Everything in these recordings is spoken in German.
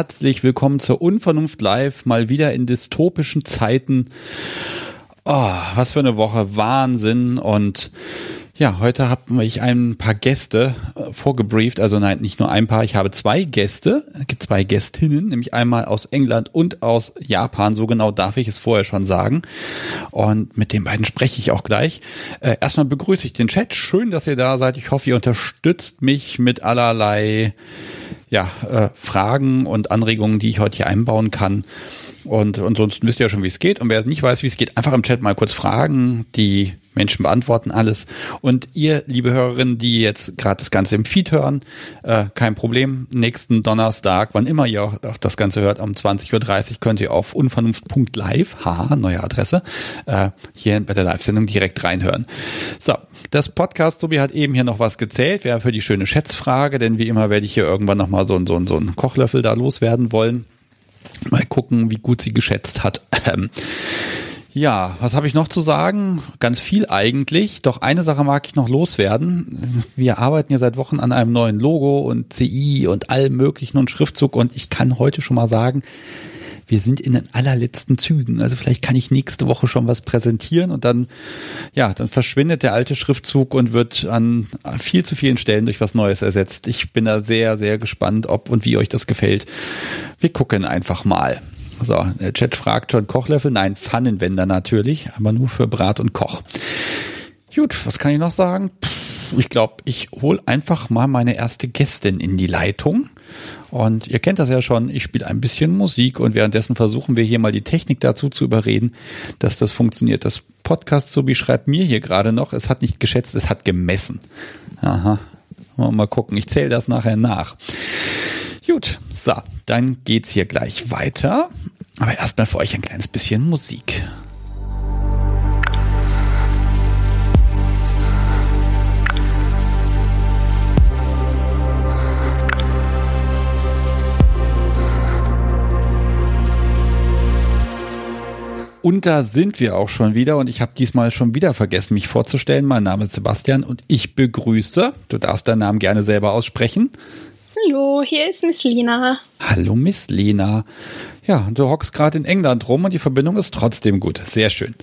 Herzlich willkommen zur Unvernunft Live, mal wieder in dystopischen Zeiten. Oh, was für eine Woche, Wahnsinn. Und ja, heute habe ich ein paar Gäste äh, vorgebrieft. Also nein, nicht nur ein paar, ich habe zwei Gäste, zwei Gästinnen, nämlich einmal aus England und aus Japan. So genau darf ich es vorher schon sagen. Und mit den beiden spreche ich auch gleich. Äh, erstmal begrüße ich den Chat. Schön, dass ihr da seid. Ich hoffe, ihr unterstützt mich mit allerlei ja, äh, Fragen und Anregungen, die ich heute hier einbauen kann. Und ansonsten wisst ihr ja schon, wie es geht. Und wer nicht weiß, wie es geht, einfach im Chat mal kurz fragen. Die Menschen beantworten alles. Und ihr, liebe Hörerinnen, die jetzt gerade das Ganze im Feed hören, äh, kein Problem. Nächsten Donnerstag, wann immer ihr auch, auch das Ganze hört, um 20.30 Uhr könnt ihr auf unvernunft.live, haha, neue Adresse, äh, hier bei der Live-Sendung direkt reinhören. So, das Podcast, Tobi hat eben hier noch was gezählt, wäre für die schöne Schätzfrage, denn wie immer werde ich hier irgendwann nochmal so, so, so einen Kochlöffel da loswerden wollen. Mal gucken, wie gut sie geschätzt hat. Ja, was habe ich noch zu sagen? Ganz viel eigentlich. Doch eine Sache mag ich noch loswerden. Wir arbeiten ja seit Wochen an einem neuen Logo und CI und allem möglichen und Schriftzug und ich kann heute schon mal sagen, wir sind in den allerletzten Zügen. Also vielleicht kann ich nächste Woche schon was präsentieren und dann, ja, dann verschwindet der alte Schriftzug und wird an viel zu vielen Stellen durch was Neues ersetzt. Ich bin da sehr, sehr gespannt, ob und wie euch das gefällt. Wir gucken einfach mal. So, der Chat fragt schon Kochlöffel. Nein, Pfannenwender natürlich, aber nur für Brat und Koch. Gut, was kann ich noch sagen? Ich glaube, ich hole einfach mal meine erste Gästin in die Leitung. Und ihr kennt das ja schon, ich spiele ein bisschen Musik und währenddessen versuchen wir hier mal die Technik dazu zu überreden, dass das funktioniert. Das Podcast so schreibt mir hier gerade noch, es hat nicht geschätzt, es hat gemessen. Aha. Mal gucken, ich zähle das nachher nach. Gut, so, dann geht's hier gleich weiter. Aber erstmal für euch ein kleines bisschen Musik. Und da sind wir auch schon wieder und ich habe diesmal schon wieder vergessen, mich vorzustellen. Mein Name ist Sebastian und ich begrüße, du darfst deinen Namen gerne selber aussprechen. Hallo, hier ist Miss Lena. Hallo Miss Lena. Ja, du hockst gerade in England rum und die Verbindung ist trotzdem gut. Sehr schön.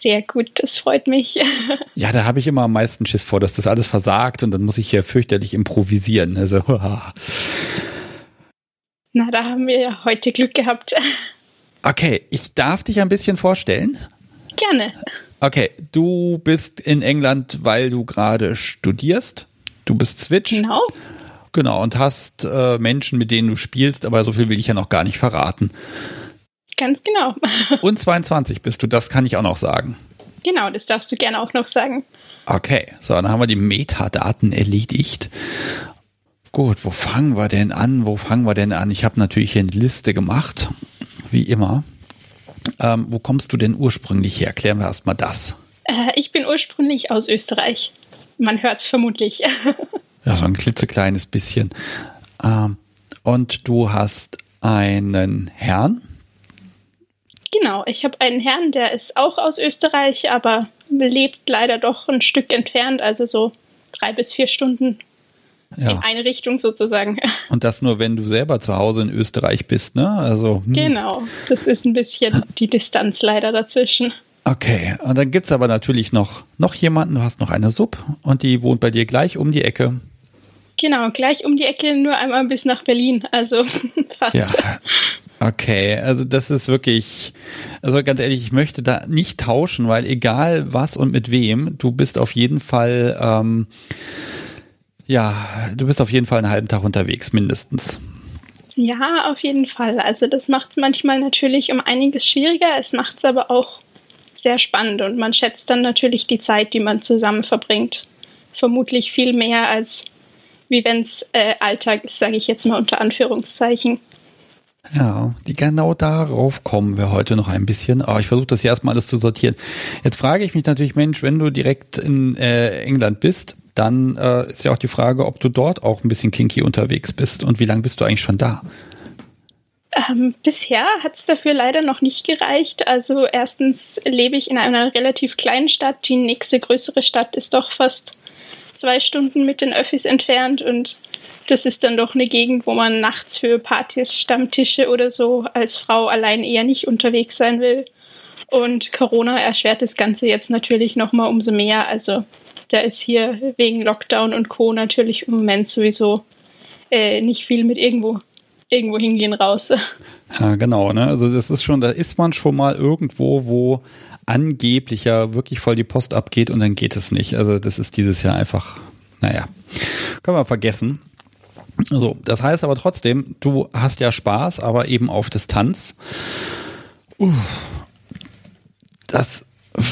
Sehr gut, das freut mich. Ja, da habe ich immer am meisten Schiss vor, dass das alles versagt und dann muss ich hier fürchterlich improvisieren. Also, Na, da haben wir ja heute Glück gehabt. Okay, ich darf dich ein bisschen vorstellen. Gerne. Okay, du bist in England, weil du gerade studierst. Du bist Switch. Genau. Genau, und hast äh, Menschen, mit denen du spielst, aber so viel will ich ja noch gar nicht verraten. Ganz genau. Und 22 bist du, das kann ich auch noch sagen. Genau, das darfst du gerne auch noch sagen. Okay, so, dann haben wir die Metadaten erledigt. Gut, wo fangen wir denn an? Wo fangen wir denn an? Ich habe natürlich hier eine Liste gemacht, wie immer. Ähm, wo kommst du denn ursprünglich her? Klären wir erstmal das. Äh, ich bin ursprünglich aus Österreich. Man hört es vermutlich. ja, so ein klitzekleines bisschen. Ähm, und du hast einen Herrn? Genau, ich habe einen Herrn, der ist auch aus Österreich, aber lebt leider doch ein Stück entfernt, also so drei bis vier Stunden ja. in eine Richtung sozusagen. Und das nur, wenn du selber zu Hause in Österreich bist, ne? Also hm. genau, das ist ein bisschen die Distanz leider dazwischen. Okay, und dann gibt es aber natürlich noch, noch jemanden, du hast noch eine Sub und die wohnt bei dir gleich um die Ecke. Genau, gleich um die Ecke, nur einmal bis nach Berlin, also fast. Ja, okay, also das ist wirklich, also ganz ehrlich, ich möchte da nicht tauschen, weil egal was und mit wem, du bist auf jeden Fall, ähm, ja, du bist auf jeden Fall einen halben Tag unterwegs, mindestens. Ja, auf jeden Fall. Also das macht es manchmal natürlich um einiges schwieriger, es macht es aber auch sehr spannend und man schätzt dann natürlich die Zeit, die man zusammen verbringt, vermutlich viel mehr als wie wenn es äh, Alltag ist, sage ich jetzt mal unter Anführungszeichen. Ja, die genau darauf kommen wir heute noch ein bisschen. Aber ich versuche das hier erstmal alles zu sortieren. Jetzt frage ich mich natürlich, Mensch, wenn du direkt in äh, England bist, dann äh, ist ja auch die Frage, ob du dort auch ein bisschen kinky unterwegs bist und wie lange bist du eigentlich schon da? Ähm, bisher hat es dafür leider noch nicht gereicht. Also erstens lebe ich in einer relativ kleinen Stadt. Die nächste größere Stadt ist doch fast zwei Stunden mit den Öffis entfernt und das ist dann doch eine Gegend, wo man nachts für Partys, Stammtische oder so als Frau allein eher nicht unterwegs sein will. Und Corona erschwert das Ganze jetzt natürlich nochmal umso mehr. Also da ist hier wegen Lockdown und Co. natürlich im Moment sowieso äh, nicht viel mit irgendwo irgendwo hingehen raus. Ja, genau, ne? Also das ist schon, da ist man schon mal irgendwo, wo angeblich ja wirklich voll die Post abgeht und dann geht es nicht. Also das ist dieses Jahr einfach, naja, können wir vergessen. So, das heißt aber trotzdem, du hast ja Spaß, aber eben auf Distanz. Uh, das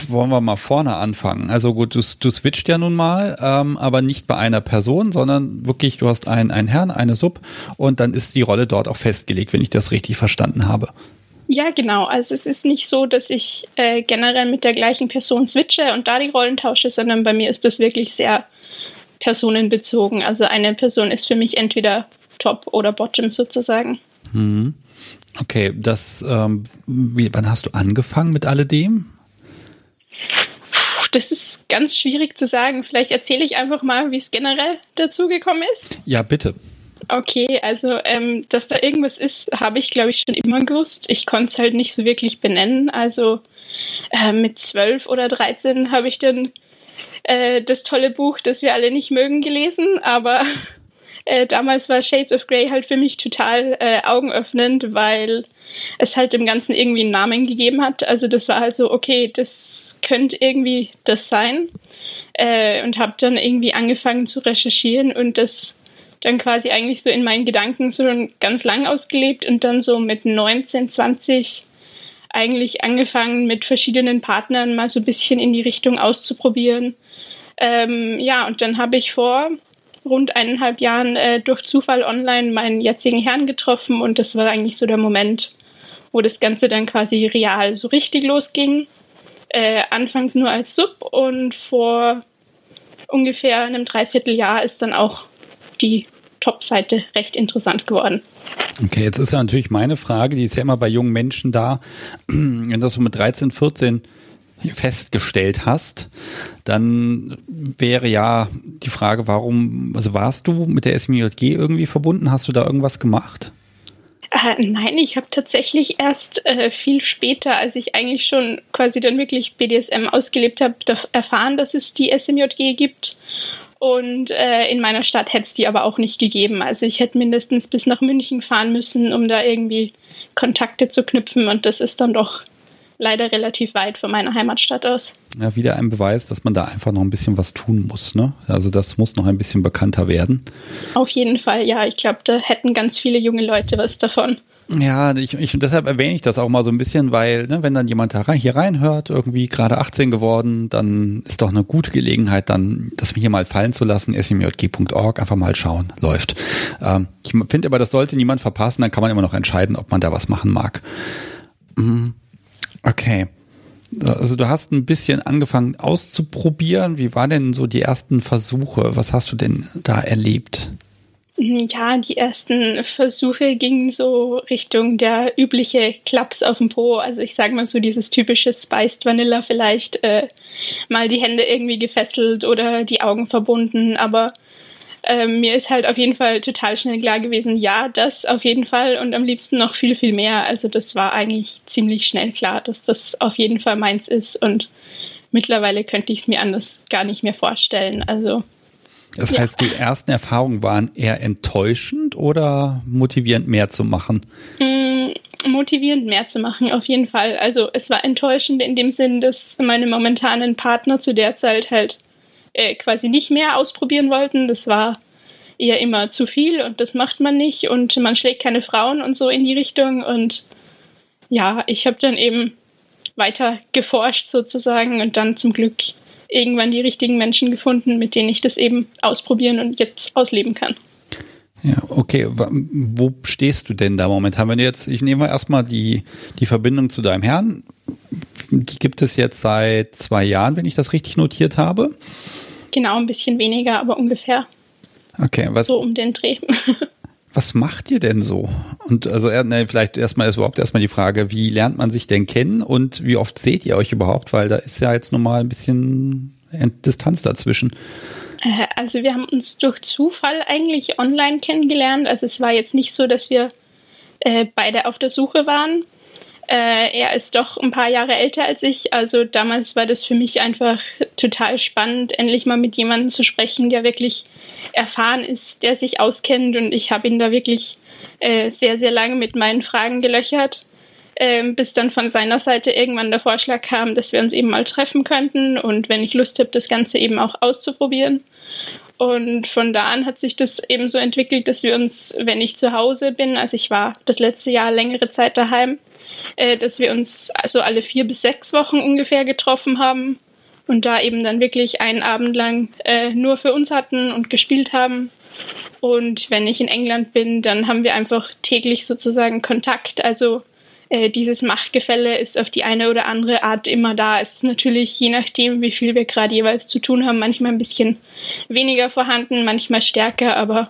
wollen wir mal vorne anfangen. Also gut, du, du switcht ja nun mal, ähm, aber nicht bei einer Person, sondern wirklich, du hast einen, einen Herrn, eine Sub und dann ist die Rolle dort auch festgelegt, wenn ich das richtig verstanden habe. Ja, genau. Also es ist nicht so, dass ich äh, generell mit der gleichen Person switche und da die Rollen tausche, sondern bei mir ist das wirklich sehr personenbezogen. Also eine Person ist für mich entweder Top oder Bottom sozusagen. Hm. Okay, das, ähm, wie, wann hast du angefangen mit alledem? Das ist ganz schwierig zu sagen. Vielleicht erzähle ich einfach mal, wie es generell dazu gekommen ist. Ja, bitte. Okay, also ähm, dass da irgendwas ist, habe ich glaube ich schon immer gewusst. Ich konnte es halt nicht so wirklich benennen. Also äh, mit zwölf oder dreizehn habe ich dann äh, das tolle Buch, das wir alle nicht mögen, gelesen, aber äh, damals war Shades of Grey halt für mich total äh, augenöffnend, weil es halt dem Ganzen irgendwie einen Namen gegeben hat. Also das war halt so, okay, das könnte irgendwie das sein. Äh, und habe dann irgendwie angefangen zu recherchieren und das dann quasi eigentlich so in meinen Gedanken so ganz lang ausgelebt und dann so mit 19, 20 eigentlich angefangen mit verschiedenen Partnern mal so ein bisschen in die Richtung auszuprobieren. Ähm, ja, und dann habe ich vor rund eineinhalb Jahren äh, durch Zufall online meinen jetzigen Herrn getroffen und das war eigentlich so der Moment, wo das Ganze dann quasi real so richtig losging. Äh, anfangs nur als Sub und vor ungefähr einem Dreivierteljahr ist dann auch die Top-Seite recht interessant geworden. Okay, jetzt ist ja natürlich meine Frage, die ist ja immer bei jungen Menschen da, wenn du das so mit 13, 14 festgestellt hast, dann wäre ja die Frage, warum, also warst du mit der SMJG irgendwie verbunden? Hast du da irgendwas gemacht? Äh, nein, ich habe tatsächlich erst äh, viel später, als ich eigentlich schon quasi dann wirklich BDSM ausgelebt habe, erfahren, dass es die SMJG gibt. Und äh, in meiner Stadt hätte es die aber auch nicht gegeben. Also ich hätte mindestens bis nach München fahren müssen, um da irgendwie Kontakte zu knüpfen. Und das ist dann doch leider relativ weit von meiner Heimatstadt aus. Ja, wieder ein Beweis, dass man da einfach noch ein bisschen was tun muss. Ne? Also das muss noch ein bisschen bekannter werden. Auf jeden Fall, ja. Ich glaube, da hätten ganz viele junge Leute was davon. Ja, ich, ich, deshalb erwähne ich das auch mal so ein bisschen, weil ne, wenn dann jemand da hier reinhört, irgendwie gerade 18 geworden, dann ist doch eine gute Gelegenheit, dann das hier mal fallen zu lassen, smjg.org, einfach mal schauen, läuft. Ähm, ich finde aber, das sollte niemand verpassen, dann kann man immer noch entscheiden, ob man da was machen mag. Mhm. Okay. Also du hast ein bisschen angefangen auszuprobieren. Wie waren denn so die ersten Versuche? Was hast du denn da erlebt? Ja, die ersten Versuche gingen so Richtung der übliche Klaps auf dem Po. Also ich sag mal so dieses typische Spiced Vanilla vielleicht. Äh, mal die Hände irgendwie gefesselt oder die Augen verbunden. Aber ähm, mir ist halt auf jeden Fall total schnell klar gewesen, ja, das auf jeden Fall und am liebsten noch viel, viel mehr. Also das war eigentlich ziemlich schnell klar, dass das auf jeden Fall meins ist und mittlerweile könnte ich es mir anders gar nicht mehr vorstellen. Also das ja. heißt, die ersten Erfahrungen waren eher enttäuschend oder motivierend mehr zu machen? Mm, motivierend mehr zu machen, auf jeden Fall. Also es war enttäuschend in dem Sinn, dass meine momentanen Partner zu der Zeit halt äh, quasi nicht mehr ausprobieren wollten. Das war eher immer zu viel und das macht man nicht und man schlägt keine Frauen und so in die Richtung. Und ja, ich habe dann eben weiter geforscht sozusagen und dann zum Glück irgendwann die richtigen Menschen gefunden, mit denen ich das eben ausprobieren und jetzt ausleben kann. Ja, okay. Wo stehst du denn da momentan? Wenn du jetzt, ich nehme erstmal die, die Verbindung zu deinem Herrn. Die gibt es jetzt seit zwei Jahren, wenn ich das richtig notiert habe. Genau, ein bisschen weniger, aber ungefähr. Okay, was? So um den Dreh. was macht ihr denn so? Und also ne, vielleicht erstmal ist überhaupt erstmal die Frage, wie lernt man sich denn kennen und wie oft seht ihr euch überhaupt? Weil da ist ja jetzt nochmal ein bisschen Distanz dazwischen. Äh, also wir haben uns durch Zufall eigentlich online kennengelernt. Also es war jetzt nicht so, dass wir äh, beide auf der Suche waren. Äh, er ist doch ein paar Jahre älter als ich. Also damals war das für mich einfach total spannend, endlich mal mit jemandem zu sprechen, der wirklich erfahren ist, der sich auskennt. Und ich habe ihn da wirklich äh, sehr, sehr lange mit meinen Fragen gelöchert, äh, bis dann von seiner Seite irgendwann der Vorschlag kam, dass wir uns eben mal treffen könnten und wenn ich Lust habe, das Ganze eben auch auszuprobieren. Und von da an hat sich das eben so entwickelt, dass wir uns, wenn ich zu Hause bin, also ich war das letzte Jahr längere Zeit daheim, äh, dass wir uns also alle vier bis sechs Wochen ungefähr getroffen haben und da eben dann wirklich einen Abend lang äh, nur für uns hatten und gespielt haben. Und wenn ich in England bin, dann haben wir einfach täglich sozusagen Kontakt. Also äh, dieses Machtgefälle ist auf die eine oder andere Art immer da. Es ist natürlich je nachdem, wie viel wir gerade jeweils zu tun haben, manchmal ein bisschen weniger vorhanden, manchmal stärker, aber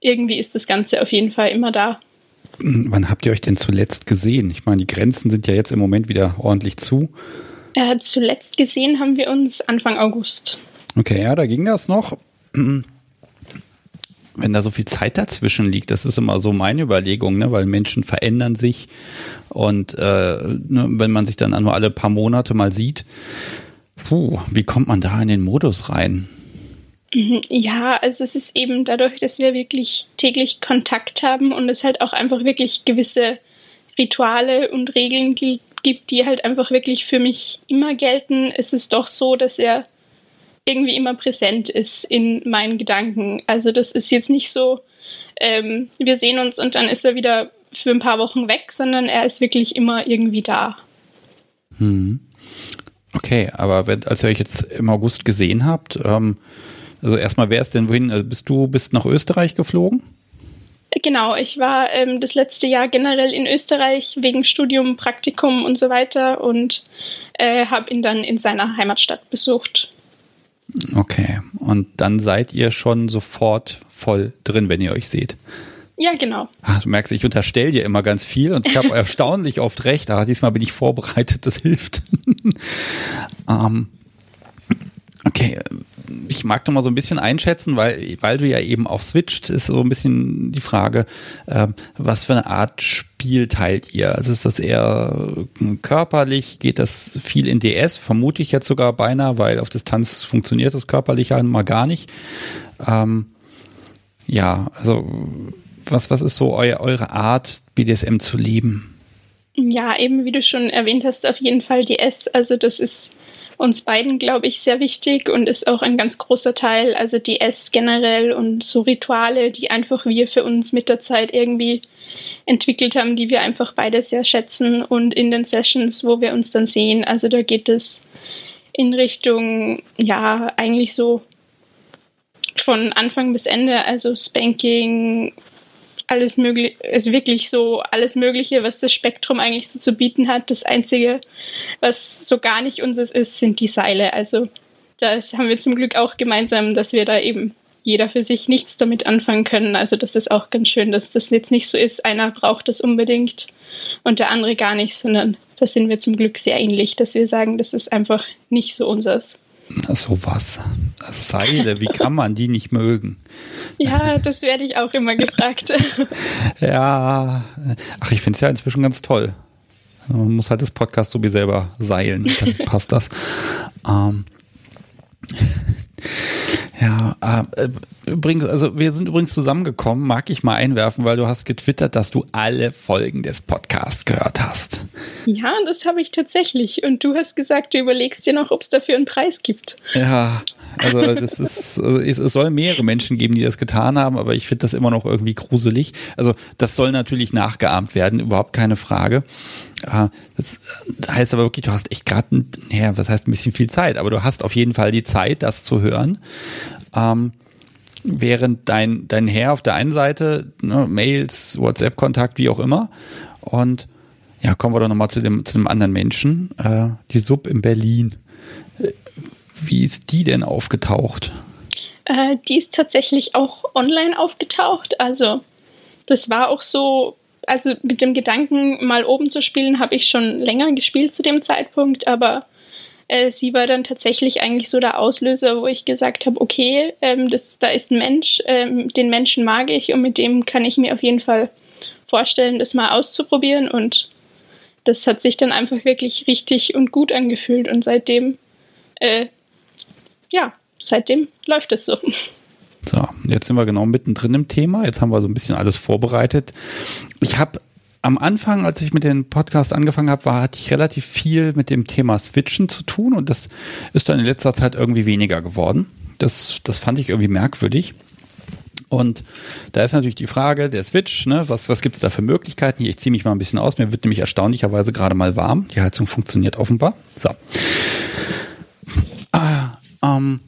irgendwie ist das Ganze auf jeden Fall immer da. Wann habt ihr euch denn zuletzt gesehen? Ich meine, die Grenzen sind ja jetzt im Moment wieder ordentlich zu. Äh, zuletzt gesehen haben wir uns Anfang August. Okay, ja, da ging das noch. Wenn da so viel Zeit dazwischen liegt, das ist immer so meine Überlegung, ne? weil Menschen verändern sich und äh, ne, wenn man sich dann nur alle paar Monate mal sieht, puh, wie kommt man da in den Modus rein? Mhm, ja, also es ist eben dadurch, dass wir wirklich täglich Kontakt haben und es halt auch einfach wirklich gewisse Rituale und Regeln gibt, die halt einfach wirklich für mich immer gelten, ist es doch so, dass er irgendwie immer präsent ist in meinen Gedanken. Also das ist jetzt nicht so, ähm, wir sehen uns und dann ist er wieder für ein paar Wochen weg, sondern er ist wirklich immer irgendwie da. Hm. Okay, aber wenn, als ihr euch jetzt im August gesehen habt, ähm, also erstmal, wer ist denn wohin? Also bist du bist nach Österreich geflogen? Genau, ich war ähm, das letzte Jahr generell in Österreich wegen Studium, Praktikum und so weiter und äh, habe ihn dann in seiner Heimatstadt besucht. Okay, und dann seid ihr schon sofort voll drin, wenn ihr euch seht. Ja, genau. Ach, du merkst, ich unterstelle dir immer ganz viel und ich habe erstaunlich oft recht. Aber diesmal bin ich vorbereitet, das hilft. ähm, okay, mag doch mal so ein bisschen einschätzen, weil, weil du ja eben auch switcht, ist so ein bisschen die Frage, äh, was für eine Art Spiel teilt ihr? Also ist das eher körperlich? Geht das viel in DS? Vermute ich jetzt sogar beinahe, weil auf Distanz funktioniert das körperlich einmal gar nicht. Ähm, ja, also was, was ist so eu, eure Art, BDSM zu leben? Ja, eben wie du schon erwähnt hast, auf jeden Fall DS. Also das ist uns beiden, glaube ich, sehr wichtig und ist auch ein ganz großer Teil, also DS generell und so Rituale, die einfach wir für uns mit der Zeit irgendwie entwickelt haben, die wir einfach beide sehr schätzen und in den Sessions, wo wir uns dann sehen, also da geht es in Richtung, ja, eigentlich so von Anfang bis Ende, also Spanking, alles mögliche, ist wirklich so alles Mögliche, was das Spektrum eigentlich so zu bieten hat. Das Einzige, was so gar nicht unseres ist, sind die Seile. Also das haben wir zum Glück auch gemeinsam, dass wir da eben jeder für sich nichts damit anfangen können. Also das ist auch ganz schön, dass das jetzt nicht so ist, einer braucht das unbedingt und der andere gar nicht, sondern da sind wir zum Glück sehr ähnlich, dass wir sagen, das ist einfach nicht so unseres. So was. Seile, wie kann man die nicht mögen? Ja, das werde ich auch immer gefragt. ja, ach, ich finde es ja inzwischen ganz toll. Man muss halt das Podcast so wie selber seilen, dann passt das. Ähm, ja, äh, übrigens, also wir sind übrigens zusammengekommen, mag ich mal einwerfen, weil du hast getwittert, dass du alle Folgen des Podcasts gehört hast. Ja, das habe ich tatsächlich. Und du hast gesagt, du überlegst dir noch, ob es dafür einen Preis gibt. Ja, also das ist, also es, soll mehrere Menschen geben, die das getan haben, aber ich finde das immer noch irgendwie gruselig. Also das soll natürlich nachgeahmt werden, überhaupt keine Frage. Ah, das heißt aber wirklich, du hast echt gerade, naja, was heißt ein bisschen viel Zeit, aber du hast auf jeden Fall die Zeit, das zu hören. Ähm, während dein, dein Herr auf der einen Seite, ne, Mails, WhatsApp-Kontakt, wie auch immer. Und ja, kommen wir doch nochmal zu dem, zu dem anderen Menschen, äh, die Sub in Berlin. Wie ist die denn aufgetaucht? Äh, die ist tatsächlich auch online aufgetaucht. Also das war auch so also mit dem Gedanken, mal oben zu spielen, habe ich schon länger gespielt zu dem Zeitpunkt, aber äh, sie war dann tatsächlich eigentlich so der Auslöser, wo ich gesagt habe, okay, ähm, das, da ist ein Mensch, ähm, den Menschen mag ich und mit dem kann ich mir auf jeden Fall vorstellen, das mal auszuprobieren und das hat sich dann einfach wirklich richtig und gut angefühlt und seitdem, äh, ja, seitdem läuft es so. So, jetzt sind wir genau mittendrin im Thema. Jetzt haben wir so ein bisschen alles vorbereitet. Ich habe am Anfang, als ich mit dem Podcast angefangen habe, hatte ich relativ viel mit dem Thema Switchen zu tun und das ist dann in letzter Zeit irgendwie weniger geworden. Das, das fand ich irgendwie merkwürdig. Und da ist natürlich die Frage, der Switch, ne, was, was gibt es da für Möglichkeiten? Hier, ich ziehe mich mal ein bisschen aus. Mir wird nämlich erstaunlicherweise gerade mal warm. Die Heizung funktioniert offenbar. So. Ähm,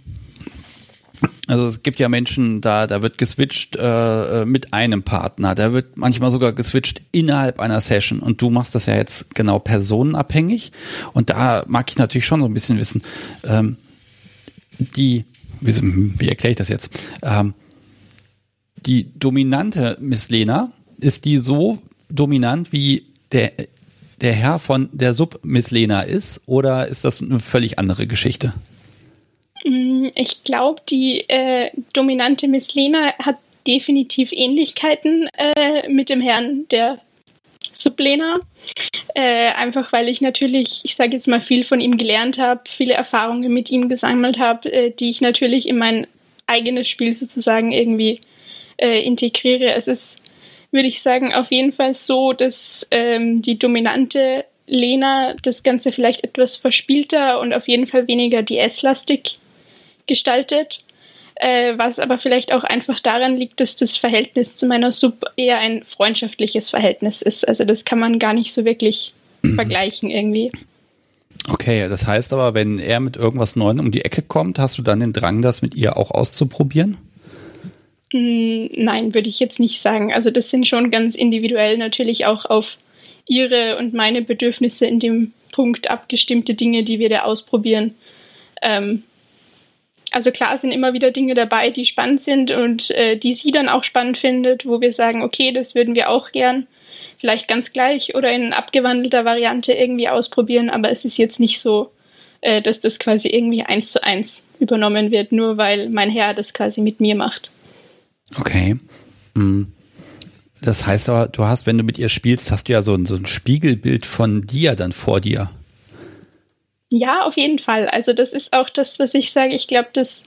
also es gibt ja Menschen, da, da wird geswitcht äh, äh, mit einem Partner, da wird manchmal sogar geswitcht innerhalb einer Session und du machst das ja jetzt genau personenabhängig und da mag ich natürlich schon so ein bisschen wissen, ähm, die, wie, wie erkläre ich das jetzt? Ähm, die dominante Miss Lena, ist die so dominant wie der, der Herr von der Sub-Miss Lena ist oder ist das eine völlig andere Geschichte? Mm, ich glaube, die äh, dominante Miss Lena hat definitiv Ähnlichkeiten äh, mit dem Herrn der Sublena. Äh, einfach weil ich natürlich, ich sage jetzt mal, viel von ihm gelernt habe, viele Erfahrungen mit ihm gesammelt habe, äh, die ich natürlich in mein eigenes Spiel sozusagen irgendwie äh, integriere. Es ist, würde ich sagen, auf jeden Fall so, dass ähm, die dominante Lena das Ganze vielleicht etwas verspielter und auf jeden Fall weniger DS-lastig gestaltet, äh, was aber vielleicht auch einfach daran liegt, dass das Verhältnis zu meiner Sub eher ein freundschaftliches Verhältnis ist. Also das kann man gar nicht so wirklich mhm. vergleichen irgendwie. Okay, das heißt aber, wenn er mit irgendwas Neuem um die Ecke kommt, hast du dann den Drang, das mit ihr auch auszuprobieren? Hm, nein, würde ich jetzt nicht sagen. Also das sind schon ganz individuell natürlich auch auf ihre und meine Bedürfnisse in dem Punkt abgestimmte Dinge, die wir da ausprobieren. Ähm, also klar sind immer wieder Dinge dabei, die spannend sind und äh, die sie dann auch spannend findet, wo wir sagen, okay, das würden wir auch gern vielleicht ganz gleich oder in abgewandelter Variante irgendwie ausprobieren, aber es ist jetzt nicht so, äh, dass das quasi irgendwie eins zu eins übernommen wird, nur weil mein Herr das quasi mit mir macht. Okay. Hm. Das heißt aber, du hast, wenn du mit ihr spielst, hast du ja so ein, so ein Spiegelbild von dir dann vor dir. Ja, auf jeden Fall. Also das ist auch das, was ich sage. Ich glaube, das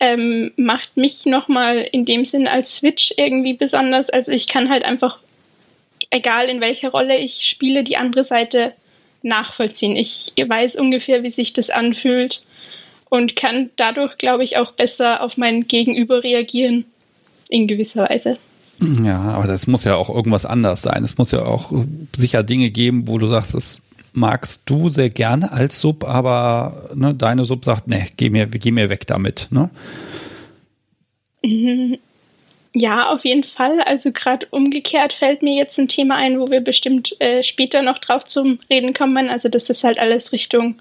ähm, macht mich nochmal in dem Sinn als Switch irgendwie besonders. Also ich kann halt einfach, egal in welcher Rolle ich spiele, die andere Seite nachvollziehen. Ich weiß ungefähr, wie sich das anfühlt und kann dadurch, glaube ich, auch besser auf mein Gegenüber reagieren, in gewisser Weise. Ja, aber das muss ja auch irgendwas anders sein. Es muss ja auch sicher Dinge geben, wo du sagst, das magst du sehr gerne als Sub, aber ne, deine Sub sagt, ne, geh mir, geh mir weg damit, ne? Ja, auf jeden Fall. Also gerade umgekehrt fällt mir jetzt ein Thema ein, wo wir bestimmt äh, später noch drauf zum Reden kommen. Also das ist halt alles Richtung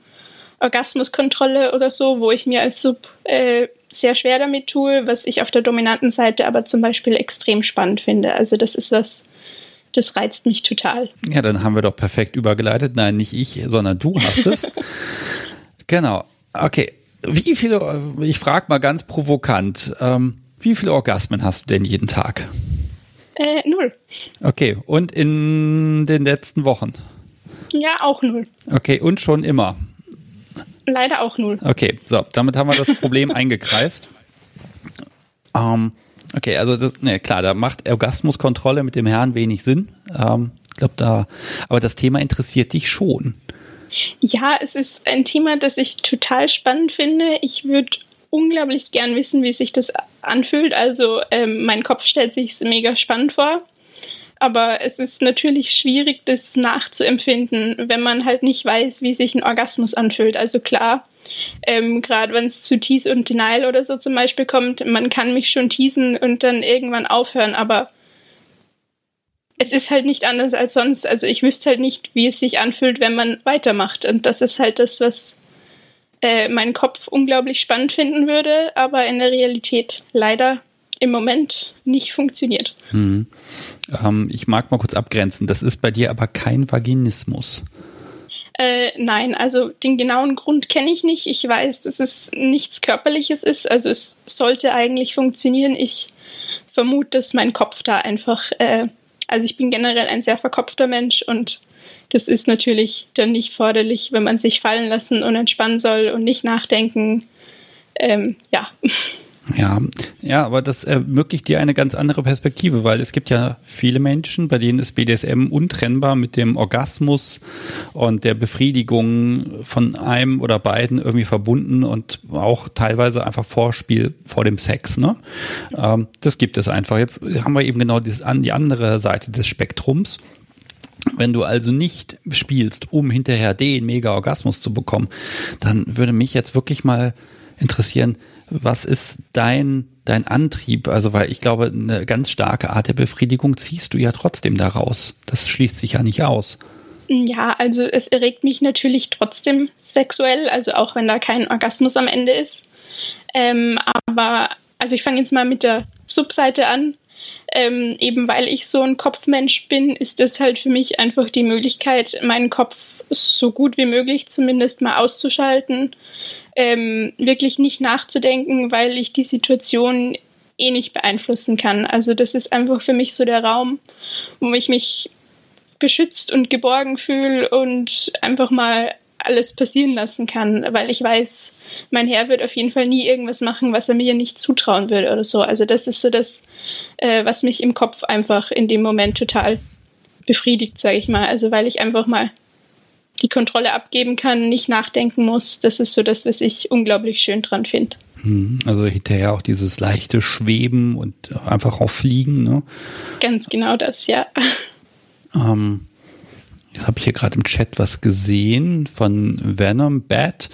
Orgasmuskontrolle oder so, wo ich mir als Sub äh, sehr schwer damit tue, was ich auf der dominanten Seite aber zum Beispiel extrem spannend finde. Also das ist was, das reizt mich total. Ja, dann haben wir doch perfekt übergeleitet. Nein, nicht ich, sondern du hast es. genau. Okay. Wie viele, ich frage mal ganz provokant, ähm, wie viele Orgasmen hast du denn jeden Tag? Äh, null. Okay. Und in den letzten Wochen? Ja, auch null. Okay. Und schon immer? Leider auch null. Okay. So, damit haben wir das Problem eingekreist. Ähm, Okay, also das, ne, klar, da macht Orgasmuskontrolle mit dem Herrn wenig Sinn. Ähm, glaube da, aber das Thema interessiert dich schon. Ja, es ist ein Thema, das ich total spannend finde. Ich würde unglaublich gern wissen, wie sich das anfühlt. Also ähm, mein Kopf stellt sich mega spannend vor. Aber es ist natürlich schwierig, das nachzuempfinden, wenn man halt nicht weiß, wie sich ein Orgasmus anfühlt. Also klar, ähm, Gerade wenn es zu Tease und Denial oder so zum Beispiel kommt, man kann mich schon teasen und dann irgendwann aufhören, aber es ist halt nicht anders als sonst. Also ich wüsste halt nicht, wie es sich anfühlt, wenn man weitermacht. Und das ist halt das, was äh, mein Kopf unglaublich spannend finden würde, aber in der Realität leider im Moment nicht funktioniert. Hm. Ähm, ich mag mal kurz abgrenzen. Das ist bei dir aber kein Vaginismus. Äh, nein, also den genauen Grund kenne ich nicht. Ich weiß, dass es nichts Körperliches ist. Also es sollte eigentlich funktionieren. Ich vermute, dass mein Kopf da einfach, äh, also ich bin generell ein sehr verkopfter Mensch und das ist natürlich dann nicht förderlich, wenn man sich fallen lassen und entspannen soll und nicht nachdenken. Ähm, ja. Ja, ja, aber das ermöglicht dir eine ganz andere Perspektive, weil es gibt ja viele Menschen, bei denen ist BDSM untrennbar mit dem Orgasmus und der Befriedigung von einem oder beiden irgendwie verbunden und auch teilweise einfach Vorspiel vor dem Sex. Ne? Ähm, das gibt es einfach. Jetzt haben wir eben genau die andere Seite des Spektrums. Wenn du also nicht spielst, um hinterher den Mega-Orgasmus zu bekommen, dann würde mich jetzt wirklich mal interessieren, was ist dein, dein Antrieb? Also, weil ich glaube, eine ganz starke Art der Befriedigung ziehst du ja trotzdem daraus. Das schließt sich ja nicht aus. Ja, also es erregt mich natürlich trotzdem sexuell, also auch wenn da kein Orgasmus am Ende ist. Ähm, aber, also ich fange jetzt mal mit der Subseite an. Ähm, eben weil ich so ein Kopfmensch bin, ist das halt für mich einfach die Möglichkeit, meinen Kopf so gut wie möglich zumindest mal auszuschalten ähm, wirklich nicht nachzudenken, weil ich die Situation eh nicht beeinflussen kann. Also das ist einfach für mich so der Raum, wo ich mich beschützt und geborgen fühle und einfach mal alles passieren lassen kann, weil ich weiß, mein Herr wird auf jeden Fall nie irgendwas machen, was er mir nicht zutrauen würde oder so. Also das ist so das, äh, was mich im Kopf einfach in dem Moment total befriedigt, sage ich mal. Also weil ich einfach mal die Kontrolle abgeben kann, nicht nachdenken muss. Das ist so das, was ich unglaublich schön dran finde. Hm, also hinterher auch dieses leichte Schweben und einfach auch Fliegen, ne? Ganz genau das, ja. Ähm, jetzt habe ich hier gerade im Chat was gesehen von Venom Bat.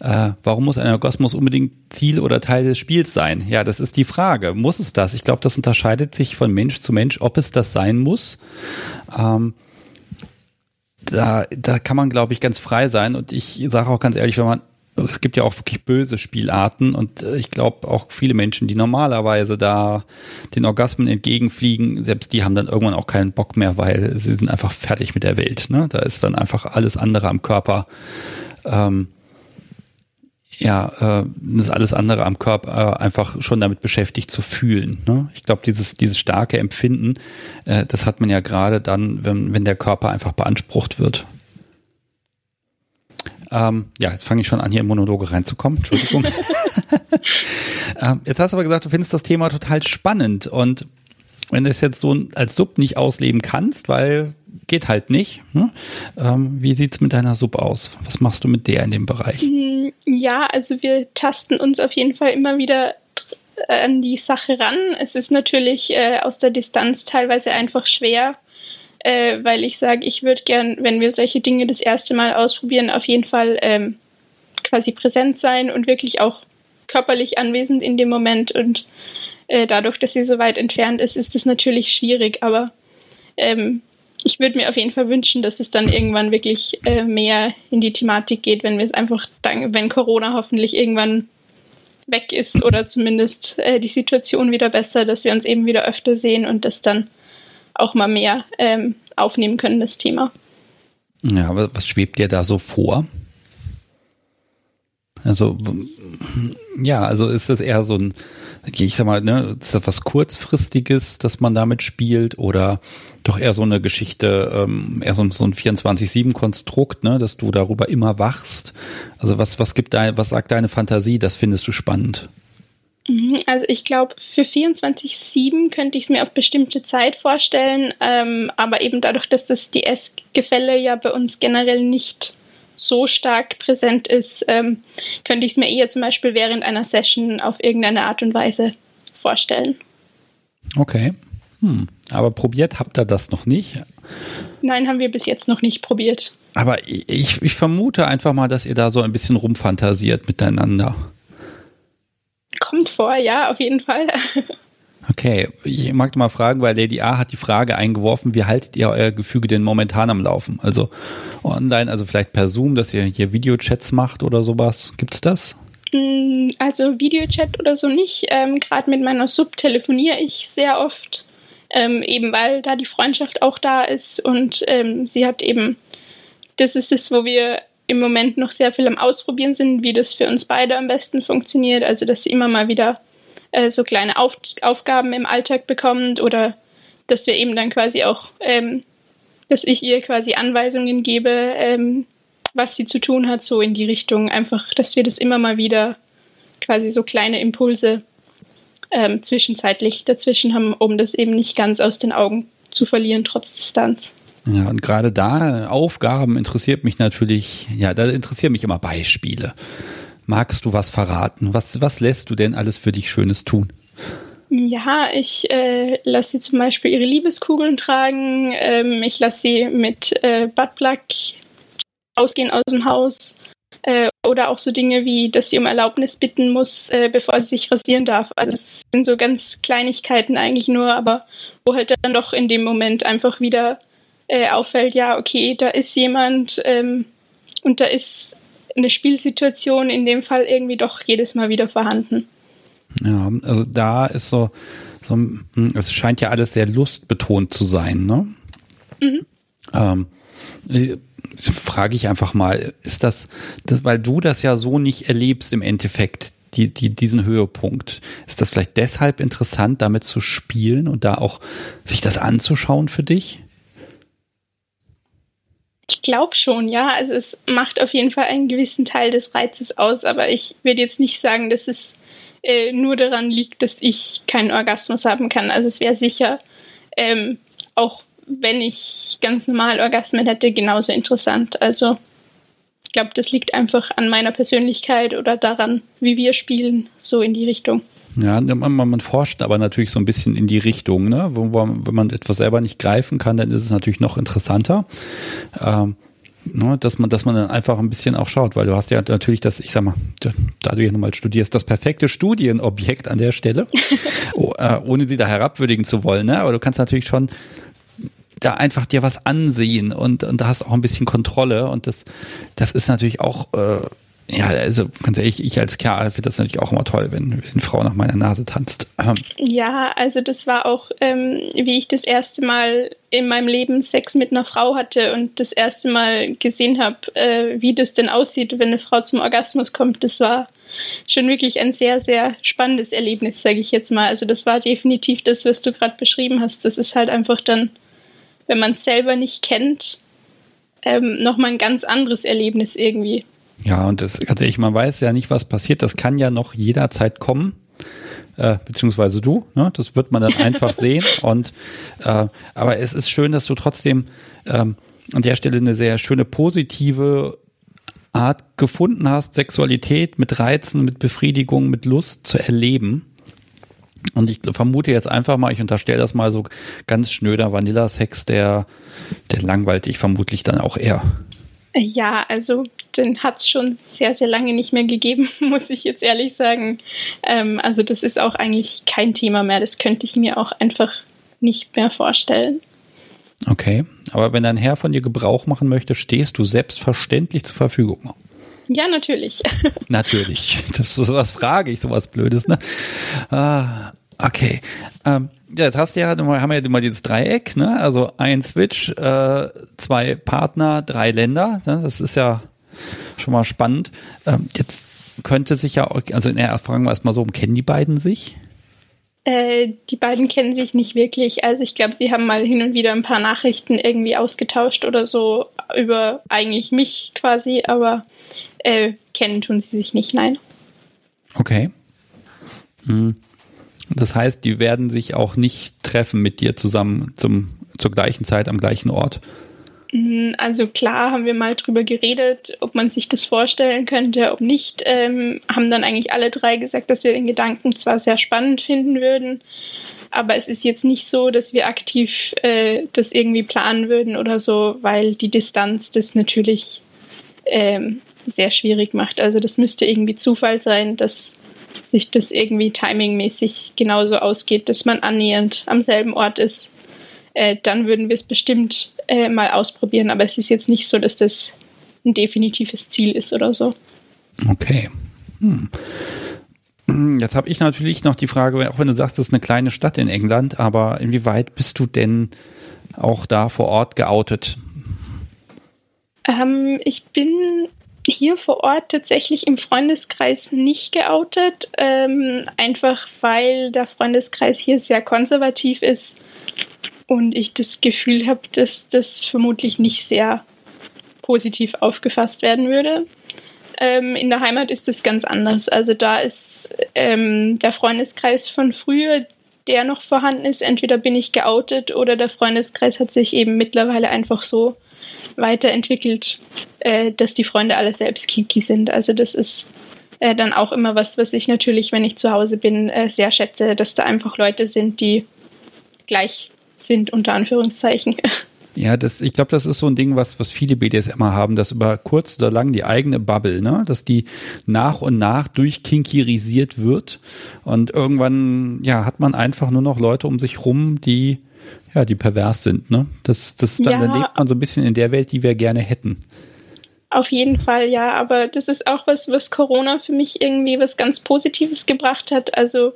Äh, warum muss ein Orgasmus unbedingt Ziel oder Teil des Spiels sein? Ja, das ist die Frage. Muss es das? Ich glaube, das unterscheidet sich von Mensch zu Mensch, ob es das sein muss. Ähm, da, da kann man, glaube ich, ganz frei sein. Und ich sage auch ganz ehrlich, wenn man, es gibt ja auch wirklich böse Spielarten und äh, ich glaube auch viele Menschen, die normalerweise da den Orgasmen entgegenfliegen, selbst die haben dann irgendwann auch keinen Bock mehr, weil sie sind einfach fertig mit der Welt. Ne? Da ist dann einfach alles andere am Körper ähm, ja, äh, das alles andere am Körper äh, einfach schon damit beschäftigt zu fühlen. Ne? Ich glaube, dieses, dieses starke Empfinden, äh, das hat man ja gerade dann, wenn, wenn der Körper einfach beansprucht wird. Ähm, ja, jetzt fange ich schon an, hier in Monologe reinzukommen. Entschuldigung. ähm, jetzt hast du aber gesagt, du findest das Thema total spannend und wenn du es jetzt so als Sub nicht ausleben kannst, weil geht halt nicht. Ne? Ähm, wie sieht's mit deiner Sub aus? Was machst du mit der in dem Bereich? Mm, ja, also wir tasten uns auf jeden Fall immer wieder an die Sache ran. Es ist natürlich äh, aus der Distanz teilweise einfach schwer, äh, weil ich sage, ich würde gern, wenn wir solche Dinge das erste Mal ausprobieren, auf jeden Fall ähm, quasi präsent sein und wirklich auch körperlich anwesend in dem Moment. Und äh, dadurch, dass sie so weit entfernt ist, ist es natürlich schwierig. Aber ähm, ich würde mir auf jeden Fall wünschen, dass es dann irgendwann wirklich äh, mehr in die Thematik geht, wenn wir es einfach, dann, wenn Corona hoffentlich irgendwann weg ist oder zumindest äh, die Situation wieder besser, dass wir uns eben wieder öfter sehen und das dann auch mal mehr ähm, aufnehmen können, das Thema. Ja, aber was schwebt dir da so vor? Also, ja, also ist das eher so ein, ich sag mal, ne, ist das was kurzfristiges, dass man damit spielt oder doch eher so eine Geschichte, ähm, eher so, so ein 24-7-Konstrukt, ne, dass du darüber immer wachst. Also was, was gibt dein, was sagt deine Fantasie? Das findest du spannend? Mhm, also ich glaube, für 24-7 könnte ich es mir auf bestimmte Zeit vorstellen, ähm, aber eben dadurch, dass das DS-Gefälle ja bei uns generell nicht so stark präsent ist, ähm, könnte ich es mir eher zum Beispiel während einer Session auf irgendeine Art und Weise vorstellen. Okay. Hm. Aber probiert habt ihr das noch nicht? Nein, haben wir bis jetzt noch nicht probiert. Aber ich, ich vermute einfach mal, dass ihr da so ein bisschen rumfantasiert miteinander. Kommt vor, ja, auf jeden Fall. Okay, ich mag mal fragen, weil Lady A hat die Frage eingeworfen, wie haltet ihr euer Gefüge denn momentan am Laufen? Also online, also vielleicht per Zoom, dass ihr hier Videochats macht oder sowas. Gibt's das? Mm, also Videochat oder so nicht. Ähm, Gerade mit meiner Sub telefoniere ich sehr oft, ähm, eben weil da die Freundschaft auch da ist und ähm, sie hat eben das ist es, wo wir im Moment noch sehr viel am Ausprobieren sind, wie das für uns beide am besten funktioniert. Also, dass sie immer mal wieder äh, so kleine Auf Aufgaben im Alltag bekommt oder dass wir eben dann quasi auch, ähm, dass ich ihr quasi Anweisungen gebe, ähm, was sie zu tun hat, so in die Richtung. Einfach, dass wir das immer mal wieder quasi so kleine Impulse ähm, zwischenzeitlich dazwischen haben, um das eben nicht ganz aus den Augen zu verlieren, trotz Distanz. Ja, und gerade da Aufgaben interessiert mich natürlich, ja, da interessieren mich immer Beispiele. Magst du was verraten? Was, was lässt du denn alles für dich Schönes tun? Ja, ich äh, lasse sie zum Beispiel ihre Liebeskugeln tragen. Ähm, ich lasse sie mit äh, Buttplug ausgehen aus dem Haus. Äh, oder auch so Dinge wie, dass sie um Erlaubnis bitten muss, äh, bevor sie sich rasieren darf. Also das sind so ganz Kleinigkeiten eigentlich nur, aber wo halt dann doch in dem Moment einfach wieder äh, auffällt, ja, okay, da ist jemand ähm, und da ist eine Spielsituation in dem Fall irgendwie doch jedes Mal wieder vorhanden. Ja, also da ist so, so hm, es scheint ja alles sehr lustbetont zu sein, ne? Mhm. Ähm, frage ich einfach mal, ist das, das, weil du das ja so nicht erlebst im Endeffekt, die, die, diesen Höhepunkt, ist das vielleicht deshalb interessant, damit zu spielen und da auch sich das anzuschauen für dich? Ich glaube schon, ja. Also es macht auf jeden Fall einen gewissen Teil des Reizes aus, aber ich würde jetzt nicht sagen, dass es äh, nur daran liegt, dass ich keinen Orgasmus haben kann. Also es wäre sicher ähm, auch wenn ich ganz normal Orgasmen hätte, genauso interessant. Also ich glaube, das liegt einfach an meiner Persönlichkeit oder daran, wie wir spielen, so in die Richtung. Ja, man, man forscht aber natürlich so ein bisschen in die Richtung, ne? Wo, wo, wenn man etwas selber nicht greifen kann, dann ist es natürlich noch interessanter. Ähm, ne, dass man, dass man dann einfach ein bisschen auch schaut, weil du hast ja natürlich das, ich sag mal, da du ja nochmal studierst, das perfekte Studienobjekt an der Stelle, oh, äh, ohne sie da herabwürdigen zu wollen, ne? Aber du kannst natürlich schon da einfach dir was ansehen und, und da hast auch ein bisschen Kontrolle und das, das ist natürlich auch, äh, ja, also ganz ehrlich, ich als Kerl finde das natürlich auch immer toll, wenn, wenn eine Frau nach meiner Nase tanzt. Ähm. Ja, also das war auch, ähm, wie ich das erste Mal in meinem Leben Sex mit einer Frau hatte und das erste Mal gesehen habe, äh, wie das denn aussieht, wenn eine Frau zum Orgasmus kommt. Das war schon wirklich ein sehr, sehr spannendes Erlebnis, sage ich jetzt mal. Also das war definitiv das, was du gerade beschrieben hast. Das ist halt einfach dann wenn man es selber nicht kennt, ähm, nochmal ein ganz anderes Erlebnis irgendwie. Ja, und das ganz ehrlich, man weiß ja nicht, was passiert. Das kann ja noch jederzeit kommen. Äh, beziehungsweise du, ne? das wird man dann einfach sehen. Und äh, aber es ist schön, dass du trotzdem ähm, an der Stelle eine sehr schöne positive Art gefunden hast, Sexualität mit Reizen, mit Befriedigung, mit Lust zu erleben. Und ich vermute jetzt einfach mal, ich unterstelle das mal so ganz schnöder Vanilla-Sex, der, der langweilt dich vermutlich dann auch eher. Ja, also den hat es schon sehr, sehr lange nicht mehr gegeben, muss ich jetzt ehrlich sagen. Ähm, also das ist auch eigentlich kein Thema mehr. Das könnte ich mir auch einfach nicht mehr vorstellen. Okay, aber wenn dein Herr von dir Gebrauch machen möchte, stehst du selbstverständlich zur Verfügung. Ja, natürlich. natürlich. Das, sowas frage ich, sowas Blödes, ne? Ah, okay. Ähm, ja, jetzt hast du ja, haben wir ja immer dieses Dreieck, ne? Also ein Switch, äh, zwei Partner, drei Länder. Ne? Das ist ja schon mal spannend. Ähm, jetzt könnte sich ja, also in der fragen wir erstmal so, kennen die beiden sich? Äh, die beiden kennen sich nicht wirklich. Also ich glaube, sie haben mal hin und wieder ein paar Nachrichten irgendwie ausgetauscht oder so über eigentlich mich quasi, aber äh, kennen tun sie sich nicht, nein. Okay. Hm. Das heißt, die werden sich auch nicht treffen mit dir zusammen zum, zur gleichen Zeit am gleichen Ort. Hm, also klar haben wir mal drüber geredet, ob man sich das vorstellen könnte, ob nicht. Ähm, haben dann eigentlich alle drei gesagt, dass wir den Gedanken zwar sehr spannend finden würden, aber es ist jetzt nicht so, dass wir aktiv äh, das irgendwie planen würden oder so, weil die Distanz das natürlich ähm, sehr schwierig macht. Also das müsste irgendwie Zufall sein, dass sich das irgendwie timingmäßig genauso ausgeht, dass man annähernd am selben Ort ist. Äh, dann würden wir es bestimmt äh, mal ausprobieren, aber es ist jetzt nicht so, dass das ein definitives Ziel ist oder so. Okay. Hm. Jetzt habe ich natürlich noch die Frage, auch wenn du sagst, das ist eine kleine Stadt in England, aber inwieweit bist du denn auch da vor Ort geoutet? Ähm, ich bin hier vor Ort tatsächlich im Freundeskreis nicht geoutet, ähm, einfach weil der Freundeskreis hier sehr konservativ ist und ich das Gefühl habe, dass das vermutlich nicht sehr positiv aufgefasst werden würde. Ähm, in der Heimat ist es ganz anders. Also da ist ähm, der Freundeskreis von früher, der noch vorhanden ist. Entweder bin ich geoutet oder der Freundeskreis hat sich eben mittlerweile einfach so weiterentwickelt, äh, dass die Freunde alle selbst kinky sind. Also das ist äh, dann auch immer was, was ich natürlich, wenn ich zu Hause bin, äh, sehr schätze, dass da einfach Leute sind, die gleich sind, unter Anführungszeichen. Ja, das, ich glaube, das ist so ein Ding, was, was viele BDSMer haben, dass über kurz oder lang die eigene Bubble, ne, dass die nach und nach durchkinkirisiert wird und irgendwann, ja, hat man einfach nur noch Leute um sich rum, die, ja, die pervers sind, ne. Das, das, dann, ja. dann lebt man so ein bisschen in der Welt, die wir gerne hätten. Auf jeden Fall, ja. Aber das ist auch was, was Corona für mich irgendwie was ganz Positives gebracht hat. Also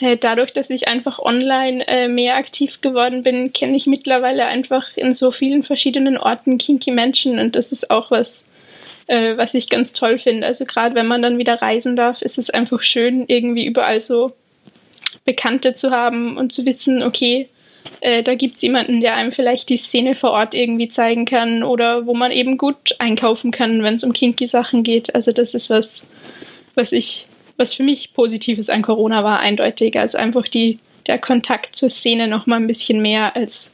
äh, dadurch, dass ich einfach online äh, mehr aktiv geworden bin, kenne ich mittlerweile einfach in so vielen verschiedenen Orten kinky Menschen und das ist auch was, äh, was ich ganz toll finde. Also gerade wenn man dann wieder reisen darf, ist es einfach schön, irgendwie überall so Bekannte zu haben und zu wissen, okay, äh, da gibt es jemanden, der einem vielleicht die Szene vor Ort irgendwie zeigen kann oder wo man eben gut einkaufen kann, wenn es um kinky Sachen geht. Also das ist was, was ich, was für mich Positives an Corona war, eindeutig. Also einfach die, der Kontakt zur Szene noch mal ein bisschen mehr als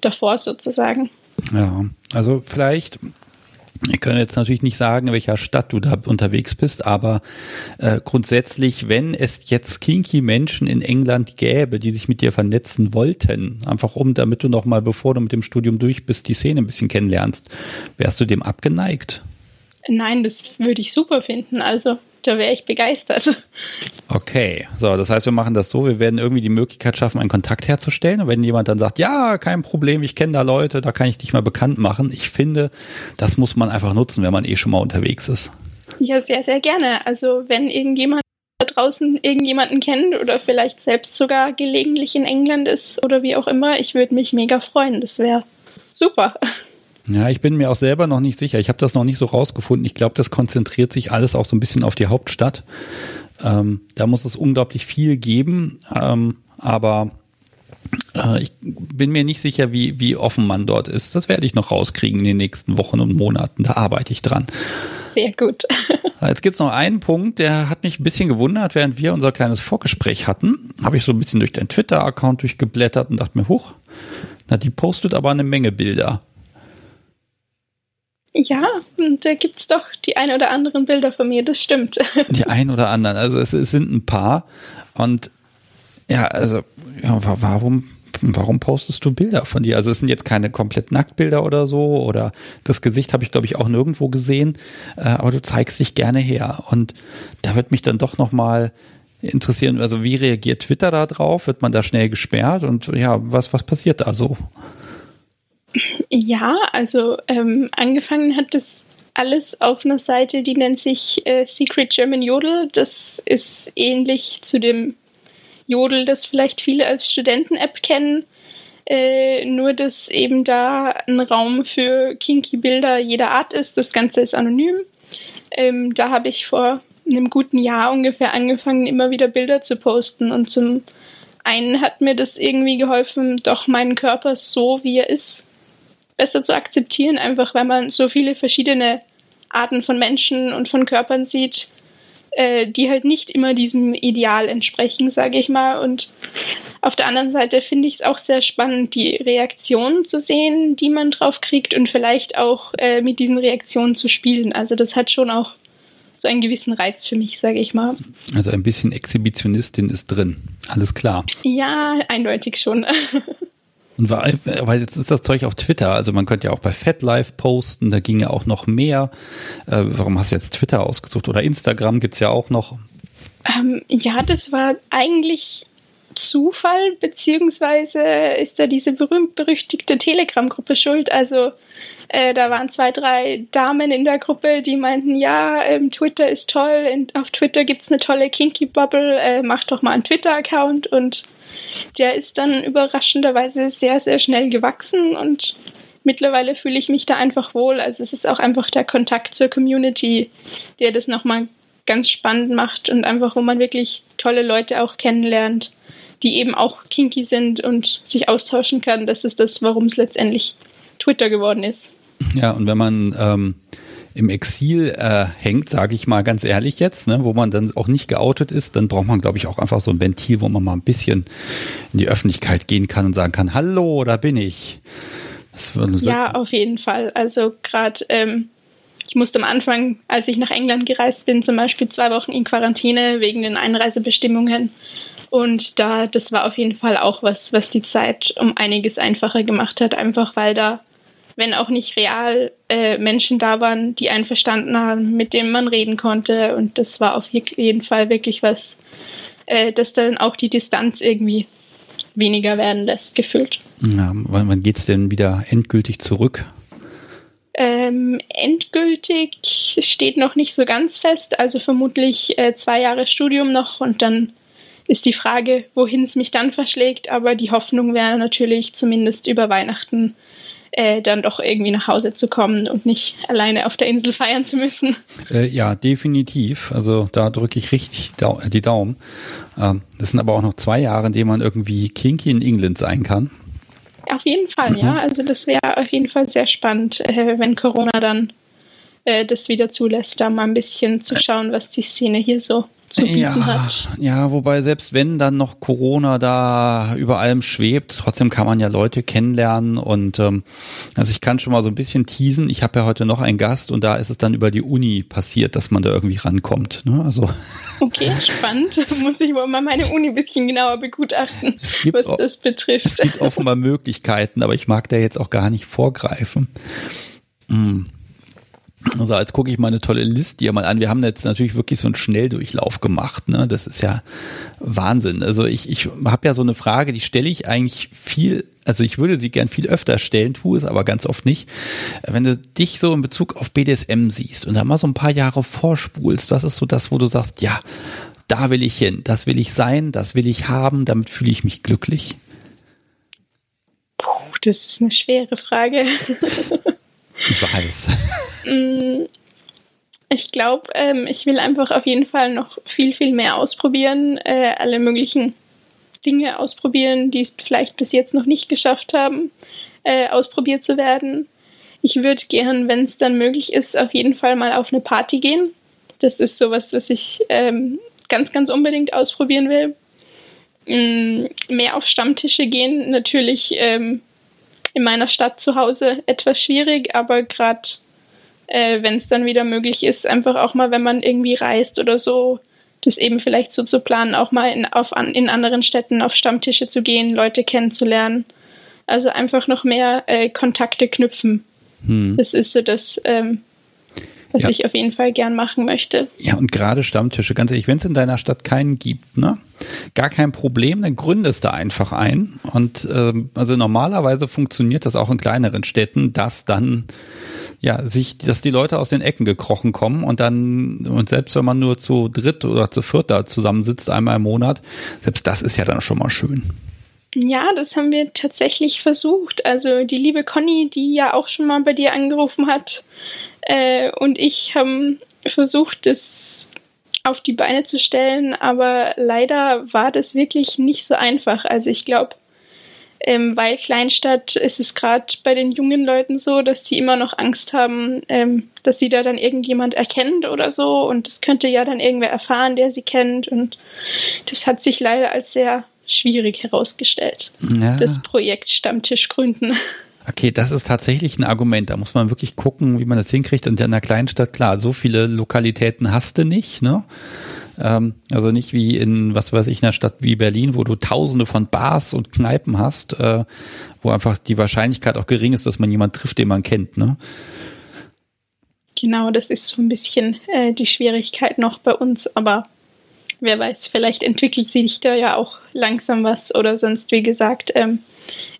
davor sozusagen. Ja, also vielleicht wir können jetzt natürlich nicht sagen, in welcher Stadt du da unterwegs bist, aber äh, grundsätzlich, wenn es jetzt kinky Menschen in England gäbe, die sich mit dir vernetzen wollten, einfach um, damit du noch mal, bevor du mit dem Studium durch bist, die Szene ein bisschen kennenlernst, wärst du dem abgeneigt? Nein, das würde ich super finden. Also da wäre ich begeistert. Okay, so, das heißt, wir machen das so, wir werden irgendwie die Möglichkeit schaffen, einen Kontakt herzustellen. Und wenn jemand dann sagt, ja, kein Problem, ich kenne da Leute, da kann ich dich mal bekannt machen. Ich finde, das muss man einfach nutzen, wenn man eh schon mal unterwegs ist. Ja, sehr, sehr gerne. Also wenn irgendjemand da draußen irgendjemanden kennt oder vielleicht selbst sogar gelegentlich in England ist oder wie auch immer, ich würde mich mega freuen. Das wäre super. Ja, ich bin mir auch selber noch nicht sicher. Ich habe das noch nicht so rausgefunden. Ich glaube, das konzentriert sich alles auch so ein bisschen auf die Hauptstadt. Ähm, da muss es unglaublich viel geben, ähm, aber äh, ich bin mir nicht sicher, wie, wie offen man dort ist. Das werde ich noch rauskriegen in den nächsten Wochen und Monaten. Da arbeite ich dran. Sehr gut. Jetzt gibt's noch einen Punkt, der hat mich ein bisschen gewundert, während wir unser kleines Vorgespräch hatten, habe ich so ein bisschen durch deinen Twitter-Account durchgeblättert und dachte mir, huch, na, die postet aber eine Menge Bilder. Ja, und da gibt es doch die ein oder anderen Bilder von mir, das stimmt. Die ein oder anderen, also es, es sind ein paar. Und ja, also ja, warum, warum postest du Bilder von dir? Also es sind jetzt keine komplett Nacktbilder oder so oder das Gesicht habe ich glaube ich auch nirgendwo gesehen, äh, aber du zeigst dich gerne her und da wird mich dann doch noch mal interessieren, also wie reagiert Twitter da drauf? Wird man da schnell gesperrt und ja, was was passiert da so? Ja, also ähm, angefangen hat das alles auf einer Seite, die nennt sich äh, Secret German Jodel. Das ist ähnlich zu dem Jodel, das vielleicht viele als Studenten-App kennen. Äh, nur, dass eben da ein Raum für kinky Bilder jeder Art ist. Das Ganze ist anonym. Ähm, da habe ich vor einem guten Jahr ungefähr angefangen, immer wieder Bilder zu posten. Und zum einen hat mir das irgendwie geholfen, doch meinen Körper so, wie er ist, besser zu akzeptieren, einfach weil man so viele verschiedene Arten von Menschen und von Körpern sieht, äh, die halt nicht immer diesem Ideal entsprechen, sage ich mal. Und auf der anderen Seite finde ich es auch sehr spannend, die Reaktionen zu sehen, die man drauf kriegt und vielleicht auch äh, mit diesen Reaktionen zu spielen. Also das hat schon auch so einen gewissen Reiz für mich, sage ich mal. Also ein bisschen Exhibitionistin ist drin. Alles klar. Ja, eindeutig schon. Und weil, weil jetzt ist das Zeug auf Twitter, also man könnte ja auch bei FatLife posten, da ging ja auch noch mehr. Äh, warum hast du jetzt Twitter ausgesucht? Oder Instagram gibt's ja auch noch. Ähm, ja, das war eigentlich Zufall, beziehungsweise ist da diese berühmt-berüchtigte Telegram-Gruppe schuld. Also äh, da waren zwei, drei Damen in der Gruppe, die meinten, ja, ähm, Twitter ist toll, in, auf Twitter gibt's eine tolle Kinky-Bubble, äh, mach doch mal einen Twitter-Account und der ist dann überraschenderweise sehr, sehr schnell gewachsen und mittlerweile fühle ich mich da einfach wohl. Also es ist auch einfach der Kontakt zur Community, der das nochmal ganz spannend macht und einfach, wo man wirklich tolle Leute auch kennenlernt, die eben auch kinky sind und sich austauschen kann. Das ist das, warum es letztendlich Twitter geworden ist. Ja, und wenn man ähm, im Exil äh, hängt, sage ich mal ganz ehrlich jetzt, ne, wo man dann auch nicht geoutet ist, dann braucht man, glaube ich, auch einfach so ein Ventil, wo man mal ein bisschen in die Öffentlichkeit gehen kann und sagen kann, hallo, da bin ich. ja, auf jeden Fall. Also gerade, ähm, ich musste am Anfang, als ich nach England gereist bin, zum Beispiel zwei Wochen in Quarantäne wegen den Einreisebestimmungen. Und da, das war auf jeden Fall auch was, was die Zeit um einiges einfacher gemacht hat, einfach weil da wenn auch nicht real äh, Menschen da waren, die einen verstanden haben, mit denen man reden konnte. Und das war auf jeden Fall wirklich was, äh, das dann auch die Distanz irgendwie weniger werden lässt, gefühlt. Ja, wann, wann geht es denn wieder endgültig zurück? Ähm, endgültig steht noch nicht so ganz fest, also vermutlich äh, zwei Jahre Studium noch und dann ist die Frage, wohin es mich dann verschlägt, aber die Hoffnung wäre natürlich zumindest über Weihnachten äh, dann doch irgendwie nach Hause zu kommen und nicht alleine auf der Insel feiern zu müssen. Äh, ja, definitiv. Also da drücke ich richtig dau die Daumen. Ähm, das sind aber auch noch zwei Jahre, in denen man irgendwie kinky in England sein kann. Auf jeden Fall, mhm. ja. Also das wäre auf jeden Fall sehr spannend, äh, wenn Corona dann äh, das wieder zulässt, da mal ein bisschen zu schauen, was die Szene hier so zu bieten ja, hat. Ja, wobei selbst wenn dann noch Corona da über allem schwebt, trotzdem kann man ja Leute kennenlernen und ähm, also ich kann schon mal so ein bisschen teasen. Ich habe ja heute noch einen Gast und da ist es dann über die Uni passiert, dass man da irgendwie rankommt. Ne? Also okay, spannend. Muss ich wohl mal meine Uni ein bisschen genauer begutachten, was das betrifft. Es gibt offenbar Möglichkeiten, aber ich mag da jetzt auch gar nicht vorgreifen. Hm. Also als gucke ich mal eine tolle Liste hier mal an. Wir haben jetzt natürlich wirklich so einen Schnelldurchlauf gemacht. Ne? Das ist ja Wahnsinn. Also ich, ich habe ja so eine Frage, die stelle ich eigentlich viel, also ich würde sie gern viel öfter stellen, tue es aber ganz oft nicht. Wenn du dich so in Bezug auf BDSM siehst und da mal so ein paar Jahre vorspulst, was ist so das, wo du sagst, ja, da will ich hin, das will ich sein, das will ich haben, damit fühle ich mich glücklich? Puh, das ist eine schwere Frage. Ich weiß. Mm, ich glaube, ähm, ich will einfach auf jeden Fall noch viel, viel mehr ausprobieren, äh, alle möglichen Dinge ausprobieren, die es vielleicht bis jetzt noch nicht geschafft haben, äh, ausprobiert zu werden. Ich würde gern, wenn es dann möglich ist, auf jeden Fall mal auf eine Party gehen. Das ist sowas, was ich ähm, ganz, ganz unbedingt ausprobieren will. Ähm, mehr auf Stammtische gehen, natürlich ähm, in meiner Stadt zu Hause etwas schwierig, aber gerade äh, wenn es dann wieder möglich ist, einfach auch mal, wenn man irgendwie reist oder so, das eben vielleicht so zu planen, auch mal in, auf, an, in anderen Städten auf Stammtische zu gehen, Leute kennenzulernen. Also einfach noch mehr äh, Kontakte knüpfen. Hm. Das ist so das, ähm, was ja. ich auf jeden Fall gern machen möchte. Ja, und gerade Stammtische, ganz ehrlich, wenn es in deiner Stadt keinen gibt, ne? Gar kein Problem, dann gründest du einfach ein. Und ähm, also normalerweise funktioniert das auch in kleineren Städten, dass dann ja, sich, dass die Leute aus den Ecken gekrochen kommen und dann, und selbst wenn man nur zu dritt oder zu viert da zusammensitzt, einmal im Monat, selbst das ist ja dann schon mal schön. Ja, das haben wir tatsächlich versucht. Also die liebe Conny, die ja auch schon mal bei dir angerufen hat, äh, und ich haben versucht, das auf die Beine zu stellen, aber leider war das wirklich nicht so einfach. Also ich glaube, ähm, weil Kleinstadt ist es gerade bei den jungen Leuten so, dass sie immer noch Angst haben, ähm, dass sie da dann irgendjemand erkennt oder so und das könnte ja dann irgendwer erfahren, der sie kennt und das hat sich leider als sehr schwierig herausgestellt, ja. das Projekt Stammtisch gründen. Okay, das ist tatsächlich ein Argument. Da muss man wirklich gucken, wie man das hinkriegt. Und in einer kleinen Stadt, klar, so viele Lokalitäten hast du nicht, ne? Ähm, also nicht wie in, was weiß ich, einer Stadt wie Berlin, wo du tausende von Bars und Kneipen hast, äh, wo einfach die Wahrscheinlichkeit auch gering ist, dass man jemanden trifft, den man kennt, ne? Genau, das ist so ein bisschen äh, die Schwierigkeit noch bei uns, aber wer weiß, vielleicht entwickelt sich da ja auch langsam was oder sonst, wie gesagt, ähm,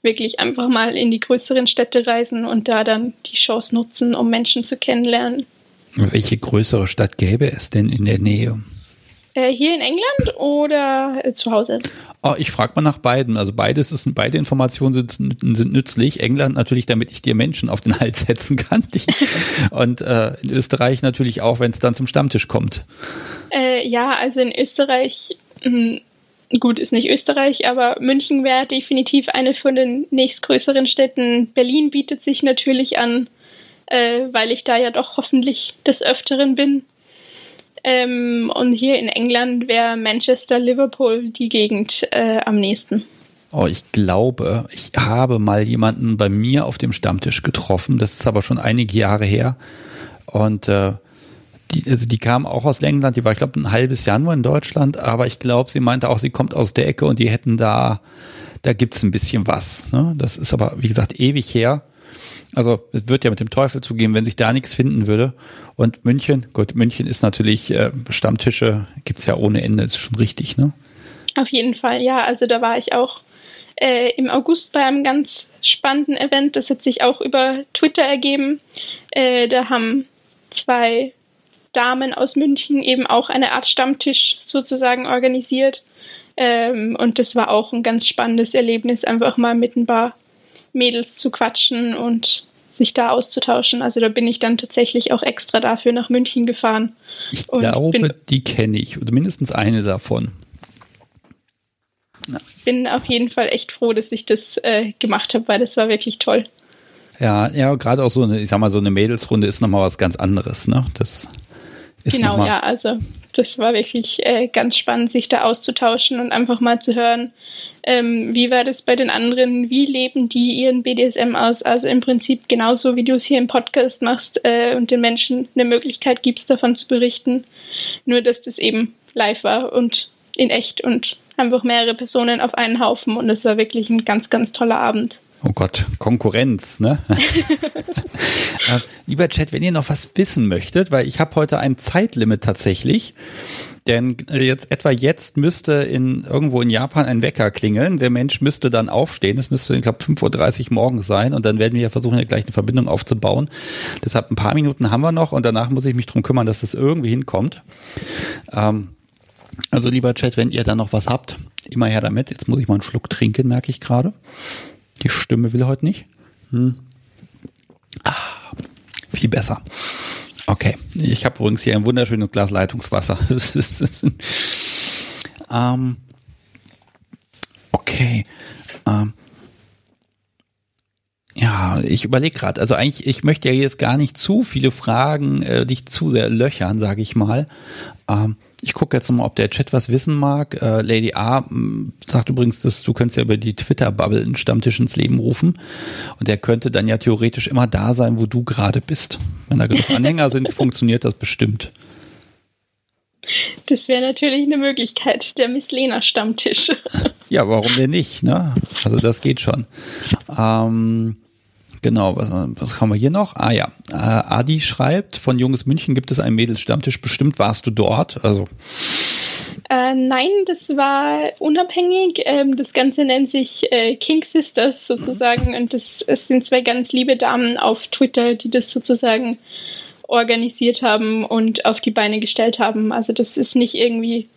wirklich einfach mal in die größeren Städte reisen und da dann die Chance nutzen, um Menschen zu kennenlernen. Welche größere Stadt gäbe es denn in der Nähe? Äh, hier in England oder äh, zu Hause? Oh, ich frage mal nach beiden. Also beides ist, beide Informationen sind, sind nützlich. England natürlich, damit ich dir Menschen auf den Hals setzen kann. Und äh, in Österreich natürlich auch, wenn es dann zum Stammtisch kommt. Äh, ja, also in Österreich, mh, hm, gut, ist nicht Österreich, aber München wäre definitiv eine von den nächstgrößeren Städten. Berlin bietet sich natürlich an, äh, weil ich da ja doch hoffentlich des Öfteren bin. Ähm, und hier in England wäre Manchester, Liverpool die Gegend äh, am nächsten. Oh, ich glaube, ich habe mal jemanden bei mir auf dem Stammtisch getroffen. Das ist aber schon einige Jahre her. Und äh, die, also die kam auch aus England, die war, ich glaube, ein halbes Jahr nur in Deutschland, aber ich glaube, sie meinte auch, sie kommt aus der Ecke und die hätten da, da gibt's ein bisschen was. Ne? Das ist aber, wie gesagt, ewig her. Also es wird ja mit dem Teufel zugehen, wenn sich da nichts finden würde. Und München, gut, München ist natürlich, äh, Stammtische gibt's ja ohne Ende, ist schon richtig, ne? Auf jeden Fall, ja. Also da war ich auch äh, im August bei einem ganz spannenden Event. Das hat sich auch über Twitter ergeben. Äh, da haben zwei Damen aus München eben auch eine Art Stammtisch sozusagen organisiert. Ähm, und das war auch ein ganz spannendes Erlebnis, einfach mal mit ein paar Mädels zu quatschen und sich da auszutauschen. Also da bin ich dann tatsächlich auch extra dafür nach München gefahren. Ich glaube, die kenne ich, oder mindestens eine davon. Ja. Bin auf jeden Fall echt froh, dass ich das äh, gemacht habe, weil das war wirklich toll. Ja, ja, gerade auch so eine, ich sag mal, so eine Mädelsrunde ist nochmal was ganz anderes, ne? Das ist genau, ja, also das war wirklich äh, ganz spannend, sich da auszutauschen und einfach mal zu hören, ähm, wie war das bei den anderen, wie leben die ihren BDSM aus. Also im Prinzip genauso, wie du es hier im Podcast machst äh, und den Menschen eine Möglichkeit gibst, davon zu berichten. Nur, dass das eben live war und in echt und einfach mehrere Personen auf einen Haufen und es war wirklich ein ganz, ganz toller Abend. Oh Gott, Konkurrenz, ne? äh, lieber Chat, wenn ihr noch was wissen möchtet, weil ich habe heute ein Zeitlimit tatsächlich. Denn jetzt, etwa jetzt müsste in irgendwo in Japan ein Wecker klingeln. Der Mensch müsste dann aufstehen. Es müsste, ich glaube, 5.30 Uhr morgens sein. Und dann werden wir ja versuchen, hier gleich eine Verbindung aufzubauen. Deshalb ein paar Minuten haben wir noch und danach muss ich mich drum kümmern, dass es das irgendwie hinkommt. Ähm, also lieber Chat, wenn ihr da noch was habt, immer her damit. Jetzt muss ich mal einen Schluck trinken, merke ich gerade. Die Stimme will heute nicht. Hm. Ah, viel besser. Okay, ich habe übrigens hier ein wunderschönes Glas Leitungswasser. ähm, okay. Ähm, ja, ich überlege gerade. Also eigentlich, ich möchte ja jetzt gar nicht zu viele Fragen, äh, dich zu sehr löchern, sage ich mal. Ähm, ich gucke jetzt mal, ob der Chat was wissen mag. Äh, Lady A sagt übrigens, dass du könntest ja über die Twitter-Bubble einen Stammtisch ins Leben rufen. Und der könnte dann ja theoretisch immer da sein, wo du gerade bist. Wenn da genug Anhänger sind, funktioniert das bestimmt. Das wäre natürlich eine Möglichkeit, der Miss Lena Stammtisch. ja, warum denn nicht? Ne? Also das geht schon. Ähm, Genau, was, was haben wir hier noch? Ah ja, äh, Adi schreibt, von Junges München gibt es einen Mädelsstammtisch. Bestimmt warst du dort. Also äh, nein, das war unabhängig. Ähm, das Ganze nennt sich äh, King Sisters sozusagen und das, es sind zwei ganz liebe Damen auf Twitter, die das sozusagen organisiert haben und auf die Beine gestellt haben. Also das ist nicht irgendwie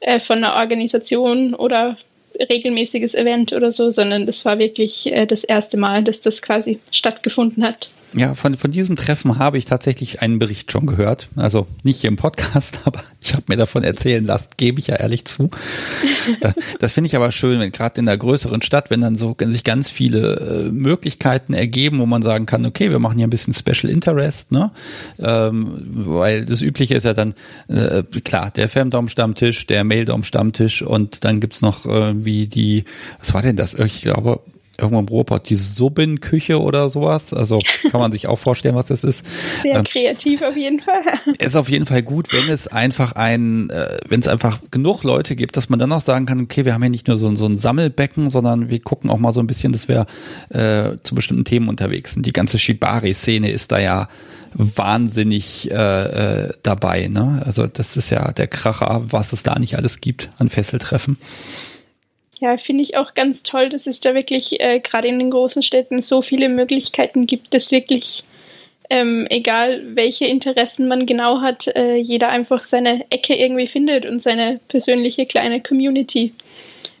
äh, von einer Organisation oder regelmäßiges Event oder so, sondern das war wirklich äh, das erste Mal, dass das quasi stattgefunden hat. Ja, von, von diesem Treffen habe ich tatsächlich einen Bericht schon gehört. Also nicht hier im Podcast, aber ich habe mir davon erzählen lassen, gebe ich ja ehrlich zu. Äh, das finde ich aber schön, wenn gerade in der größeren Stadt, wenn dann so sich ganz viele äh, Möglichkeiten ergeben, wo man sagen kann, okay, wir machen hier ein bisschen Special Interest, ne? Ähm, weil das Übliche ist ja dann, äh, klar, der Femdom-Stammtisch, der Maildom-Stammtisch und dann gibt's noch äh, wie die, was war denn das? Ich glaube, irgendwo im Ruhrpott die Subbenküche oder sowas. Also kann man sich auch vorstellen, was das ist. Sehr ähm, kreativ auf jeden Fall. Ist auf jeden Fall gut, wenn es einfach ein, äh, wenn es einfach genug Leute gibt, dass man dann auch sagen kann, okay, wir haben hier nicht nur so, so ein Sammelbecken, sondern wir gucken auch mal so ein bisschen, dass wir äh, zu bestimmten Themen unterwegs sind. Die ganze Shibari-Szene ist da ja wahnsinnig äh, äh, dabei. Ne? Also das ist ja der Kracher, was es da nicht alles gibt an Fesseltreffen. Ja, finde ich auch ganz toll, dass es da wirklich äh, gerade in den großen Städten so viele Möglichkeiten gibt, dass wirklich, ähm, egal welche Interessen man genau hat, äh, jeder einfach seine Ecke irgendwie findet und seine persönliche kleine Community.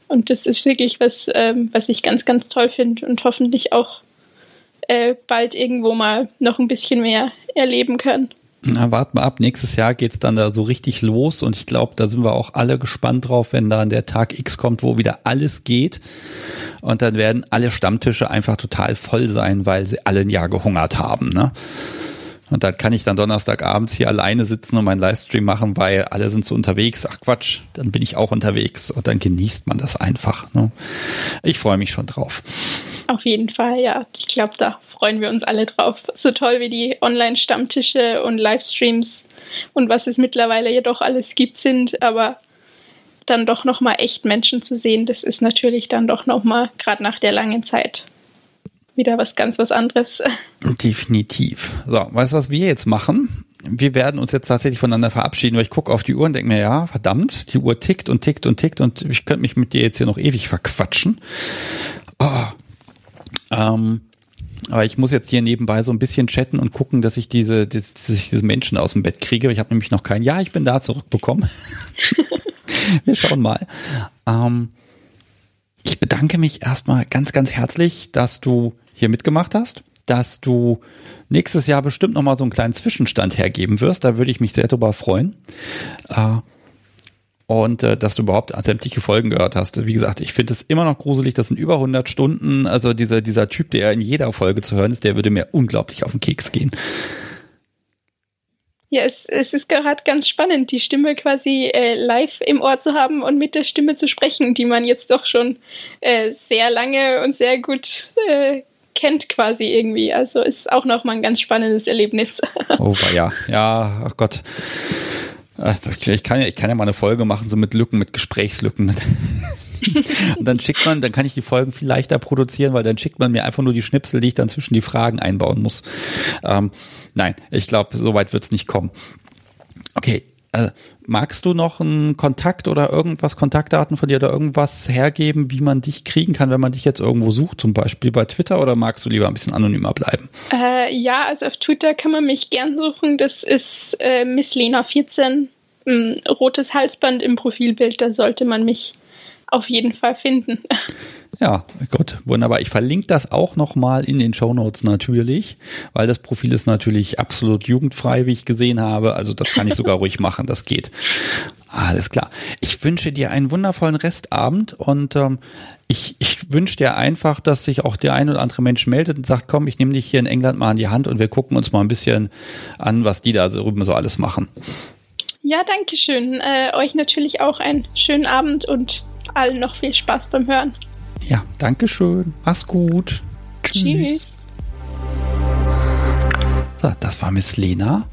Und das ist wirklich was, ähm, was ich ganz, ganz toll finde und hoffentlich auch äh, bald irgendwo mal noch ein bisschen mehr erleben können. Na, warten wir ab. Nächstes Jahr geht's dann da so richtig los und ich glaube, da sind wir auch alle gespannt drauf, wenn dann der Tag X kommt, wo wieder alles geht. Und dann werden alle Stammtische einfach total voll sein, weil sie alle ein Jahr gehungert haben. Ne? Und dann kann ich dann Donnerstagabends hier alleine sitzen und meinen Livestream machen, weil alle sind so unterwegs. Ach Quatsch, dann bin ich auch unterwegs und dann genießt man das einfach. Ne? Ich freue mich schon drauf. Auf jeden Fall, ja. Ich glaube, da freuen wir uns alle drauf. So toll wie die Online-Stammtische und Livestreams und was es mittlerweile jedoch alles gibt sind, aber dann doch nochmal echt Menschen zu sehen, das ist natürlich dann doch nochmal, gerade nach der langen Zeit, wieder was ganz was anderes. Definitiv. So, weißt du, was wir jetzt machen? Wir werden uns jetzt tatsächlich voneinander verabschieden, weil ich gucke auf die Uhr und denke mir, ja, verdammt, die Uhr tickt und tickt und tickt und ich könnte mich mit dir jetzt hier noch ewig verquatschen. Oh. Ähm, aber ich muss jetzt hier nebenbei so ein bisschen chatten und gucken, dass ich diese, dass, dass ich diese Menschen aus dem Bett kriege. Ich habe nämlich noch keinen. Ja, ich bin da zurückbekommen. Wir schauen mal. Ähm, ich bedanke mich erstmal ganz, ganz herzlich, dass du hier mitgemacht hast, dass du nächstes Jahr bestimmt nochmal so einen kleinen Zwischenstand hergeben wirst. Da würde ich mich sehr drüber freuen. Äh, und äh, dass du überhaupt sämtliche Folgen gehört hast. Wie gesagt, ich finde es immer noch gruselig, das sind über 100 Stunden. Also dieser, dieser Typ, der in jeder Folge zu hören ist, der würde mir unglaublich auf den Keks gehen. Ja, es, es ist gerade ganz spannend, die Stimme quasi äh, live im Ohr zu haben und mit der Stimme zu sprechen, die man jetzt doch schon äh, sehr lange und sehr gut äh, kennt quasi irgendwie. Also ist auch nochmal ein ganz spannendes Erlebnis. Oh ja, ja, ach Gott. Ich kann ja, ich kann ja mal eine Folge machen, so mit Lücken, mit Gesprächslücken. und dann schickt man, dann kann ich die Folgen viel leichter produzieren, weil dann schickt man mir einfach nur die Schnipsel, die ich dann zwischen die Fragen einbauen muss. Ähm, nein, ich glaube, so weit wird es nicht kommen. Okay, äh, magst du noch einen Kontakt oder irgendwas, Kontaktdaten von dir oder irgendwas hergeben, wie man dich kriegen kann, wenn man dich jetzt irgendwo sucht, zum Beispiel bei Twitter oder magst du lieber ein bisschen anonymer bleiben? Äh, ja, also auf Twitter kann man mich gern suchen. Das ist äh, Miss Lena 14. Ein rotes Halsband im Profilbild, da sollte man mich auf jeden Fall finden. Ja, gut, wunderbar. Ich verlinke das auch nochmal in den Show Notes natürlich, weil das Profil ist natürlich absolut jugendfrei, wie ich gesehen habe. Also das kann ich sogar ruhig machen, das geht. Alles klar. Ich wünsche dir einen wundervollen Restabend und ähm, ich, ich wünsche dir einfach, dass sich auch der ein oder andere Mensch meldet und sagt, komm, ich nehme dich hier in England mal an die Hand und wir gucken uns mal ein bisschen an, was die da drüben so alles machen. Ja, danke schön. Äh, euch natürlich auch einen schönen Abend und allen noch viel Spaß beim Hören. Ja, danke schön. Mach's gut. Tschüss. Tschüss. So, das war Miss Lena.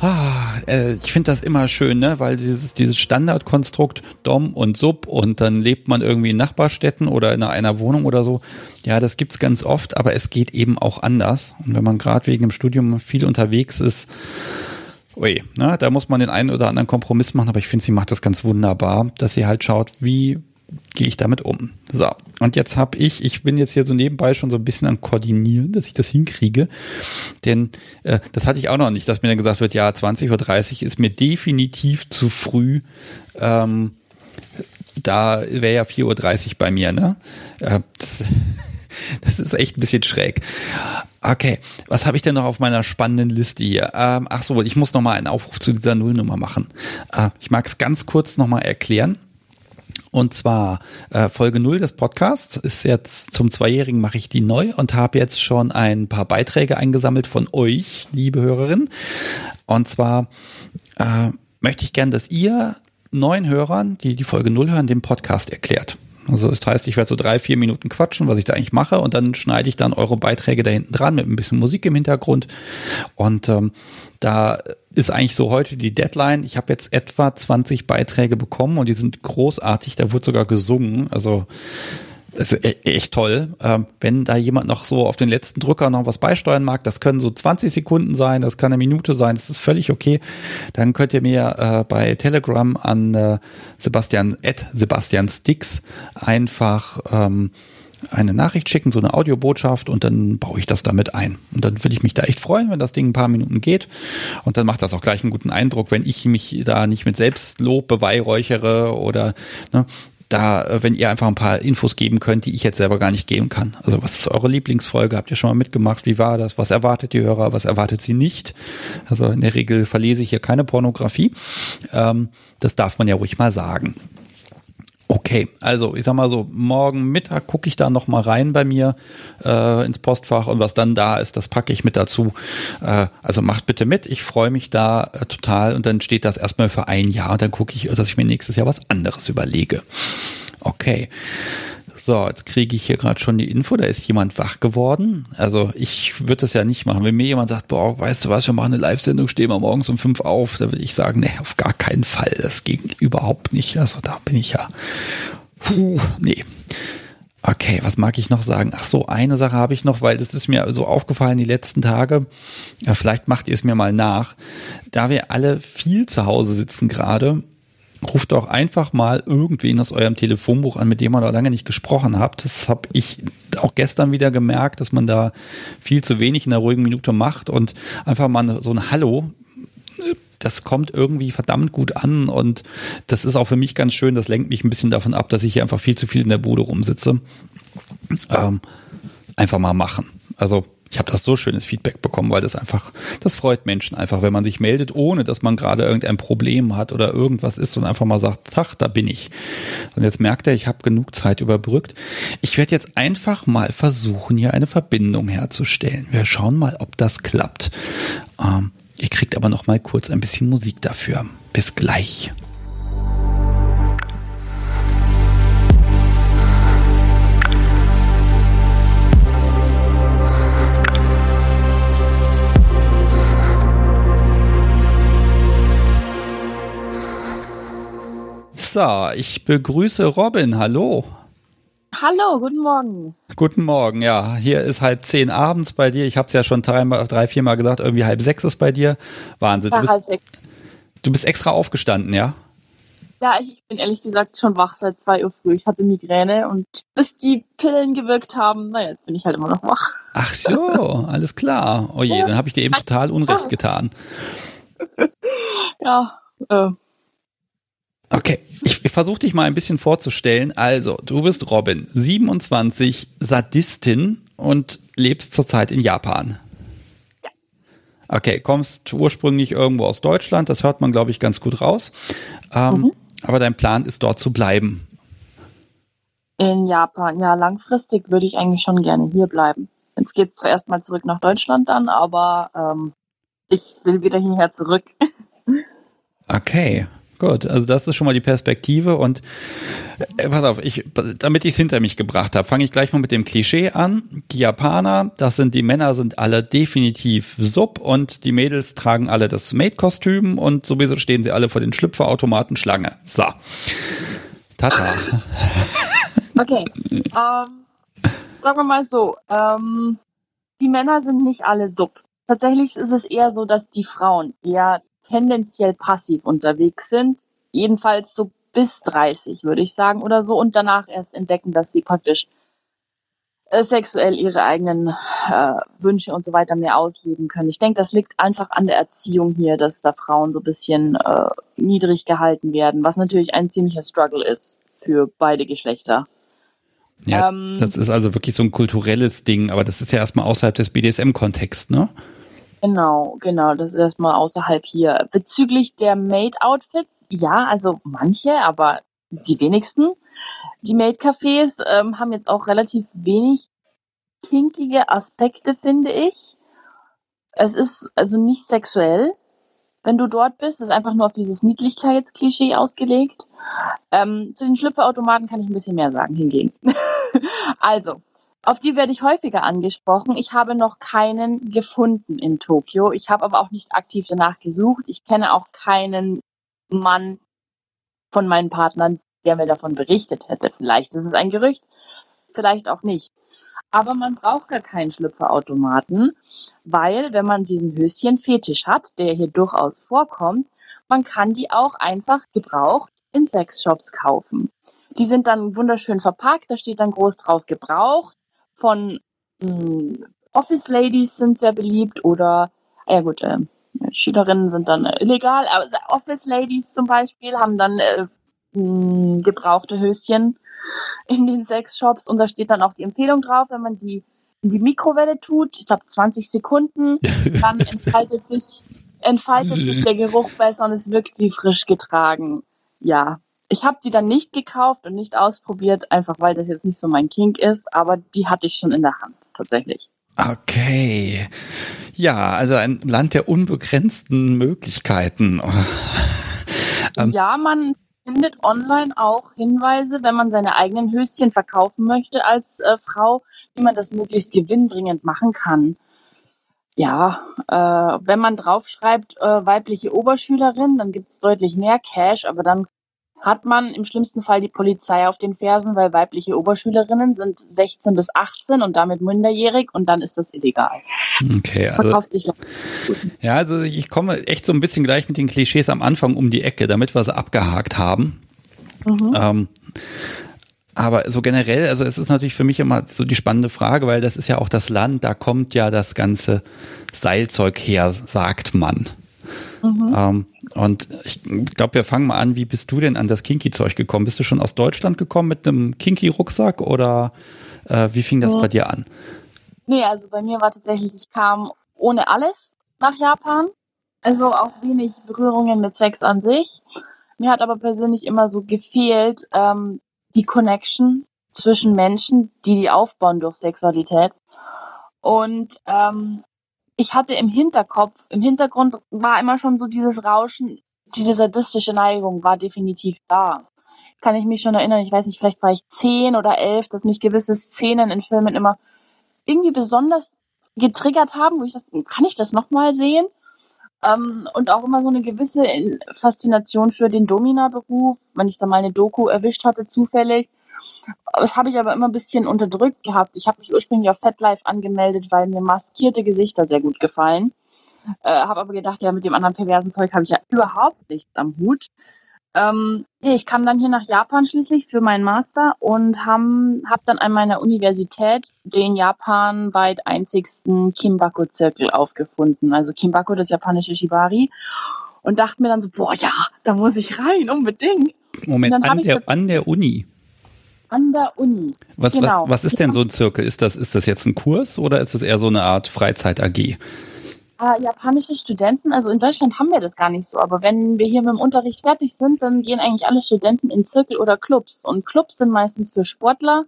Ah, äh, ich finde das immer schön, ne? weil dieses, dieses Standardkonstrukt Dom und Sub und dann lebt man irgendwie in Nachbarstädten oder in einer Wohnung oder so. Ja, das gibt's ganz oft, aber es geht eben auch anders. Und wenn man gerade wegen dem Studium viel unterwegs ist, ui, ne, da muss man den einen oder anderen Kompromiss machen, aber ich finde, sie macht das ganz wunderbar, dass sie halt schaut, wie gehe ich damit um. So, und jetzt habe ich, ich bin jetzt hier so nebenbei schon so ein bisschen am Koordinieren, dass ich das hinkriege. Denn äh, das hatte ich auch noch nicht, dass mir dann gesagt wird, ja, 20.30 Uhr ist mir definitiv zu früh. Ähm, da wäre ja 4.30 Uhr bei mir, ne? Äh, das, das ist echt ein bisschen schräg. Okay, was habe ich denn noch auf meiner spannenden Liste hier? Ähm, ach so, ich muss noch mal einen Aufruf zu dieser Nullnummer machen. Äh, ich mag es ganz kurz noch mal erklären. Und zwar äh, Folge 0 des Podcasts ist jetzt zum Zweijährigen mache ich die neu und habe jetzt schon ein paar Beiträge eingesammelt von euch, liebe Hörerinnen. Und zwar äh, möchte ich gern, dass ihr neuen Hörern, die die Folge 0 hören, den Podcast erklärt. Also das heißt, ich werde so drei, vier Minuten quatschen, was ich da eigentlich mache und dann schneide ich dann eure Beiträge da hinten dran mit ein bisschen Musik im Hintergrund. Und ähm, da ist eigentlich so heute die Deadline. Ich habe jetzt etwa 20 Beiträge bekommen und die sind großartig. Da wurde sogar gesungen. Also das ist e-, echt toll. Ähm, wenn da jemand noch so auf den letzten Drücker noch was beisteuern mag, das können so 20 Sekunden sein, das kann eine Minute sein, das ist völlig okay. Dann könnt ihr mir äh, bei Telegram an äh, Sebastian, at Sebastian Sticks einfach ähm, eine Nachricht schicken, so eine Audiobotschaft und dann baue ich das damit ein. Und dann würde ich mich da echt freuen, wenn das Ding ein paar Minuten geht. Und dann macht das auch gleich einen guten Eindruck, wenn ich mich da nicht mit Selbstlob beweihräuchere oder ne, da, äh, wenn ihr einfach ein paar Infos geben könnt, die ich jetzt selber gar nicht geben kann. Also was ist eure Lieblingsfolge? Habt ihr schon mal mitgemacht? Wie war das? Was erwartet die Hörer? Was erwartet sie nicht? Also in der Regel verlese ich hier keine Pornografie. Ähm, das darf man ja ruhig mal sagen. Okay, also ich sag mal so, morgen Mittag gucke ich da noch mal rein bei mir äh, ins Postfach und was dann da ist, das packe ich mit dazu. Äh, also macht bitte mit, ich freue mich da äh, total und dann steht das erstmal für ein Jahr und dann gucke ich, dass ich mir nächstes Jahr was anderes überlege. Okay. So, jetzt kriege ich hier gerade schon die Info, da ist jemand wach geworden. Also ich würde das ja nicht machen. Wenn mir jemand sagt, boah, weißt du was, wir machen eine Live-Sendung, stehen wir morgens um fünf auf, da würde ich sagen, nee, auf gar keinen Fall. Das ging überhaupt nicht. Also da bin ich ja, puh, nee. Okay, was mag ich noch sagen? Ach so, eine Sache habe ich noch, weil das ist mir so aufgefallen die letzten Tage. Ja, vielleicht macht ihr es mir mal nach. Da wir alle viel zu Hause sitzen gerade ruft doch einfach mal irgendwen aus eurem Telefonbuch an, mit dem ihr noch lange nicht gesprochen habt. Das habe ich auch gestern wieder gemerkt, dass man da viel zu wenig in der ruhigen Minute macht und einfach mal so ein Hallo. Das kommt irgendwie verdammt gut an und das ist auch für mich ganz schön. Das lenkt mich ein bisschen davon ab, dass ich hier einfach viel zu viel in der Bude rumsitze. Ähm, einfach mal machen. Also ich habe das so schönes Feedback bekommen, weil das einfach, das freut Menschen einfach, wenn man sich meldet, ohne dass man gerade irgendein Problem hat oder irgendwas ist und einfach mal sagt, Tach, da bin ich. Und jetzt merkt er, ich habe genug Zeit überbrückt. Ich werde jetzt einfach mal versuchen, hier eine Verbindung herzustellen. Wir schauen mal, ob das klappt. Ähm, ihr kriegt aber noch mal kurz ein bisschen Musik dafür. Bis gleich. So, ich begrüße Robin. Hallo. Hallo, guten Morgen. Guten Morgen, ja. Hier ist halb zehn abends bei dir. Ich habe es ja schon drei, drei, vier Mal gesagt, irgendwie halb sechs ist bei dir. Wahnsinn. Ja, du, bist, halb sechs. du bist extra aufgestanden, ja? Ja, ich, bin ehrlich gesagt schon wach seit zwei Uhr früh. Ich hatte Migräne und bis die Pillen gewirkt haben, naja, jetzt bin ich halt immer noch wach. Ach so, alles klar. Oh je, ja. dann habe ich dir eben total Unrecht getan. Ja, äh, Okay, ich, ich versuche dich mal ein bisschen vorzustellen. Also, du bist Robin, 27, Sadistin und lebst zurzeit in Japan. Ja. Okay, kommst ursprünglich irgendwo aus Deutschland, das hört man, glaube ich, ganz gut raus. Ähm, mhm. Aber dein Plan ist dort zu bleiben. In Japan, ja, langfristig würde ich eigentlich schon gerne hier bleiben. Jetzt geht zwar erstmal zurück nach Deutschland dann, aber ähm, ich will wieder hierher zurück. Okay, Gut, also das ist schon mal die Perspektive und äh, pass auf, ich, damit ich es hinter mich gebracht habe, fange ich gleich mal mit dem Klischee an. Die Japaner, das sind die Männer, sind alle definitiv Sub und die Mädels tragen alle das Maid-Kostüm und sowieso stehen sie alle vor den Schlüpferautomaten Schlange. So. Tata. Okay. ähm, sagen wir mal so, ähm, die Männer sind nicht alle Sub. Tatsächlich ist es eher so, dass die Frauen eher tendenziell passiv unterwegs sind, jedenfalls so bis 30, würde ich sagen, oder so, und danach erst entdecken, dass sie praktisch äh, sexuell ihre eigenen äh, Wünsche und so weiter mehr ausleben können. Ich denke, das liegt einfach an der Erziehung hier, dass da Frauen so ein bisschen äh, niedrig gehalten werden, was natürlich ein ziemlicher Struggle ist für beide Geschlechter. Ja, ähm, das ist also wirklich so ein kulturelles Ding, aber das ist ja erstmal außerhalb des BDSM-Kontexts, ne? Genau, genau, das ist erstmal außerhalb hier. Bezüglich der Maid-Outfits, ja, also manche, aber die wenigsten. Die Maid-Cafés ähm, haben jetzt auch relativ wenig kinkige Aspekte, finde ich. Es ist also nicht sexuell, wenn du dort bist. Es ist einfach nur auf dieses Niedlichkeitsklischee ausgelegt. Ähm, zu den Schlüpferautomaten kann ich ein bisschen mehr sagen hingegen. also, auf die werde ich häufiger angesprochen. Ich habe noch keinen gefunden in Tokio. Ich habe aber auch nicht aktiv danach gesucht. Ich kenne auch keinen Mann von meinen Partnern, der mir davon berichtet hätte. Vielleicht ist es ein Gerücht, vielleicht auch nicht. Aber man braucht gar keinen Schlüpferautomaten, weil wenn man diesen Höschen-Fetisch hat, der hier durchaus vorkommt, man kann die auch einfach gebraucht in Sexshops kaufen. Die sind dann wunderschön verpackt, da steht dann groß drauf gebraucht von mh, hm, Office Ladies sind sehr beliebt oder, ah ja gut, äh, Schülerinnen sind dann äh, illegal, aber Office Ladies zum Beispiel haben dann äh, mh, gebrauchte Höschen in den Sexshops und da steht dann auch die Empfehlung drauf, wenn man die in die Mikrowelle tut, ich glaube 20 Sekunden, dann entfaltet sich, entfaltet sich der Geruch besser und es wirkt wie frisch getragen. Ja. Ich habe die dann nicht gekauft und nicht ausprobiert, einfach weil das jetzt nicht so mein Kink ist, aber die hatte ich schon in der Hand, tatsächlich. Okay. Ja, also ein Land der unbegrenzten Möglichkeiten. ähm, ja, man findet online auch Hinweise, wenn man seine eigenen Höschen verkaufen möchte als äh, Frau, wie man das möglichst gewinnbringend machen kann. Ja, äh, wenn man draufschreibt äh, weibliche Oberschülerin, dann gibt es deutlich mehr Cash, aber dann hat man im schlimmsten Fall die Polizei auf den Fersen, weil weibliche Oberschülerinnen sind 16 bis 18 und damit minderjährig und dann ist das illegal. Okay, also, ja, also ich komme echt so ein bisschen gleich mit den Klischees am Anfang um die Ecke, damit wir sie abgehakt haben. Mhm. Ähm, aber so generell, also es ist natürlich für mich immer so die spannende Frage, weil das ist ja auch das Land, da kommt ja das ganze Seilzeug her, sagt man. Mhm. Ähm, und ich glaube, wir fangen mal an. Wie bist du denn an das Kinky-Zeug gekommen? Bist du schon aus Deutschland gekommen mit einem Kinky-Rucksack oder äh, wie fing das mhm. bei dir an? Nee, also bei mir war tatsächlich, ich kam ohne alles nach Japan. Also auch wenig Berührungen mit Sex an sich. Mir hat aber persönlich immer so gefehlt, ähm, die Connection zwischen Menschen, die die aufbauen durch Sexualität. Und ähm, ich hatte im Hinterkopf, im Hintergrund war immer schon so dieses Rauschen, diese sadistische Neigung war definitiv da. Kann ich mich schon erinnern, ich weiß nicht, vielleicht war ich zehn oder elf, dass mich gewisse Szenen in Filmen immer irgendwie besonders getriggert haben, wo ich dachte, kann ich das nochmal sehen? Ähm, und auch immer so eine gewisse Faszination für den Domina-Beruf, wenn ich da mal eine Doku erwischt hatte, zufällig, das habe ich aber immer ein bisschen unterdrückt gehabt. Ich habe mich ursprünglich auf FetLife angemeldet, weil mir maskierte Gesichter sehr gut gefallen. Äh, habe aber gedacht, ja, mit dem anderen perversen Zeug habe ich ja überhaupt nichts am Hut. Ähm, ich kam dann hier nach Japan schließlich für meinen Master und habe hab dann an meiner Universität den japanweit einzigsten Kimbako-Zirkel aufgefunden. Also Kimbako, das japanische Shibari. Und dachte mir dann so, boah, ja, da muss ich rein, unbedingt. Moment, an der, an der Uni? An der Uni. Was, genau. was, was ist denn so ein Zirkel? Ist das, ist das jetzt ein Kurs oder ist das eher so eine Art Freizeit-AG? Äh, japanische Studenten, also in Deutschland haben wir das gar nicht so, aber wenn wir hier mit dem Unterricht fertig sind, dann gehen eigentlich alle Studenten in Zirkel oder Clubs. Und Clubs sind meistens für Sportler,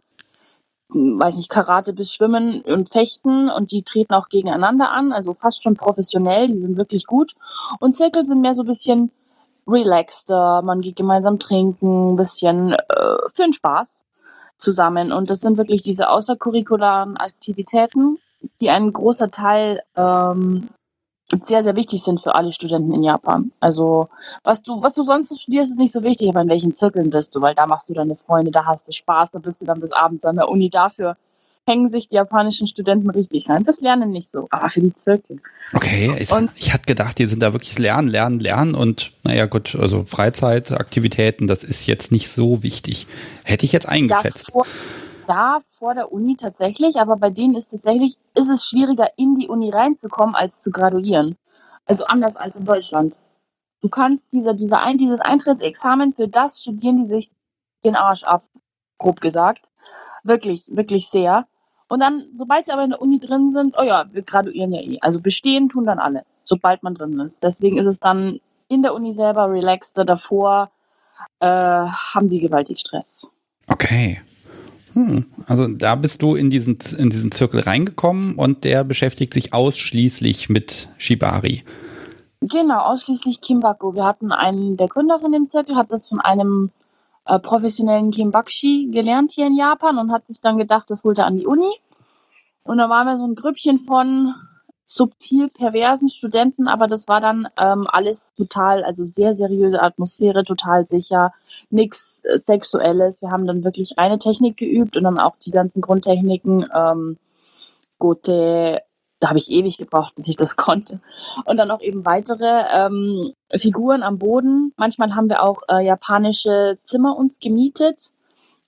hm, weiß nicht, Karate bis Schwimmen und Fechten und die treten auch gegeneinander an, also fast schon professionell, die sind wirklich gut. Und Zirkel sind mehr so ein bisschen relaxter, man geht gemeinsam trinken, ein bisschen äh, für den Spaß zusammen. Und das sind wirklich diese außercurricularen Aktivitäten, die ein großer Teil ähm, sehr, sehr wichtig sind für alle Studenten in Japan. Also was du, was du sonst studierst, ist nicht so wichtig, aber in welchen Zirkeln bist du, weil da machst du deine Freunde, da hast du Spaß, da bist du dann bis abends an der Uni dafür hängen sich die japanischen Studenten richtig rein. Das Lernen nicht so, aber für die Zirkel. Okay, ich, und, ich hatte gedacht, die sind da wirklich lernen, lernen, lernen und naja gut, also Freizeitaktivitäten, das ist jetzt nicht so wichtig. Hätte ich jetzt eingeschätzt. Ja, vor, ja, vor der Uni tatsächlich, aber bei denen ist tatsächlich, ist es schwieriger, in die Uni reinzukommen, als zu graduieren. Also anders als in Deutschland. Du kannst dieser, dieser ein, dieses Eintrittsexamen, für das studieren die sich den Arsch ab, grob gesagt. Wirklich, wirklich sehr. Und dann, sobald sie aber in der Uni drin sind, oh ja, wir graduieren ja eh. Also bestehen tun dann alle, sobald man drin ist. Deswegen ist es dann in der Uni selber relaxter. Davor äh, haben die gewaltig Stress. Okay. Hm. Also da bist du in diesen, in diesen Zirkel reingekommen und der beschäftigt sich ausschließlich mit Shibari. Genau, ausschließlich Kimbako. Wir hatten einen, der Gründer von dem Zirkel hat das von einem äh, professionellen Kimbakshi gelernt hier in Japan und hat sich dann gedacht, das holt er an die Uni. Und da waren wir so ein Grüppchen von subtil perversen Studenten, aber das war dann ähm, alles total, also sehr seriöse Atmosphäre, total sicher, nichts Sexuelles. Wir haben dann wirklich reine Technik geübt und dann auch die ganzen Grundtechniken, ähm, Gote, da habe ich ewig gebraucht, bis ich das konnte. Und dann auch eben weitere ähm, Figuren am Boden. Manchmal haben wir auch äh, japanische Zimmer uns gemietet.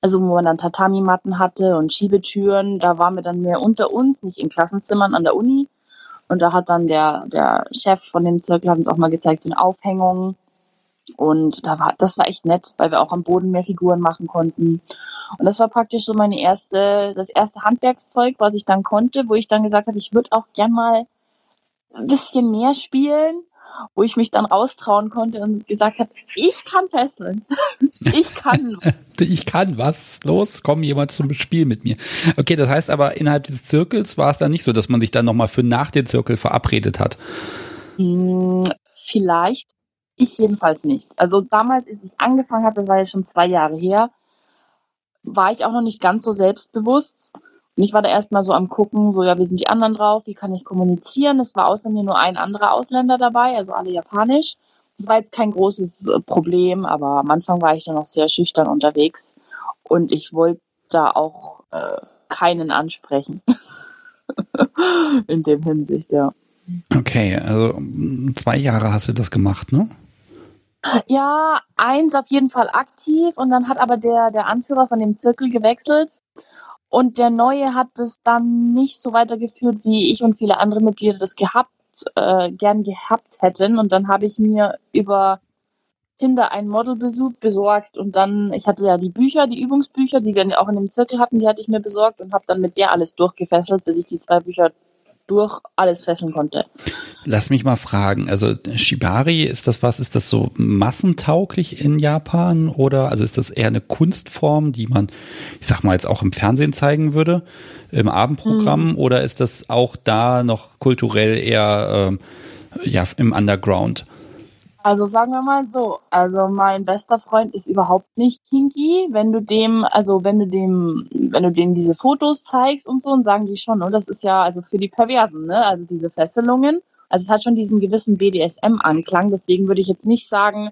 Also wo man dann Tatami-Matten hatte und Schiebetüren. Da waren wir dann mehr unter uns, nicht in Klassenzimmern an der Uni. Und da hat dann der, der Chef von dem Zirkel hat uns auch mal gezeigt, so eine Aufhängung. Und da war, das war echt nett, weil wir auch am Boden mehr Figuren machen konnten. Und das war praktisch so meine erste, das erste Handwerkszeug, was ich dann konnte, wo ich dann gesagt habe, ich würde auch gern mal ein bisschen mehr spielen, wo ich mich dann raustrauen konnte und gesagt habe, ich kann fesseln. ich kann. ich kann was. Los, komm jemand zum Spiel mit mir. Okay, das heißt aber innerhalb dieses Zirkels war es dann nicht so, dass man sich dann nochmal für nach den Zirkel verabredet hat. Hm, vielleicht. Ich jedenfalls nicht. Also damals, als ich angefangen habe, das war ja schon zwei Jahre her, war ich auch noch nicht ganz so selbstbewusst. Und ich war da erstmal so am gucken, so ja, wie sind die anderen drauf, wie kann ich kommunizieren. Es war außer mir nur ein anderer Ausländer dabei, also alle japanisch. Das war jetzt kein großes äh, Problem, aber am Anfang war ich dann noch sehr schüchtern unterwegs und ich wollte da auch äh, keinen ansprechen. In dem Hinsicht, ja. Okay, also zwei Jahre hast du das gemacht, ne? Ja, eins auf jeden Fall aktiv und dann hat aber der, der Anführer von dem Zirkel gewechselt und der Neue hat es dann nicht so weitergeführt, wie ich und viele andere Mitglieder das gehabt, äh, gern gehabt hätten. Und dann habe ich mir über Tinder ein Model besorgt und dann, ich hatte ja die Bücher, die Übungsbücher, die wir auch in dem Zirkel hatten, die hatte ich mir besorgt und habe dann mit der alles durchgefesselt, bis ich die zwei Bücher durch alles fesseln konnte. Lass mich mal fragen, also Shibari, ist das was, ist das so massentauglich in Japan oder also ist das eher eine Kunstform, die man, ich sag mal jetzt auch im Fernsehen zeigen würde, im Abendprogramm mhm. oder ist das auch da noch kulturell eher äh, ja, im Underground? Also sagen wir mal so, also mein bester Freund ist überhaupt nicht kinky. Wenn du dem, also wenn du dem, wenn du denen diese Fotos zeigst und so, und sagen die schon, und das ist ja also für die Perversen, ne? Also diese Fesselungen. Also es hat schon diesen gewissen BDSM-Anklang. Deswegen würde ich jetzt nicht sagen,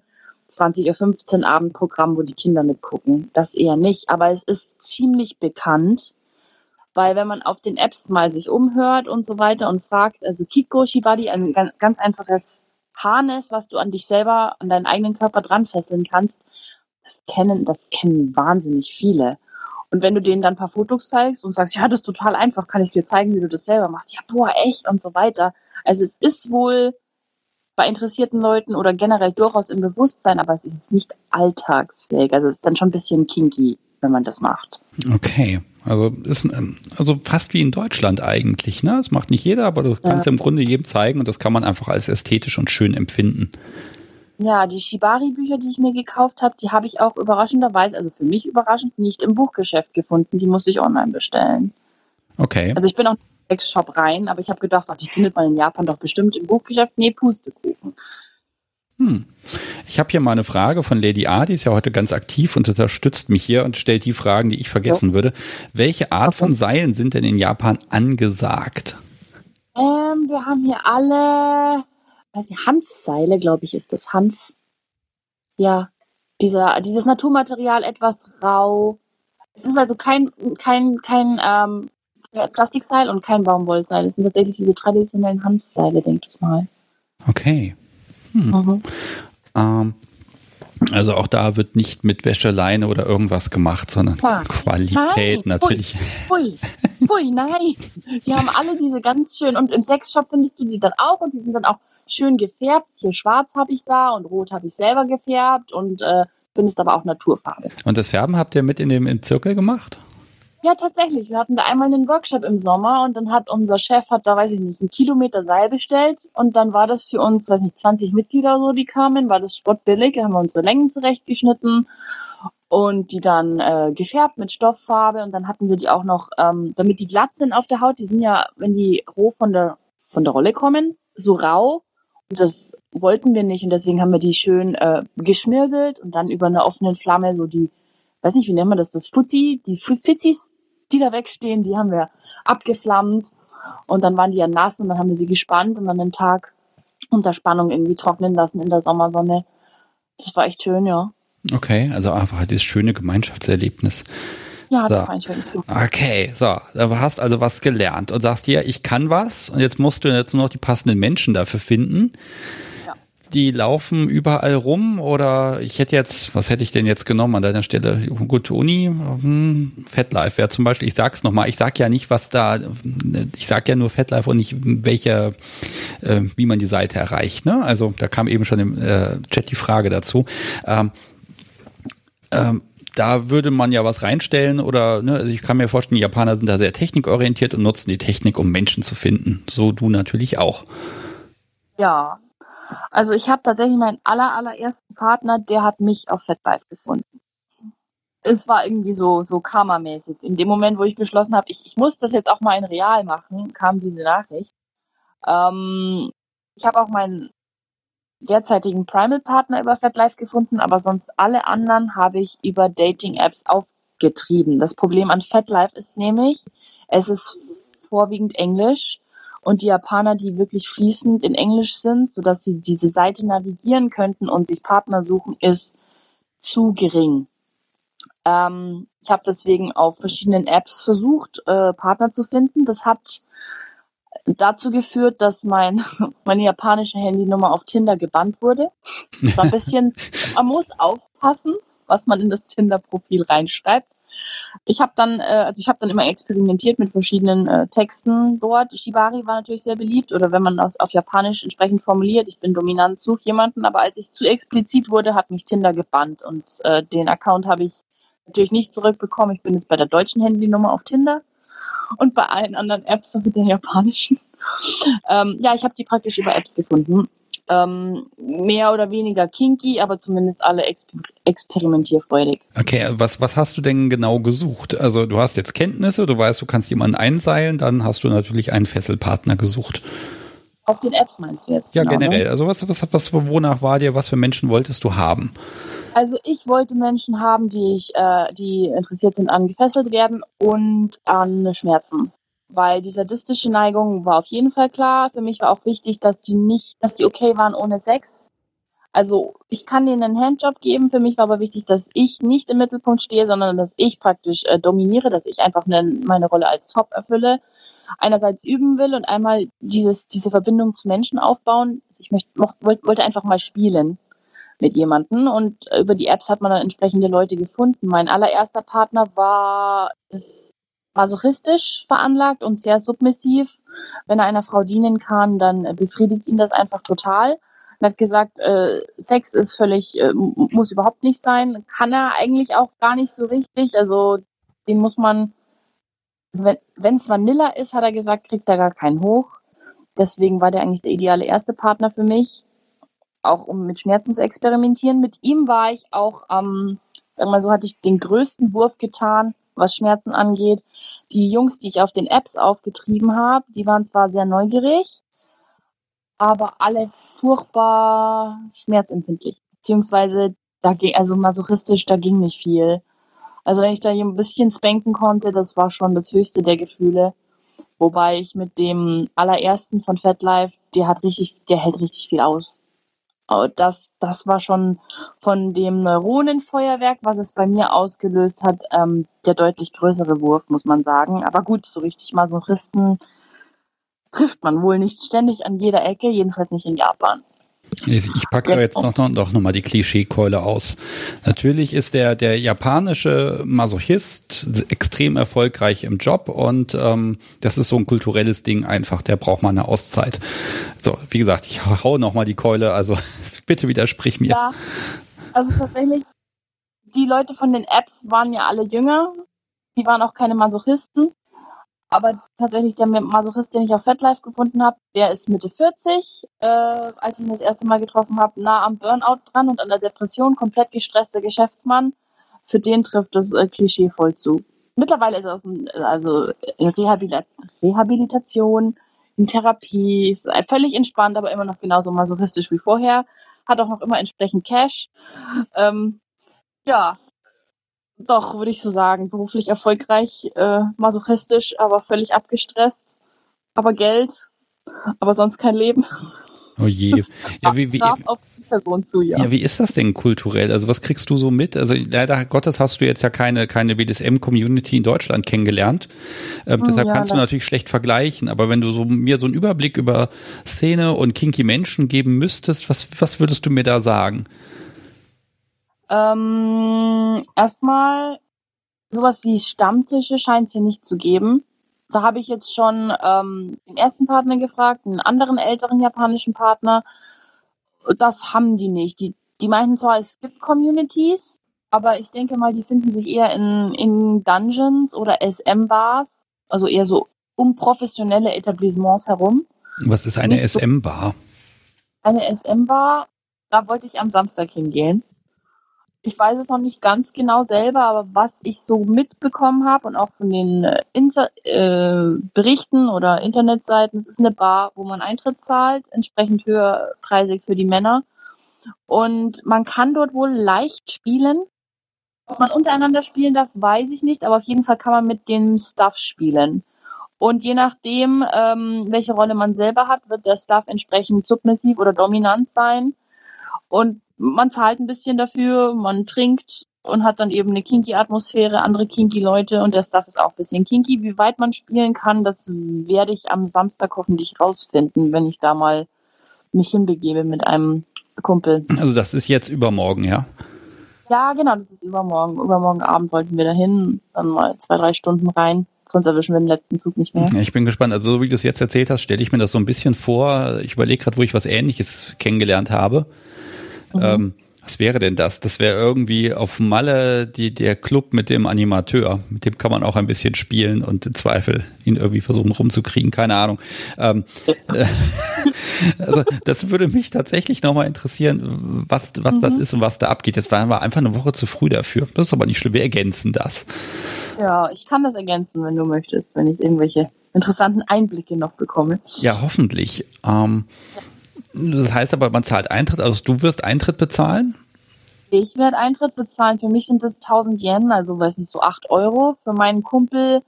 20.15 Uhr Abendprogramm, wo die Kinder mitgucken. Das eher nicht. Aber es ist ziemlich bekannt, weil wenn man auf den Apps mal sich umhört und so weiter und fragt, also Kiko Shibari, ein ganz einfaches Harness, was du an dich selber, an deinen eigenen Körper dran fesseln kannst, das kennen, das kennen wahnsinnig viele. Und wenn du denen dann ein paar Fotos zeigst und sagst, ja, das ist total einfach, kann ich dir zeigen, wie du das selber machst. Ja, boah, echt und so weiter. Also es ist wohl bei interessierten Leuten oder generell durchaus im Bewusstsein, aber es ist jetzt nicht alltagsfähig. Also es ist dann schon ein bisschen kinky, wenn man das macht. Okay. Also ist ähm, also fast wie in Deutschland eigentlich, ne? Das macht nicht jeder, aber du kannst ja. im Grunde jedem zeigen und das kann man einfach als ästhetisch und schön empfinden. Ja, die Shibari-Bücher, die ich mir gekauft habe, die habe ich auch überraschenderweise, also für mich überraschend, nicht im Buchgeschäft gefunden. Die musste ich online bestellen. Okay. Also ich bin auch in den Ex-Shop rein, aber ich habe gedacht, ach, die findet man in Japan doch bestimmt im Buchgeschäft. Nee, Pustekuchen. Hm. Ich habe hier mal eine Frage von Lady A, die ist ja heute ganz aktiv und unterstützt mich hier und stellt die Fragen, die ich vergessen ja. würde. Welche Art okay. von Seilen sind denn in Japan angesagt? Ähm, wir haben hier alle, nicht, Hanfseile, glaube ich, ist das Hanf. Ja, dieser, dieses Naturmaterial etwas rau. Es ist also kein, kein, kein ähm, Plastikseil und kein Baumwollseil. Es sind tatsächlich diese traditionellen Hanfseile, denke ich mal. Okay. Hm. Mhm. Ähm, also auch da wird nicht mit Wäscheleine oder irgendwas gemacht, sondern Klar. Qualität nein. natürlich. Pui, pui, pui, nein. Die haben alle diese ganz schön und im Sexshop findest du die dann auch und die sind dann auch schön gefärbt. Hier schwarz habe ich da und rot habe ich selber gefärbt und äh, findest aber auch Naturfarbe. Und das Färben habt ihr mit in dem im Zirkel gemacht? Ja, tatsächlich. Wir hatten da einmal einen Workshop im Sommer und dann hat unser Chef, hat da, weiß ich nicht, einen Kilometer Seil bestellt und dann war das für uns, weiß nicht, 20 Mitglieder so, die kamen, war das spottbillig, da haben wir unsere Längen zurechtgeschnitten und die dann äh, gefärbt mit Stofffarbe und dann hatten wir die auch noch, ähm, damit die glatt sind auf der Haut, die sind ja, wenn die roh von der, von der Rolle kommen, so rau. Und das wollten wir nicht und deswegen haben wir die schön äh, geschmirgelt und dann über einer offenen Flamme so die weiß nicht, wie nennt man das, das Fuzzi, die Fitzis, die da wegstehen, die haben wir abgeflammt und dann waren die ja nass und dann haben wir sie gespannt und dann den Tag unter Spannung irgendwie trocknen lassen in der Sommersonne. Das war echt schön, ja. Okay, also einfach das schöne Gemeinschaftserlebnis. Ja, so. das war ein schönes Buch. Okay, so, du hast also was gelernt und sagst dir, ich kann was und jetzt musst du jetzt nur noch die passenden Menschen dafür finden. Die laufen überall rum oder ich hätte jetzt, was hätte ich denn jetzt genommen an deiner Stelle? Gut, Uni, hm, FetLife wäre zum Beispiel, ich sag's nochmal, ich sag ja nicht, was da, ich sag ja nur FetLife und nicht welcher, äh, wie man die Seite erreicht. Ne? Also da kam eben schon im äh, Chat die Frage dazu. Ähm, ähm, da würde man ja was reinstellen oder, ne, also ich kann mir vorstellen, die Japaner sind da sehr technikorientiert und nutzen die Technik, um Menschen zu finden. So du natürlich auch. Ja, also ich habe tatsächlich meinen aller, allerersten Partner, der hat mich auf FatLife gefunden. Es war irgendwie so, so karmamäßig. In dem Moment, wo ich beschlossen habe, ich, ich muss das jetzt auch mal in real machen, kam diese Nachricht. Ähm, ich habe auch meinen derzeitigen Primal-Partner über FatLife gefunden, aber sonst alle anderen habe ich über Dating-Apps aufgetrieben. Das Problem an FatLife ist nämlich, es ist vorwiegend Englisch und die Japaner, die wirklich fließend in Englisch sind, sodass sie diese Seite navigieren könnten und sich Partner suchen, ist zu gering. Ähm, ich habe deswegen auf verschiedenen Apps versucht, äh, Partner zu finden. Das hat dazu geführt, dass mein, meine japanische Handynummer auf Tinder gebannt wurde. War ein bisschen, man muss aufpassen, was man in das Tinder-Profil reinschreibt. Ich habe dann, äh, also ich habe dann immer experimentiert mit verschiedenen äh, Texten dort. Shibari war natürlich sehr beliebt oder wenn man das auf Japanisch entsprechend formuliert, ich bin dominant, suche jemanden, aber als ich zu explizit wurde, hat mich Tinder gebannt und äh, den Account habe ich natürlich nicht zurückbekommen. Ich bin jetzt bei der deutschen Handynummer auf Tinder und bei allen anderen Apps, so mit der japanischen. Ähm, ja, ich habe die praktisch über Apps gefunden ähm, mehr oder weniger kinky, aber zumindest alle exper experimentierfreudig. Okay, was, was hast du denn genau gesucht? Also du hast jetzt Kenntnisse, du weißt, du kannst jemanden einseilen, dann hast du natürlich einen Fesselpartner gesucht. Auf den Apps meinst du jetzt? Ja, genau, ne? generell. Ne? Also was, was, was, wonach war dir, was für Menschen wolltest du haben? Also ich wollte Menschen haben, die ich, äh, die interessiert sind an gefesselt werden und an Schmerzen weil die sadistische Neigung war auf jeden Fall klar. Für mich war auch wichtig, dass die nicht, dass die okay waren ohne Sex. Also ich kann denen einen Handjob geben. Für mich war aber wichtig, dass ich nicht im Mittelpunkt stehe, sondern dass ich praktisch äh, dominiere, dass ich einfach eine, meine Rolle als Top erfülle. Einerseits üben will und einmal dieses, diese Verbindung zu Menschen aufbauen. Also ich möchte, wollte einfach mal spielen mit jemanden und über die Apps hat man dann entsprechende Leute gefunden. Mein allererster Partner war, ist masochistisch veranlagt und sehr submissiv. Wenn er einer Frau dienen kann, dann äh, befriedigt ihn das einfach total. Er hat gesagt, äh, Sex ist völlig, äh, muss überhaupt nicht sein. Kann er eigentlich auch gar nicht so richtig. Also den muss man, also wenn es Vanilla ist, hat er gesagt, kriegt er gar keinen hoch. Deswegen war der eigentlich der ideale erste Partner für mich, auch um mit Schmerzen zu experimentieren. Mit ihm war ich auch ähm, sagen wir mal so, hatte ich den größten Wurf getan, was Schmerzen angeht. Die Jungs, die ich auf den Apps aufgetrieben habe, die waren zwar sehr neugierig, aber alle furchtbar schmerzempfindlich. Beziehungsweise, da ging, also masochistisch, da ging nicht viel. Also wenn ich da ein bisschen spanken konnte, das war schon das höchste der Gefühle. Wobei ich mit dem allerersten von Fat Life, der hat richtig, der hält richtig viel aus das, das war schon von dem Neuronenfeuerwerk, was es bei mir ausgelöst hat, ähm, der deutlich größere Wurf, muss man sagen. Aber gut, so richtig Masochisten trifft man wohl nicht ständig an jeder Ecke, jedenfalls nicht in Japan. Ich packe da jetzt noch, noch, noch mal die Klischeekeule aus. Natürlich ist der, der japanische Masochist extrem erfolgreich im Job und ähm, das ist so ein kulturelles Ding einfach, der braucht mal eine Auszeit. So, wie gesagt, ich hau noch mal die Keule, also bitte widersprich mir. Ja, also tatsächlich, die Leute von den Apps waren ja alle jünger, die waren auch keine Masochisten. Aber tatsächlich der Masochist, den ich auf FetLife gefunden habe, der ist Mitte 40, äh, als ich ihn das erste Mal getroffen habe, nah am Burnout dran und an der Depression, komplett gestresster Geschäftsmann. Für den trifft das äh, Klischee voll zu. Mittlerweile ist er aus dem, also in Rehabilit Rehabilitation, in Therapie, ist völlig entspannt, aber immer noch genauso masochistisch wie vorher. Hat auch noch immer entsprechend Cash. Ähm, ja, doch, würde ich so sagen. Beruflich erfolgreich, äh, masochistisch, aber völlig abgestresst. Aber Geld, aber sonst kein Leben. Oh je. ja, wie, wie, auf Person zu, ja. Ja, wie ist das denn kulturell? Also was kriegst du so mit? Also leider Gottes hast du jetzt ja keine, keine BDSM-Community in Deutschland kennengelernt. Ähm, deshalb ja, kannst du natürlich schlecht vergleichen. Aber wenn du so mir so einen Überblick über Szene und kinky Menschen geben müsstest, was, was würdest du mir da sagen? Ähm, erstmal, sowas wie Stammtische scheint es hier nicht zu geben. Da habe ich jetzt schon ähm, den ersten Partner gefragt, einen anderen älteren japanischen Partner. Das haben die nicht. Die, die meinten zwar, es gibt Communities, aber ich denke mal, die finden sich eher in, in Dungeons oder SM-Bars, also eher so um professionelle Etablissements herum. Was ist eine SM-Bar? Eine SM-Bar, da wollte ich am Samstag hingehen ich weiß es noch nicht ganz genau selber, aber was ich so mitbekommen habe und auch von den äh, Inter äh, Berichten oder Internetseiten, es ist eine Bar, wo man Eintritt zahlt, entsprechend höherpreisig für die Männer. Und man kann dort wohl leicht spielen. Ob man untereinander spielen darf, weiß ich nicht, aber auf jeden Fall kann man mit dem Stuff spielen. Und je nachdem, ähm, welche Rolle man selber hat, wird der Stuff entsprechend submissiv oder dominant sein. Und man zahlt ein bisschen dafür, man trinkt und hat dann eben eine kinky-Atmosphäre, andere kinky-Leute und der Stuff ist auch ein bisschen kinky. Wie weit man spielen kann, das werde ich am Samstag hoffentlich rausfinden, wenn ich da mal mich hinbegebe mit einem Kumpel. Also das ist jetzt übermorgen, ja? Ja, genau, das ist übermorgen. Übermorgen Abend wollten wir dahin, dann mal zwei, drei Stunden rein. Sonst erwischen wir den letzten Zug nicht mehr. Ich bin gespannt. Also so wie du es jetzt erzählt hast, stelle ich mir das so ein bisschen vor. Ich überlege gerade, wo ich was Ähnliches kennengelernt habe. Mhm. Ähm, was wäre denn das? Das wäre irgendwie auf Malle die, der Club mit dem Animateur. Mit dem kann man auch ein bisschen spielen und im Zweifel ihn irgendwie versuchen rumzukriegen. Keine Ahnung. Ähm, äh, also das würde mich tatsächlich nochmal interessieren, was, was mhm. das ist und was da abgeht. Jetzt waren wir einfach eine Woche zu früh dafür. Das ist aber nicht schlimm. Wir ergänzen das. Ja, ich kann das ergänzen, wenn du möchtest, wenn ich irgendwelche interessanten Einblicke noch bekomme. Ja, hoffentlich. Ähm, das heißt aber, man zahlt Eintritt, also du wirst Eintritt bezahlen? Ich werde Eintritt bezahlen. Für mich sind es 1000 Yen, also weiß ich so 8 Euro. Für meinen Kumpel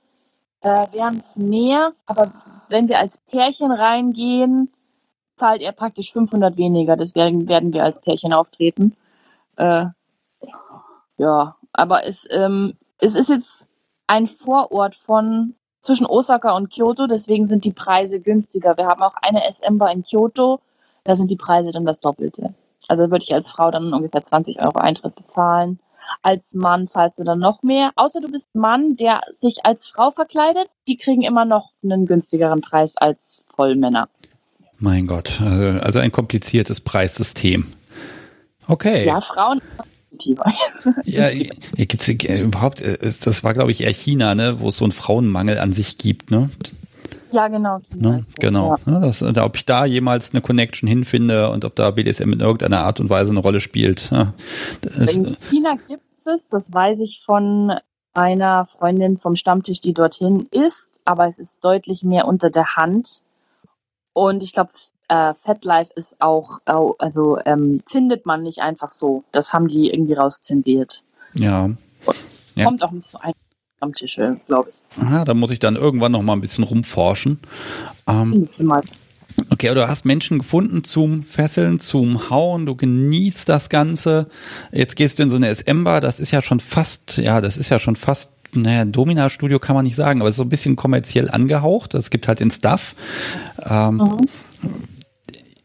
äh, wären es mehr, aber wenn wir als Pärchen reingehen, zahlt er praktisch 500 weniger. Deswegen werden wir als Pärchen auftreten. Äh, ja, aber es, ähm, es ist jetzt ein Vorort von zwischen Osaka und Kyoto, deswegen sind die Preise günstiger. Wir haben auch eine SM-Bar in Kyoto, da sind die Preise dann das Doppelte. Also würde ich als Frau dann ungefähr 20 Euro Eintritt bezahlen. Als Mann zahlst du dann noch mehr. Außer du bist Mann, der sich als Frau verkleidet. Die kriegen immer noch einen günstigeren Preis als Vollmänner. Mein Gott, äh, also ein kompliziertes Preissystem. Okay. Ja, Frauen ja, gibt's überhaupt, äh, das war glaube ich eher China, ne, wo es so einen Frauenmangel an sich gibt, ne? Ja, genau. Ne? Das, genau. Ja. Ne? Das, ob ich da jemals eine Connection hinfinde und ob da BDSM in irgendeiner Art und Weise eine Rolle spielt. Ja, in China gibt es, das weiß ich von einer Freundin vom Stammtisch, die dorthin ist, aber es ist deutlich mehr unter der Hand. Und ich glaube, äh, Fatlife ist auch, also ähm, findet man nicht einfach so. Das haben die irgendwie rauszensiert. Ja. Kommt auch nicht so einfach. Stammtische, glaube ich. Aha, da muss ich dann irgendwann noch mal ein bisschen rumforschen. Ähm, mal. Okay, du hast Menschen gefunden zum Fesseln, zum Hauen, du genießt das Ganze. Jetzt gehst du in so eine SM-Bar, das ist ja schon fast, ja, das ist ja schon fast, naja, Domina-Studio kann man nicht sagen, aber so ein bisschen kommerziell angehaucht. Es gibt halt den Stuff. Ähm, mhm.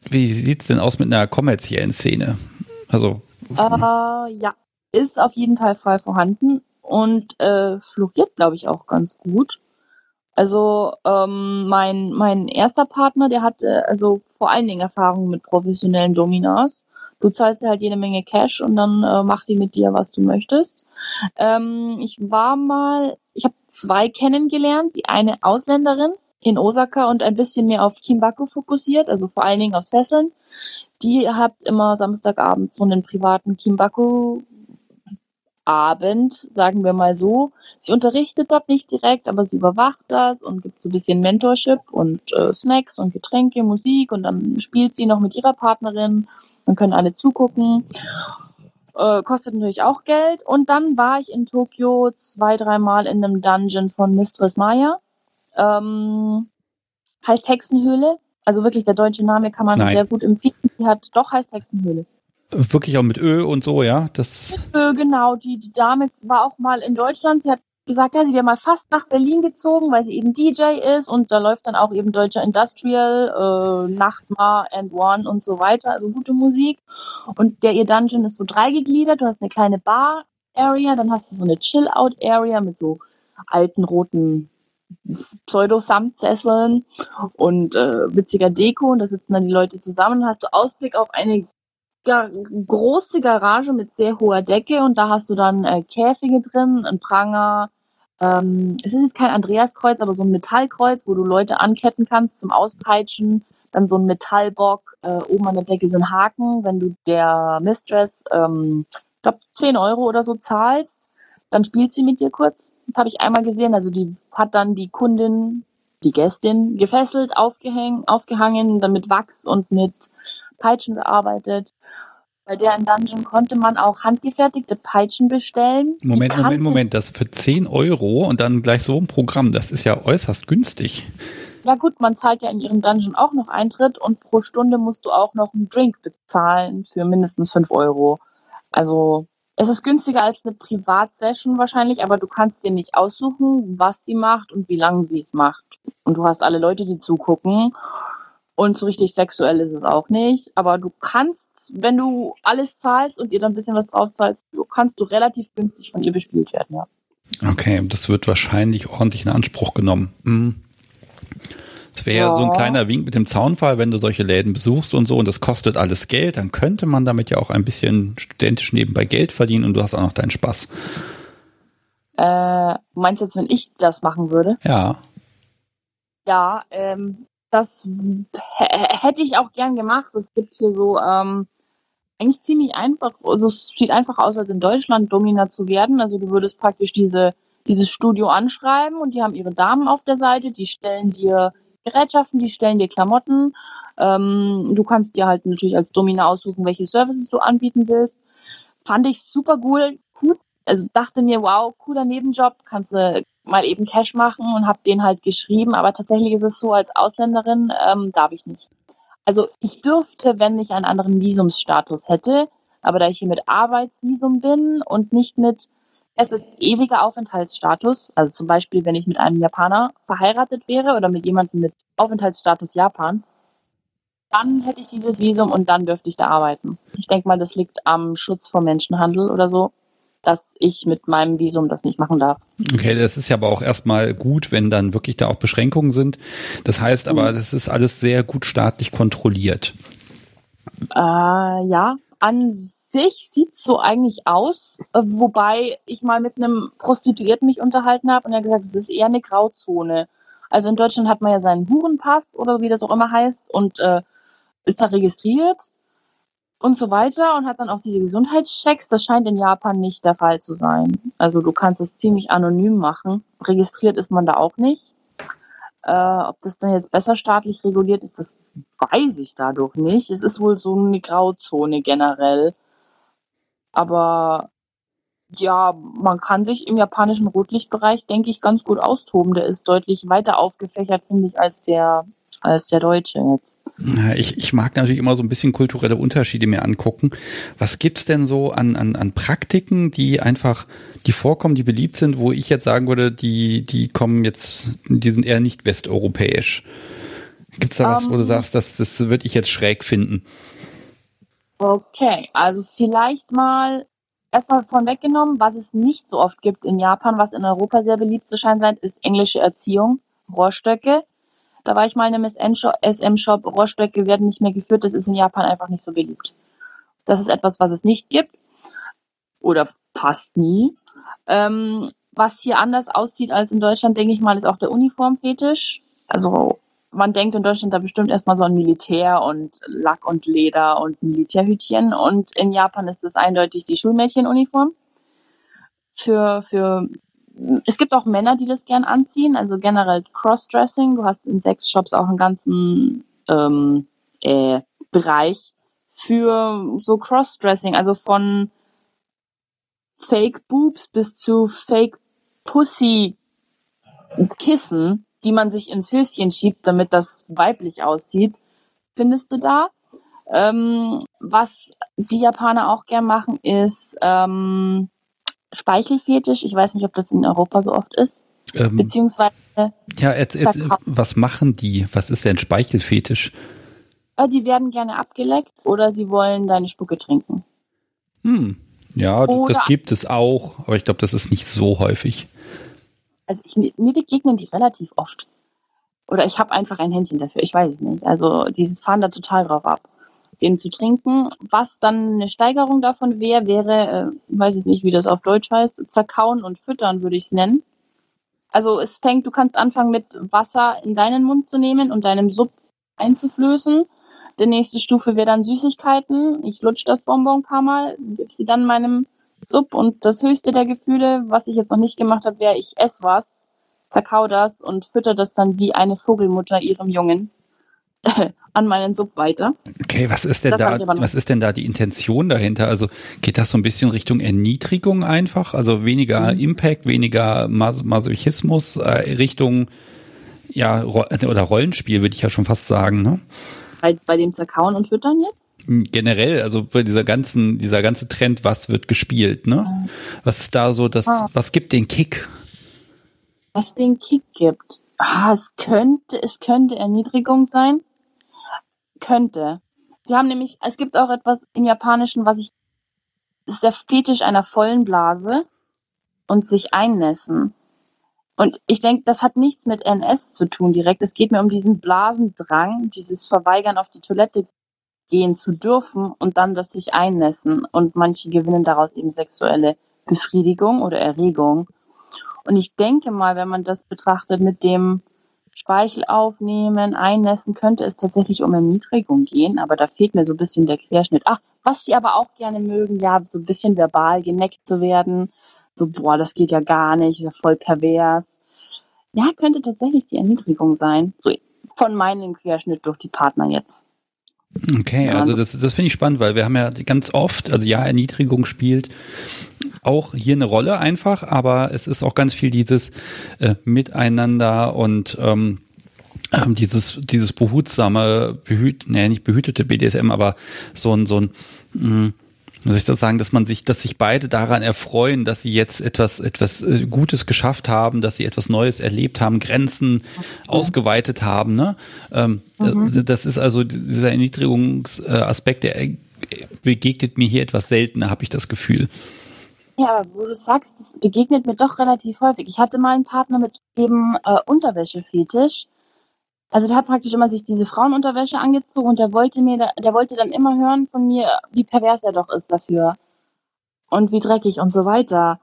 Wie sieht's denn aus mit einer kommerziellen Szene? Also. Äh, ja, ist auf jeden Fall voll vorhanden und äh, floriert, glaube ich, auch ganz gut. Also ähm, mein, mein erster Partner, der hatte also vor allen Dingen Erfahrungen mit professionellen Dominas. Du zahlst dir halt jede Menge Cash und dann äh, macht die mit dir, was du möchtest. Ähm, ich war mal, ich habe zwei kennengelernt, die eine Ausländerin in Osaka und ein bisschen mehr auf Kimbaku fokussiert, also vor allen Dingen aufs Fesseln. Die hat immer Samstagabend so einen privaten Kimbaku Abend, sagen wir mal so. Sie unterrichtet dort nicht direkt, aber sie überwacht das und gibt so ein bisschen Mentorship und äh, Snacks und Getränke, Musik und dann spielt sie noch mit ihrer Partnerin. Dann können alle zugucken. Äh, kostet natürlich auch Geld. Und dann war ich in Tokio zwei, dreimal in einem Dungeon von Mistress Maya. Ähm, heißt Hexenhöhle. Also wirklich der deutsche Name kann man Nein. sehr gut empfehlen. Die hat doch heißt Hexenhöhle. Wirklich auch mit Öl und so, ja? Das Öl, genau. Die, die Dame war auch mal in Deutschland. Sie hat gesagt, ja, sie wäre mal fast nach Berlin gezogen, weil sie eben DJ ist und da läuft dann auch eben deutscher Industrial, äh, Nachtmar and One und so weiter, also gute Musik. Und der ihr Dungeon ist so dreigegliedert. Du hast eine kleine Bar-Area, dann hast du so eine Chill-Out-Area mit so alten roten Pseudo-Samtsesseln und äh, witziger Deko und da sitzen dann die Leute zusammen. Hast du Ausblick auf eine gar große Garage mit sehr hoher Decke und da hast du dann äh, Käfige drin, ein Pranger. Ähm, es ist jetzt kein Andreaskreuz, aber so ein Metallkreuz, wo du Leute anketten kannst zum Auspeitschen. Dann so ein Metallbock, äh, oben an der Decke sind Haken. Wenn du der Mistress, ähm, ich glaube, 10 Euro oder so zahlst, dann spielt sie mit dir kurz. Das habe ich einmal gesehen. Also die hat dann die Kundin, die Gästin gefesselt, aufgehängt, aufgehangen, dann mit Wachs und mit Peitschen bearbeitet. Bei der in Dungeon konnte man auch handgefertigte Peitschen bestellen. Moment, Moment, Moment, das für 10 Euro und dann gleich so ein Programm, das ist ja äußerst günstig. Ja gut, man zahlt ja in ihrem Dungeon auch noch Eintritt und pro Stunde musst du auch noch einen Drink bezahlen für mindestens 5 Euro. Also es ist günstiger als eine Privatsession wahrscheinlich, aber du kannst dir nicht aussuchen, was sie macht und wie lange sie es macht. Und du hast alle Leute, die zugucken. Und so richtig sexuell ist es auch nicht. Aber du kannst, wenn du alles zahlst und ihr dann ein bisschen was drauf zahlst, kannst du relativ günstig von ihr bespielt werden, ja. Okay, das wird wahrscheinlich ordentlich in Anspruch genommen. Mhm. Das wäre ja. so ein kleiner Wink mit dem Zaunfall, wenn du solche Läden besuchst und so und das kostet alles Geld, dann könnte man damit ja auch ein bisschen studentisch nebenbei Geld verdienen und du hast auch noch deinen Spaß. Äh, meinst du jetzt, wenn ich das machen würde? Ja. Ja, ähm, das hätte ich auch gern gemacht. Es gibt hier so ähm, eigentlich ziemlich einfach, also es sieht einfach aus, als in Deutschland Domina zu werden. Also du würdest praktisch diese dieses Studio anschreiben und die haben ihre Damen auf der Seite, die stellen dir Gerätschaften, die stellen dir Klamotten. Ähm, du kannst dir halt natürlich als Domina aussuchen, welche Services du anbieten willst. Fand ich super cool. Gut. Also dachte mir, wow, cooler Nebenjob, kannst du mal eben Cash machen und habe den halt geschrieben. Aber tatsächlich ist es so, als Ausländerin ähm, darf ich nicht. Also ich dürfte, wenn ich einen anderen Visumsstatus hätte, aber da ich hier mit Arbeitsvisum bin und nicht mit es ist ewiger Aufenthaltsstatus. Also zum Beispiel, wenn ich mit einem Japaner verheiratet wäre oder mit jemandem mit Aufenthaltsstatus Japan, dann hätte ich dieses Visum und dann dürfte ich da arbeiten. Ich denke mal, das liegt am Schutz vor Menschenhandel oder so, dass ich mit meinem Visum das nicht machen darf. Okay, das ist ja aber auch erstmal gut, wenn dann wirklich da auch Beschränkungen sind. Das heißt aber, mhm. das ist alles sehr gut staatlich kontrolliert. Äh, ja, an sich sieht so eigentlich aus, äh, wobei ich mal mit einem Prostituierten mich unterhalten habe und er gesagt, es ist eher eine Grauzone. Also in Deutschland hat man ja seinen Hurenpass oder wie das auch immer heißt und äh, ist da registriert und so weiter und hat dann auch diese Gesundheitschecks. Das scheint in Japan nicht der Fall zu sein. Also du kannst es ziemlich anonym machen. Registriert ist man da auch nicht. Äh, ob das dann jetzt besser staatlich reguliert ist, das weiß ich dadurch nicht. Es ist wohl so eine Grauzone generell. Aber ja, man kann sich im japanischen Rotlichtbereich, denke ich, ganz gut austoben. Der ist deutlich weiter aufgefächert, finde ich, als der als der Deutsche jetzt. Ich, ich mag natürlich immer so ein bisschen kulturelle Unterschiede mir angucken. Was gibt's denn so an, an, an Praktiken, die einfach, die vorkommen, die beliebt sind, wo ich jetzt sagen würde, die, die kommen jetzt, die sind eher nicht westeuropäisch? Gibt's da was, um, wo du ähm. sagst, das, das würde ich jetzt schräg finden? Okay, also vielleicht mal erstmal von weggenommen, was es nicht so oft gibt in Japan, was in Europa sehr beliebt zu scheinen ist englische Erziehung, Rohrstöcke. Da war ich mal in einem SM-Shop. Rohrstöcke werden nicht mehr geführt. Das ist in Japan einfach nicht so beliebt. Das ist etwas, was es nicht gibt. Oder fast nie. Ähm, was hier anders aussieht als in Deutschland, denke ich mal, ist auch der Uniformfetisch. Also man denkt in Deutschland da bestimmt erstmal so an Militär und Lack und Leder und Militärhütchen. Und in Japan ist es eindeutig die Schulmädchenuniform. Für, für es gibt auch Männer, die das gern anziehen, also generell Crossdressing. Du hast in Sexshops auch einen ganzen ähm, äh, Bereich für so Crossdressing, also von Fake Boobs bis zu Fake Pussy Kissen, die man sich ins Höschen schiebt, damit das weiblich aussieht, findest du da. Ähm, was die Japaner auch gern machen, ist ähm, Speichelfetisch. Ich weiß nicht, ob das in Europa so oft ist. Ähm, Beziehungsweise. Ja, jetzt, jetzt, was machen die? Was ist denn Speichelfetisch? Äh, die werden gerne abgeleckt oder sie wollen deine Spucke trinken. Hm. Ja, oder das gibt es auch, aber ich glaube, das ist nicht so häufig. Also ich, mir begegnen die relativ oft. Oder ich habe einfach ein Händchen dafür, ich weiß es nicht. Also dieses fahren da total drauf ab den zu trinken. Was dann eine Steigerung davon wäre, wäre, äh, weiß ich nicht, wie das auf Deutsch heißt, zerkauen und füttern würde ich es nennen. Also es fängt, du kannst anfangen mit Wasser in deinen Mund zu nehmen und deinem Sub einzuflößen. Die nächste Stufe wäre dann Süßigkeiten. Ich lutsche das Bonbon ein paar Mal, gebe sie dann meinem Sub und das höchste der Gefühle, was ich jetzt noch nicht gemacht habe, wäre, ich esse was, zerkau das und fütter das dann wie eine Vogelmutter ihrem Jungen. an meinen Sub weiter. Okay, was ist denn das da, was ist denn da die Intention dahinter? Also geht das so ein bisschen Richtung Erniedrigung einfach? Also weniger mhm. Impact, weniger Mas Masochismus, äh, Richtung, ja, Ro oder Rollenspiel, würde ich ja schon fast sagen, ne? Bei, bei dem Zerkauen und Füttern jetzt? Hm, generell, also bei dieser ganzen, dieser ganze Trend, was wird gespielt, ne? Mhm. Was ist da so das, ah. was gibt den Kick? Was den Kick gibt? Ah, es könnte, es könnte Erniedrigung sein könnte. Sie haben nämlich, es gibt auch etwas im Japanischen, was ich, ist der Fetisch einer vollen Blase und sich einnässen. Und ich denke, das hat nichts mit NS zu tun direkt. Es geht mir um diesen Blasendrang, dieses Verweigern auf die Toilette gehen zu dürfen und dann das sich einnässen. Und manche gewinnen daraus eben sexuelle Befriedigung oder Erregung. Und ich denke mal, wenn man das betrachtet mit dem, Speichel aufnehmen, einnässen, könnte es tatsächlich um Erniedrigung gehen, aber da fehlt mir so ein bisschen der Querschnitt. Ach, was sie aber auch gerne mögen, ja, so ein bisschen verbal geneckt zu werden. So, boah, das geht ja gar nicht, ist ja voll pervers. Ja, könnte tatsächlich die Erniedrigung sein. So von meinem Querschnitt durch die Partner jetzt. Okay, also das, das finde ich spannend, weil wir haben ja ganz oft, also ja, Erniedrigung spielt auch hier eine Rolle einfach, aber es ist auch ganz viel dieses äh, Miteinander und ähm, ähm, dieses dieses behutsame, behüt, nee, nicht behütete BDSM, aber so ein so ein mh, wie soll ich das sagen, dass man sich, dass sich beide daran erfreuen, dass sie jetzt etwas, etwas äh, Gutes geschafft haben, dass sie etwas Neues erlebt haben, Grenzen okay. ausgeweitet haben. Ne? Ähm, mhm. Das ist also dieser Erniedrigungsaspekt, der begegnet mir hier etwas seltener, habe ich das Gefühl. Ja, aber wo du sagst, das begegnet mir doch relativ häufig. Ich hatte mal einen Partner mit eben äh, Unterwäschefetisch. Also der hat praktisch immer sich diese Frauenunterwäsche angezogen und der wollte mir, der wollte dann immer hören von mir, wie pervers er doch ist dafür. Und wie dreckig und so weiter.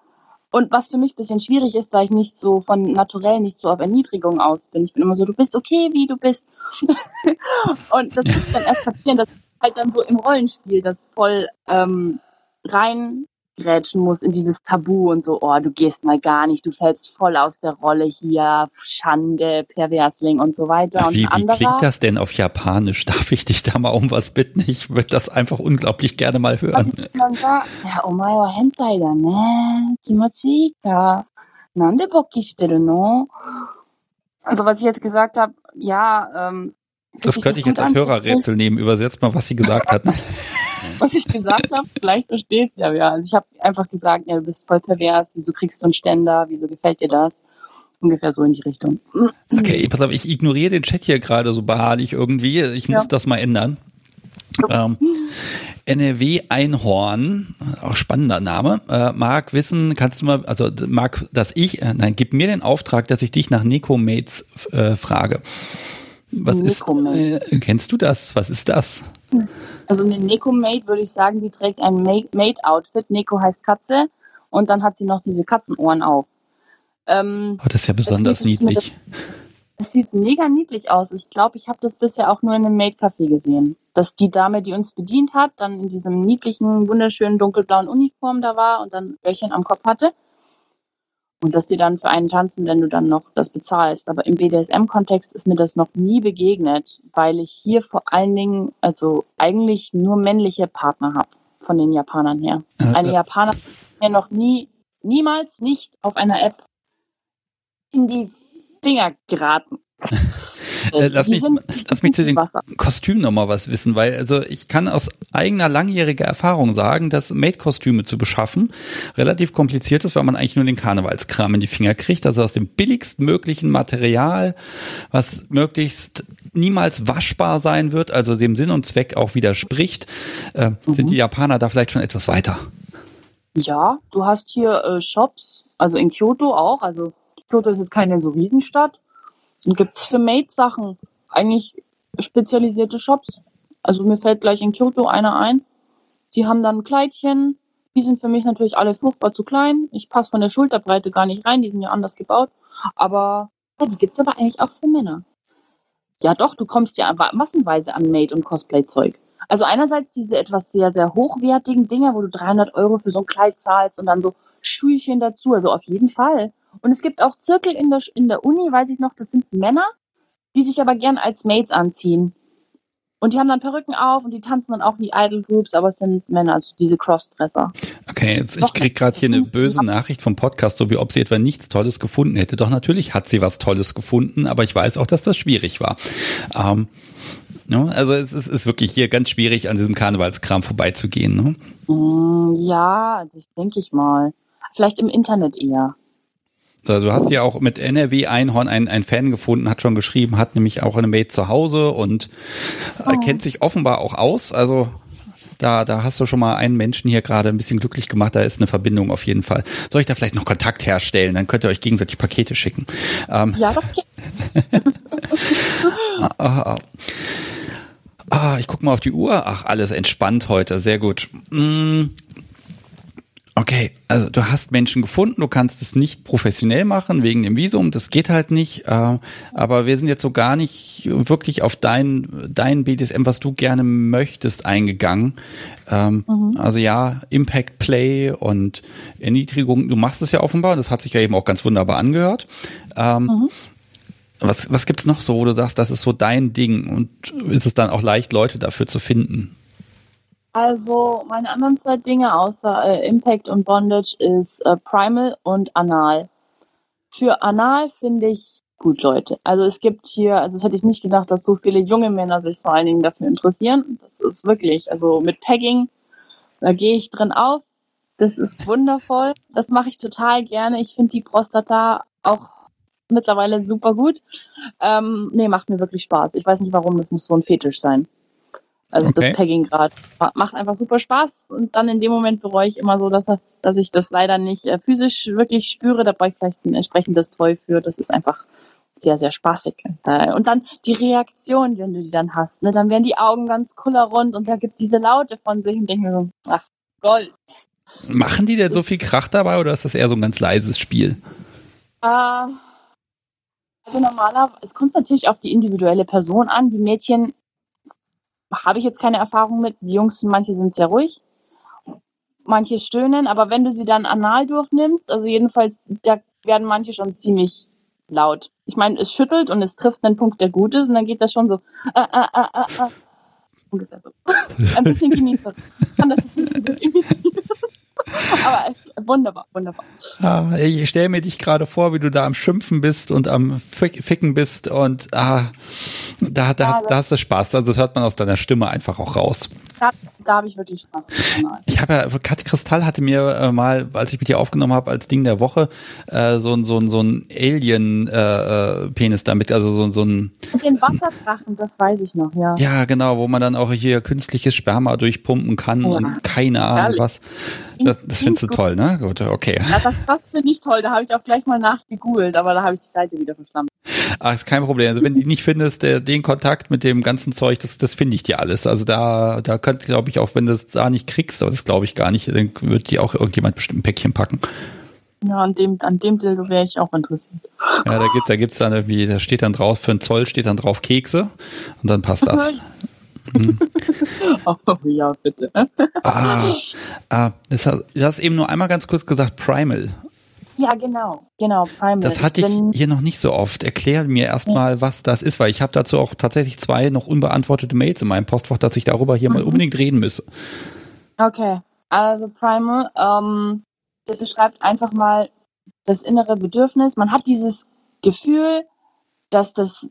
Und was für mich ein bisschen schwierig ist, da ich nicht so von naturell nicht so auf Erniedrigung aus bin. Ich bin immer so, du bist okay, wie du bist. und das ist dann erst passieren, dass halt dann so im Rollenspiel das voll ähm, rein grätschen muss in dieses Tabu und so, oh, du gehst mal gar nicht, du fällst voll aus der Rolle hier, Schande, Perversling und so weiter. Ach, wie, wie klingt das denn auf Japanisch? Darf ich dich da mal um was bitten? Ich würde das einfach unglaublich gerne mal hören. Ja, omae wa hentai da ne, kimochi ka, nande bokki shiteru no? Also was ich jetzt gesagt habe, ja, ähm, das könnte ich jetzt als Hörerrätsel nehmen. Übersetzt mal, was sie gesagt hat. was ich gesagt habe, vielleicht versteht sie ja. ja. Also ich habe einfach gesagt, ja, du bist voll pervers, wieso kriegst du einen Ständer, wieso gefällt dir das? Ungefähr so in die Richtung. Okay, pass auf, ich ignoriere den Chat hier gerade so beharrlich irgendwie. Ich muss ja. das mal ändern. Ähm, NRW Einhorn, auch spannender Name. Äh, Marc wissen, kannst du mal, also Marc, dass ich, äh, nein, gib mir den Auftrag, dass ich dich nach Nico Mates äh, frage. Was ist, äh, kennst du das? Was ist das? Also eine Neko-Maid würde ich sagen, die trägt ein Maid-Outfit. Neko heißt Katze und dann hat sie noch diese Katzenohren auf. Ähm, oh, das ist ja besonders niedlich. Es sieht mega niedlich aus. Ich glaube, ich habe das bisher auch nur in einem Maid-Café gesehen. Dass die Dame, die uns bedient hat, dann in diesem niedlichen, wunderschönen dunkelblauen Uniform da war und dann Öhrchen am Kopf hatte. Und dass die dann für einen tanzen, wenn du dann noch das bezahlst. Aber im BDSM-Kontext ist mir das noch nie begegnet, weil ich hier vor allen Dingen, also eigentlich nur männliche Partner habe von den Japanern her. Eine Japaner mir noch nie, niemals nicht auf einer App in die Finger geraten. Äh, lass, mich, lass mich zu den Kostümen nochmal was wissen, weil also ich kann aus eigener langjähriger Erfahrung sagen, dass Made-Kostüme zu beschaffen relativ kompliziert ist, weil man eigentlich nur den Karnevalskram in die Finger kriegt, also aus dem billigst möglichen Material, was möglichst niemals waschbar sein wird, also dem Sinn und Zweck auch widerspricht, äh, mhm. sind die Japaner da vielleicht schon etwas weiter. Ja, du hast hier äh, Shops, also in Kyoto auch, also Kyoto ist jetzt keine so Riesenstadt. Gibt es für Maid-Sachen eigentlich spezialisierte Shops. Also mir fällt gleich in Kyoto einer ein. Die haben dann Kleidchen. Die sind für mich natürlich alle furchtbar zu klein. Ich passe von der Schulterbreite gar nicht rein. Die sind ja anders gebaut. Aber ja, die gibt's aber eigentlich auch für Männer. Ja doch, du kommst ja massenweise an Maid- und Cosplay-Zeug. Also einerseits diese etwas sehr, sehr hochwertigen Dinger, wo du 300 Euro für so ein Kleid zahlst und dann so Schulchen dazu. Also auf jeden Fall. Und es gibt auch Zirkel in der, in der Uni, weiß ich noch, das sind Männer, die sich aber gern als Mates anziehen. Und die haben dann Perücken auf und die tanzen dann auch wie Idol Groups, aber es sind Männer, also diese Crossdresser. Okay, jetzt, ich krieg gerade hier eine böse Nachricht vom Podcast, so wie ob sie etwa nichts Tolles gefunden hätte. Doch natürlich hat sie was Tolles gefunden, aber ich weiß auch, dass das schwierig war. Ähm, ne? Also es ist, ist, wirklich hier ganz schwierig, an diesem Karnevalskram vorbeizugehen. Ne? Mm, ja, also ich denke ich mal. Vielleicht im Internet eher. Also du hast ja auch mit NRW Einhorn einen, einen Fan gefunden, hat schon geschrieben, hat nämlich auch eine Mate zu Hause und äh, oh. kennt sich offenbar auch aus. Also da, da hast du schon mal einen Menschen hier gerade ein bisschen glücklich gemacht. Da ist eine Verbindung auf jeden Fall. Soll ich da vielleicht noch Kontakt herstellen? Dann könnt ihr euch gegenseitig Pakete schicken. Ähm, ja, doch. ah, ah, ah, ich guck mal auf die Uhr. Ach, alles entspannt heute. Sehr gut. Hm, Okay, also du hast Menschen gefunden, du kannst es nicht professionell machen wegen dem Visum, das geht halt nicht. Äh, aber wir sind jetzt so gar nicht wirklich auf dein, dein BDSM, was du gerne möchtest, eingegangen. Ähm, mhm. Also ja, Impact Play und Erniedrigung, du machst es ja offenbar, das hat sich ja eben auch ganz wunderbar angehört. Ähm, mhm. Was, was gibt's noch so, wo du sagst, das ist so dein Ding und ist es dann auch leicht, Leute dafür zu finden? Also meine anderen zwei Dinge außer äh, Impact und Bondage ist äh, Primal und Anal. Für Anal finde ich gut, Leute. Also es gibt hier, also das hätte ich nicht gedacht, dass so viele junge Männer sich vor allen Dingen dafür interessieren. Das ist wirklich, also mit Pegging, da gehe ich drin auf. Das ist wundervoll. Das mache ich total gerne. Ich finde die Prostata auch mittlerweile super gut. Ähm, nee, macht mir wirklich Spaß. Ich weiß nicht warum, das muss so ein Fetisch sein. Also okay. das Pegging gerade macht einfach super Spaß und dann in dem Moment bereue ich immer so, dass, dass ich das leider nicht äh, physisch wirklich spüre. Da brauche ich vielleicht ein entsprechendes Toy für. Das ist einfach sehr, sehr spaßig. Und dann die Reaktion, wenn du die dann hast. Ne? Dann werden die Augen ganz kullerrund und da gibt diese Laute von sich und denke mir so, ach, Gold. Machen die denn so viel Krach dabei oder ist das eher so ein ganz leises Spiel? Äh, also normalerweise, es kommt natürlich auf die individuelle Person an. Die Mädchen habe ich jetzt keine Erfahrung mit. Die Jungs, manche sind sehr ruhig, manche stöhnen, aber wenn du sie dann anal durchnimmst, also jedenfalls, da werden manche schon ziemlich laut. Ich meine, es schüttelt und es trifft einen Punkt, der gut ist, und dann geht das schon so. Ah, ah, ah, ah, ah. Ungefähr so. Ein bisschen genießerisch. Ich kann das nicht so gut imitieren. Aber wunderbar, wunderbar. Ah, ich stelle mir dich gerade vor, wie du da am Schimpfen bist und am Ficken bist und ah, da, da, ja, da hast du Spaß. Also das hört man aus deiner Stimme einfach auch raus. Da, da habe ich wirklich Spaß. Ich habe ja, Kathi Kristall hatte mir äh, mal, als ich mit dir aufgenommen habe, als Ding der Woche, äh, so, so, so ein Alien-Penis äh, damit, also so, so ein... Den Wasserdrachen, das weiß ich noch, ja. Ja, genau, wo man dann auch hier künstliches Sperma durchpumpen kann ja. und keine Ahnung Ehrlich? was. Das, das findest du toll, ne? Gut, okay. Ja, das, das finde ich toll. Da habe ich auch gleich mal nachgegoogelt, aber da habe ich die Seite wieder verstanden. Ach, ist kein Problem. Also wenn du nicht findest, der, den Kontakt mit dem ganzen Zeug, das, das finde ich dir alles. Also da, da könnte, glaube ich, auch wenn du es da nicht kriegst, aber das glaube ich gar nicht, dann wird dir auch irgendjemand bestimmt ein Päckchen packen. Ja, an dem, an dem Dildo wäre ich auch interessiert. Ja, da gibt's, da gibt's dann irgendwie, da steht dann drauf, für einen Zoll steht dann drauf Kekse und dann passt das. Hm. Oh ja, bitte. Ah, ah, das hast, du hast eben nur einmal ganz kurz gesagt Primal. Ja, genau, genau, Primal. Das hatte ich hier noch nicht so oft. Erklär mir erstmal, was das ist, weil ich habe dazu auch tatsächlich zwei noch unbeantwortete Mails in meinem Postfach, dass ich darüber hier mhm. mal unbedingt reden müsse. Okay, also Primal ähm, beschreibt einfach mal das innere Bedürfnis. Man hat dieses Gefühl, dass das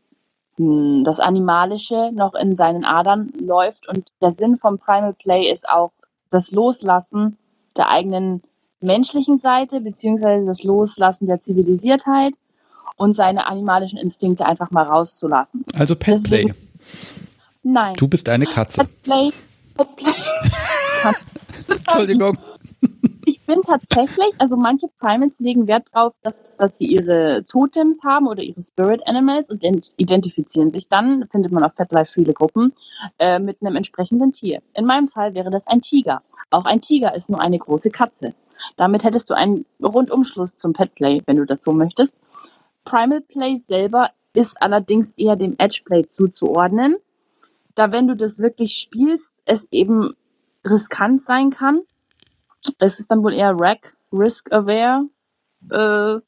das Animalische noch in seinen Adern läuft. Und der Sinn vom Primal Play ist auch das Loslassen der eigenen menschlichen Seite, beziehungsweise das Loslassen der Zivilisiertheit und seine animalischen Instinkte einfach mal rauszulassen. Also Petplay. Deswegen- Nein. Du bist eine Katze. Petplay. Petplay. Entschuldigung. Ich bin tatsächlich, also manche Primates legen Wert darauf, dass, dass sie ihre Totems haben oder ihre Spirit Animals und ident- identifizieren sich dann, findet man auf FetLife viele Gruppen, äh, mit einem entsprechenden Tier. In meinem Fall wäre das ein Tiger. Auch ein Tiger ist nur eine große Katze. Damit hättest du einen Rundumschluss zum Petplay, wenn du das so möchtest. Primal Play selber ist allerdings eher dem Edge Play zuzuordnen, da wenn du das wirklich spielst, es eben riskant sein kann. Es ist dann wohl eher Rack, Risk Aware. Äh,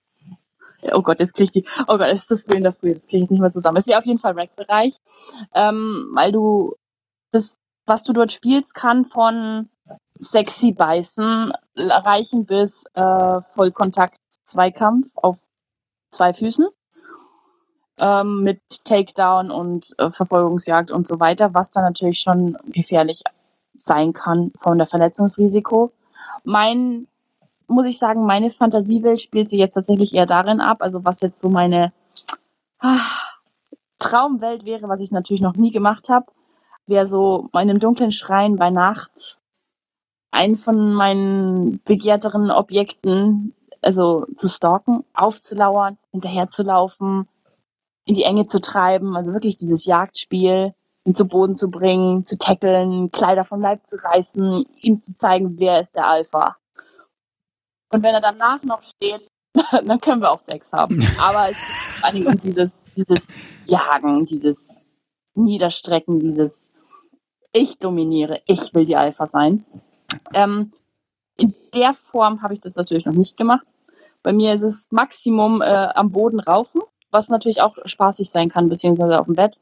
oh Gott, jetzt krieg ich die. Oh Gott, es ist zu früh in der Früh, das kriege ich jetzt nicht mehr zusammen. Es wäre auf jeden Fall Rack-Bereich, ähm, weil du das, was du dort spielst, kann von sexy Beißen reichen bis äh, Vollkontakt-Zweikampf auf zwei Füßen ähm, mit Takedown und äh, Verfolgungsjagd und so weiter, was dann natürlich schon gefährlich sein kann von der Verletzungsrisiko. Mein, muss ich sagen, meine Fantasiewelt spielt sich jetzt tatsächlich eher darin ab, also was jetzt so meine ah, Traumwelt wäre, was ich natürlich noch nie gemacht habe, wäre so in einem dunklen Schrein bei Nacht einen von meinen begehrteren Objekten, also zu stalken, aufzulauern, hinterherzulaufen, in die Enge zu treiben, also wirklich dieses Jagdspiel, ihn zu Boden zu bringen, zu tackeln, Kleider vom Leib zu reißen, ihm zu zeigen, wer ist der Alpha. Und wenn er danach noch steht, dann können wir auch Sex haben. Aber es geht vor Dingen um dieses, dieses Jagen, dieses Niederstrecken, dieses Ich dominiere, ich will die Alpha sein. Ähm, in der Form habe ich das natürlich noch nicht gemacht. Bei mir ist es Maximum äh, am Boden raufen, was natürlich auch spaßig sein kann, beziehungsweise auf dem Bett.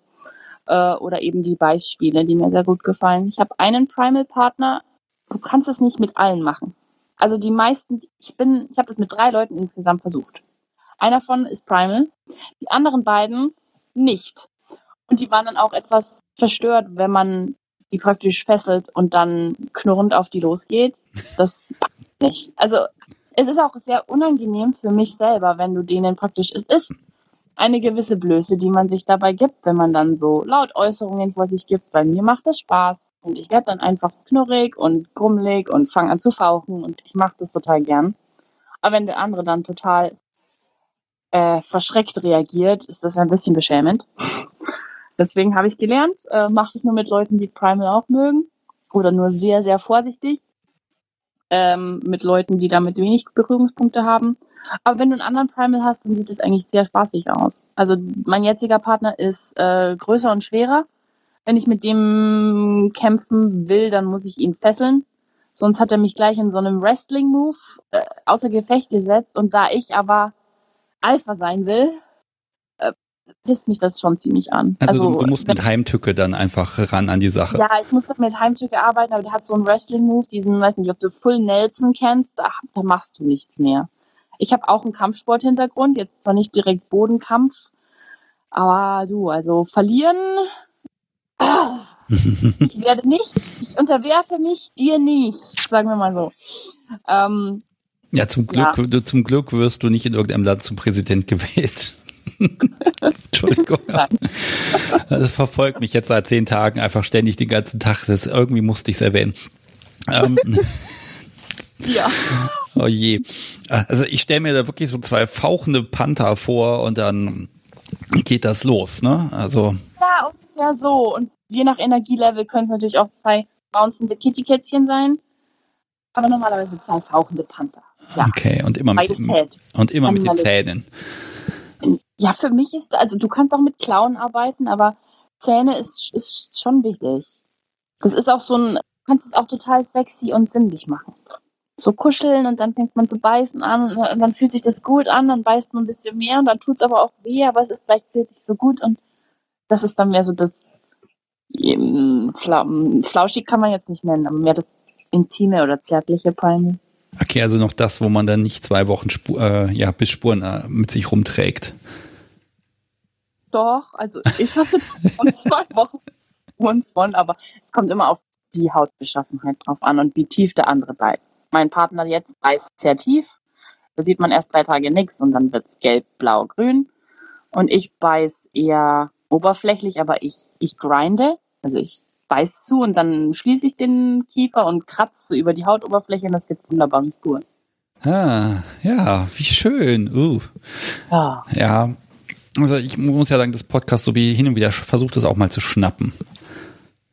Äh, oder eben die Beißspiele, die mir sehr gut gefallen. Ich habe einen Primal-Partner. Du kannst es nicht mit allen machen. Also die meisten, ich bin, ich habe das mit drei Leuten insgesamt versucht. Einer von ist Primal, die anderen beiden nicht. Und die waren dann auch etwas verstört, wenn man die praktisch fesselt und dann knurrend auf die losgeht. Das nicht. Also es ist auch sehr unangenehm für mich selber, wenn du denen praktisch, es ist eine gewisse Blöße, die man sich dabei gibt, wenn man dann so laut Äußerungen vor sich gibt, weil mir macht das Spaß und ich werde dann einfach knurrig und grummelig und fange an zu fauchen und ich mache das total gern. Aber wenn der andere dann total äh, verschreckt reagiert, ist das ein bisschen beschämend. Deswegen habe ich gelernt, äh, macht es nur mit Leuten, die Primal auch mögen oder nur sehr, sehr vorsichtig ähm, mit Leuten, die damit wenig Berührungspunkte haben. Aber wenn du einen anderen Primal hast, dann sieht es eigentlich sehr spaßig aus. Also mein jetziger Partner ist äh, größer und schwerer. Wenn ich mit dem kämpfen will, dann muss ich ihn fesseln. Sonst hat er mich gleich in so einem Wrestling-Move äh, außer Gefecht gesetzt. Und da ich aber Alpha sein will, äh, pisst mich das schon ziemlich an. Also, du, du musst wenn- mit Heimtücke dann einfach ran an die Sache. ja, ich musste mit Heimtücke arbeiten, aber der hat so einen Wrestling-Move, diesen, weiß nicht, ob du Full Nelson kennst, da, da machst du nichts mehr. Ich habe auch einen Kampfsport-Hintergrund, jetzt zwar nicht direkt Bodenkampf, aber du, also verlieren, ah, ich werde nicht, ich unterwerfe mich dir nicht, sagen wir mal so. Ähm, Ja, zum Glück, du, zum Glück wirst du nicht in irgendeinem Land zum Präsident gewählt. Entschuldigung. Das verfolgt mich jetzt seit zehn Tagen einfach ständig den ganzen Tag. Das, irgendwie musste ich es erwähnen. Ähm, ja, oh je. Also ich stelle mir da wirklich so zwei fauchende Panther vor und dann geht das los, ne? Also ja, ungefähr so. Und je nach Energielevel können es natürlich auch zwei bouncende Kitty-Kätzchen sein, aber normalerweise zwei fauchende Panther. Ja, okay und immer mit beides zählt. und immer mit den. Zähnen. Ja, für mich ist, also du kannst auch mit Klauen arbeiten, aber Zähne ist, ist schon wichtig. Das ist auch so ein, du kannst es auch total sexy und sinnlich machen. So kuscheln und dann fängt man zu beißen an und dann fühlt sich das gut an, dann beißt man ein bisschen mehr und dann tut es aber auch weh, aber es ist gleichzeitig so gut und das ist dann mehr so das, Fla- flauschig kann man jetzt nicht nennen, aber mehr das intime oder zärtliche Primal. Okay, also noch das, wo man dann nicht zwei Wochen Spu äh, ja, Bissspuren äh, mit sich rumträgt. Doch, also ich hatte von zwei Wochen und von, aber es kommt immer auf die Hautbeschaffenheit drauf an und wie tief der andere beißt. Mein Partner jetzt beißt sehr tief. Da sieht man erst drei Tage nichts und dann wird's gelb, blau, grün. Und ich beiß eher oberflächlich, aber ich, ich grinde. Also ich beiß zu und dann schließe ich den Kiefer und kratze so über die Hautoberfläche und das gibt wunderbare Spuren. Ah, ja, wie schön. Uh. Ja. Ja, also ich muss ja sagen, das Podcast so wie hin und wieder versucht es auch mal zu schnappen.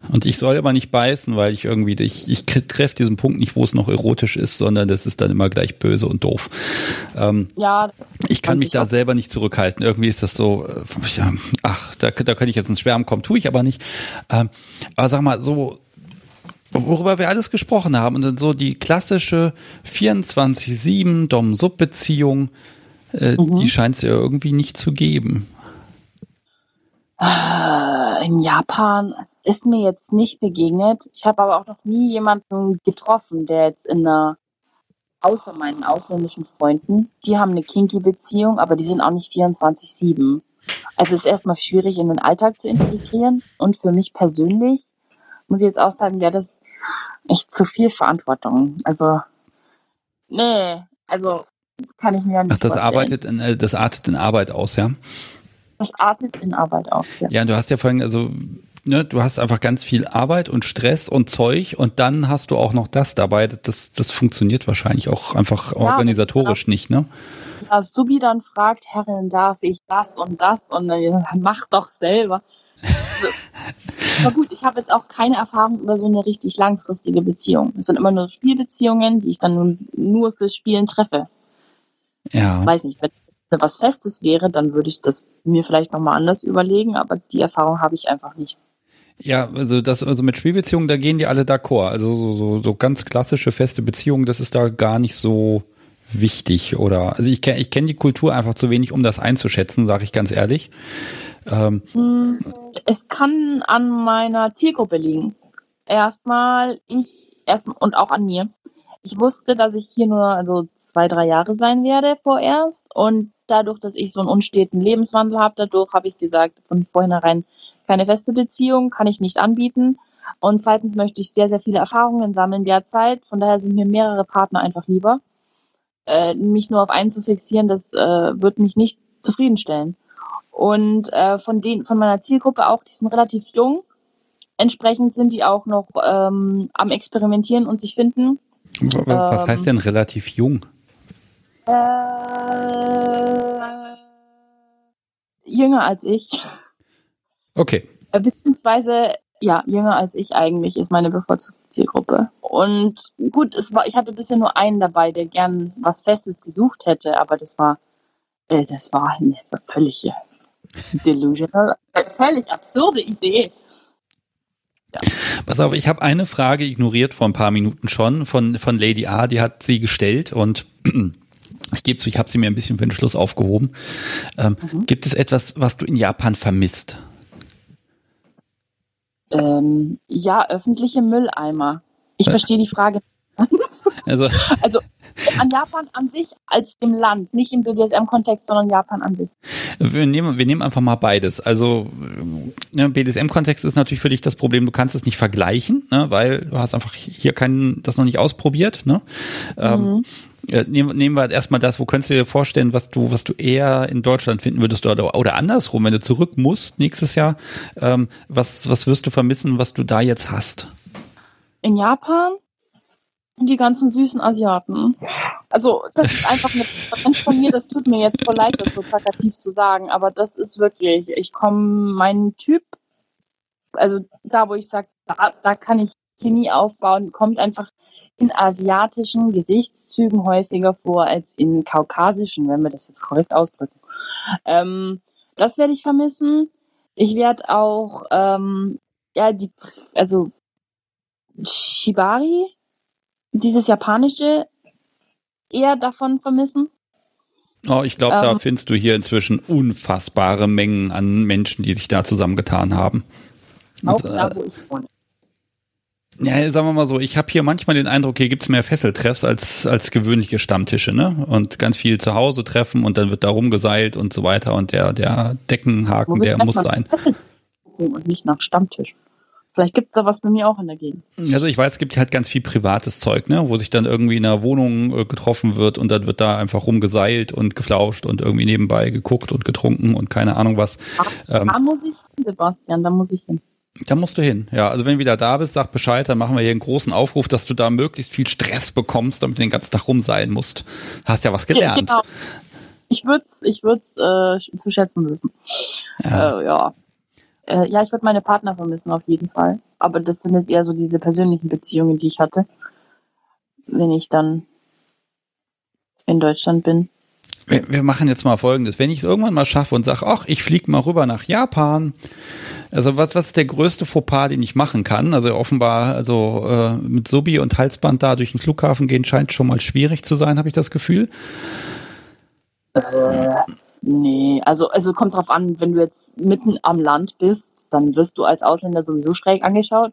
Und ich soll aber nicht beißen, weil ich irgendwie, ich, ich treffe diesen Punkt nicht, wo es noch erotisch ist, sondern das ist dann immer gleich böse und doof. Ähm, Ja, ich kann mich ich da selber nicht zurückhalten. Irgendwie ist das so, äh, ach, da, da könnte ich jetzt ins Schwärmen kommen, tue ich aber nicht. Ähm, aber sag mal, so, worüber wir alles gesprochen haben, und dann so die klassische 24-7 Dom-Sub-Beziehung, äh, Mhm. die scheint es ja irgendwie nicht zu geben. In Japan es ist mir jetzt nicht begegnet. Ich habe aber auch noch nie jemanden getroffen, der jetzt in einer, außer meinen ausländischen Freunden, die haben eine kinky Beziehung, aber die sind auch nicht 24-7. Also es ist erstmal schwierig in den Alltag zu integrieren und für mich persönlich muss ich jetzt auch sagen, wäre das echt zu viel Verantwortung. Also, nee, also kann ich mir nicht Ach, das vorstellen. arbeitet, in, äh, das artet in Arbeit aus, ja? Das artet in Arbeit auf. Ja. Ja, du hast ja vorhin, also, ne, du hast einfach ganz viel Arbeit und Stress und Zeug und dann hast du auch noch das dabei. Das, das funktioniert wahrscheinlich auch einfach organisatorisch nicht, ne? Ja, Subi dann fragt, Herrin, darf ich das und das? Und dann mach doch selber. Also, aber gut, ich habe jetzt auch keine Erfahrung über so eine richtig langfristige Beziehung. Es sind immer nur Spielbeziehungen, die ich dann nur fürs Spielen treffe. Ja. Weiß nicht, wenn was Festes wäre, dann würde ich das mir vielleicht nochmal anders überlegen, aber die Erfahrung habe ich einfach nicht. Ja, also das, also mit Spielbeziehungen, da gehen die alle d'accord. Also so, so, so ganz klassische feste Beziehungen, das ist da gar nicht so wichtig oder also ich kenne ich kenn die Kultur einfach zu wenig, um das einzuschätzen, sage ich ganz ehrlich. Ähm, Hm, Es kann an meiner Zielgruppe liegen. Erstmal ich, erstmal und auch an mir. Ich wusste, dass ich hier nur also zwei, drei Jahre sein werde vorerst. Und dadurch, dass ich so einen unsteten Lebenswandel habe, dadurch habe ich gesagt, von vornherein keine feste Beziehung, kann ich nicht anbieten. Und zweitens möchte ich sehr, sehr viele Erfahrungen sammeln derzeit. Von daher sind mir mehrere Partner einfach lieber. Äh, mich nur auf einen zu fixieren, das äh, wird mich nicht zufriedenstellen. Und äh, von den, von meiner Zielgruppe auch, die sind relativ jung. Entsprechend sind die auch noch ähm, am Experimentieren und sich finden. was, was Ähm. heißt denn relativ jung? Äh, jünger als ich. Okay. Äh, Beziehungsweise, ja, jünger als ich eigentlich ist meine bevorzugte Zielgruppe. Und gut, es war, ich hatte bisher nur einen dabei, der gern was Festes gesucht hätte, aber das war, äh, das war eine völlige delusional, äh, völlig absurde Idee. Pass auf, ich habe eine Frage ignoriert vor ein paar Minuten schon von, von Lady A, die hat sie gestellt und ich gebe zu, ich habe sie mir ein bisschen für den Schluss aufgehoben. Ähm, Gibt es etwas, was du in Japan vermisst? Ähm, ja, öffentliche Mülleimer. Ich Äh. verstehe die Frage nicht ganz. Also, Also an Japan an sich als dem Land, nicht im BDSM-Kontext, sondern Japan an sich. wir nehmen, wir nehmen einfach mal beides. Also, ne, BDSM-Kontext ist natürlich für dich das Problem, du kannst es nicht vergleichen, ne, weil du hast einfach hier keinen, das noch nicht ausprobiert, ne? Ähm, äh, nehmen, nehmen wir erstmal das, wo könntest du dir vorstellen, was du, was du eher in Deutschland finden würdest oder, oder andersrum, wenn du zurück musst nächstes Jahr, ähm, was, was wirst du vermissen, was du da jetzt hast? In Japan die ganzen süßen Asiaten. Also das ist einfach eine Präferenz von mir, das tut mir jetzt voll leid, das so plakativ zu sagen, aber das ist wirklich, ich komme, mein Typ, also da, wo ich sage, da, da kann ich Chemie aufbauen, kommt einfach in asiatischen Gesichtszügen häufiger vor als in kaukasischen, wenn wir das jetzt korrekt ausdrücken. Ähm, das werde ich vermissen. Ich werde auch, ähm, ja, die, also Shibari, dieses japanische, eher davon vermissen. Oh, ich glaube, da Ähm. findest du hier inzwischen unfassbare Mengen an Menschen, die sich da zusammengetan haben. Auch Und, da, äh, wo ich wohne. Ja, sagen wir mal so, ich habe hier manchmal den Eindruck, hier gibt's mehr Fesseltreffs als, als gewöhnliche Stammtische, ne? Und ganz viel zu Hause treffen und dann wird da rumgeseilt und so weiter und der, der Deckenhaken, der muss sein. Und nicht nach Stammtisch. Vielleicht gibt's da was bei mir auch in der Gegend. Also ich weiß, es gibt halt ganz viel privates Zeug, ne, wo sich dann irgendwie in einer Wohnung äh, getroffen wird und dann wird da einfach rumgeseilt und geflauscht und irgendwie nebenbei geguckt und getrunken und keine Ahnung was. Ähm, Da muss ich hin, Sebastian, da muss ich hin. Da musst du hin. Ja, also wenn du wieder da bist, sag Bescheid, dann machen wir hier einen großen Aufruf, dass du da möglichst viel Stress bekommst, damit du den ganzen Tag rumseilen musst. Hast ja was gelernt. Genau. Ich würde es ich würd's, äh, zu schätzen wissen. Ja. Äh, ja. Äh, ja, ich würde meine Partner vermissen, auf jeden Fall. Aber das sind jetzt eher so diese persönlichen Beziehungen, die ich hatte, wenn ich dann in Deutschland bin. Wir, wir machen jetzt mal Folgendes. Wenn ich es irgendwann mal schaffe und sage, ach, ich fliege mal rüber nach Japan. Also was, was ist der größte Fauxpas, den ich machen kann? Also offenbar, also äh, mit Subi und Halsband da durch den Flughafen gehen scheint schon mal schwierig zu sein, habe ich das Gefühl. Äh, nee, also, also kommt drauf an, wenn du jetzt mitten am Land bist, dann wirst du als Ausländer sowieso schräg angeschaut.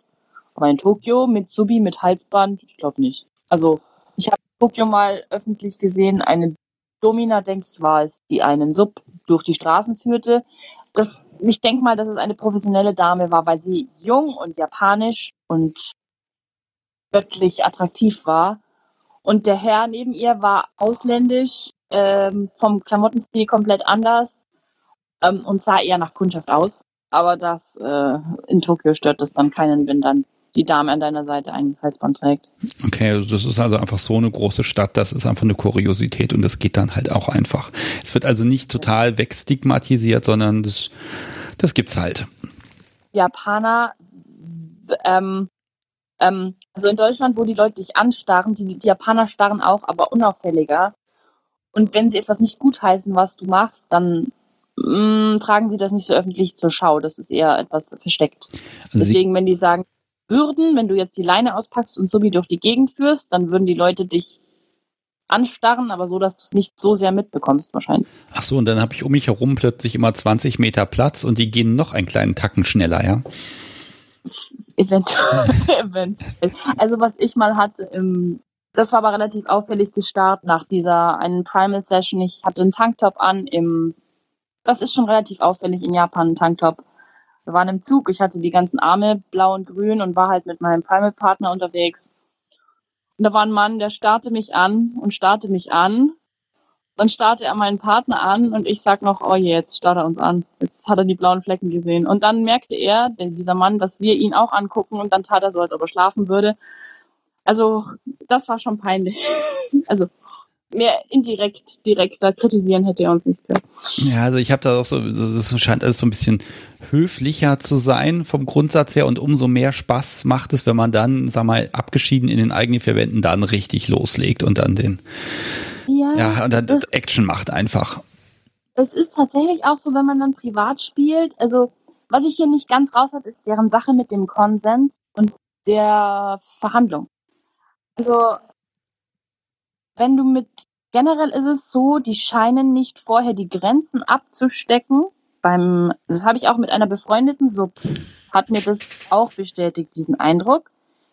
Aber in Tokio mit Subi, mit Halsband, ich glaube nicht. Also ich habe Tokio mal öffentlich gesehen, eine Domina, denke ich, war es, die einen Sub durch die Straßen führte. Das, ich denke mal, dass es eine professionelle Dame war, weil sie jung und japanisch und göttlich attraktiv war. Und der Herr neben ihr war ausländisch, ähm, vom Klamottenstil komplett anders ähm, und sah eher nach Kundschaft aus. Aber das äh, in Tokio stört das dann keinen, wenn dann die Dame an deiner Seite ein Halsband trägt. Okay, also das ist also einfach so eine große Stadt, das ist einfach eine Kuriosität und das geht dann halt auch einfach. Es wird also nicht total wegstigmatisiert, sondern das, das gibt's halt. Japaner, ähm, ähm, also in Deutschland, wo die Leute dich anstarren, die, die Japaner starren auch, aber unauffälliger. Und wenn sie etwas nicht gutheißen, was du machst, dann mh, tragen sie das nicht so öffentlich zur Schau. Das ist eher etwas versteckt. Also Deswegen, wenn die sagen würden, wenn du jetzt die Leine auspackst und Subi durch die Gegend führst, dann würden die Leute dich anstarren, aber so, dass du es nicht so sehr mitbekommst wahrscheinlich. ach so, und dann habe ich um mich herum plötzlich immer 20 Meter Platz und die gehen noch einen kleinen Tacken schneller, ja? Eventuell. Eventuell. Also was ich mal hatte, im, das war aber relativ auffällig gestarrt nach dieser einen Primal Session. Ich hatte einen Tanktop an im, das ist schon relativ auffällig in Japan, ein Tanktop. Wir waren im Zug, ich hatte die ganzen Arme blau und grün und war halt mit meinem Primal Partner unterwegs. Und da war ein Mann, der starrte mich an und starrte mich an. Dann starrte er meinen Partner an und ich sag noch, oh je, jetzt starrt er uns an. Jetzt hat er die blauen Flecken gesehen. Und dann merkte er, denn dieser Mann, dass wir ihn auch angucken und dann tat er so, als ob er schlafen würde. Also, das war schon peinlich. also, mehr indirekt, direkter kritisieren hätte er uns nicht können. Ja, also ich habe da auch so, das scheint alles so ein bisschen höflicher zu sein vom Grundsatz her und umso mehr Spaß macht es, wenn man dann, sag mal, abgeschieden in den eigenen vier Wänden dann richtig loslegt und dann den, Ja, ja, und dann das- Action macht einfach. es ist tatsächlich auch so, wenn man dann privat spielt. Also, was ich hier nicht ganz raus habe, ist deren Sache mit dem Consent und der Verhandlung. Also, wenn du mit, generell ist es so, die scheinen nicht vorher die Grenzen abzustecken. Beim, das habe ich auch mit einer befreundeten Sub, hat mir das auch bestätigt, diesen Eindruck.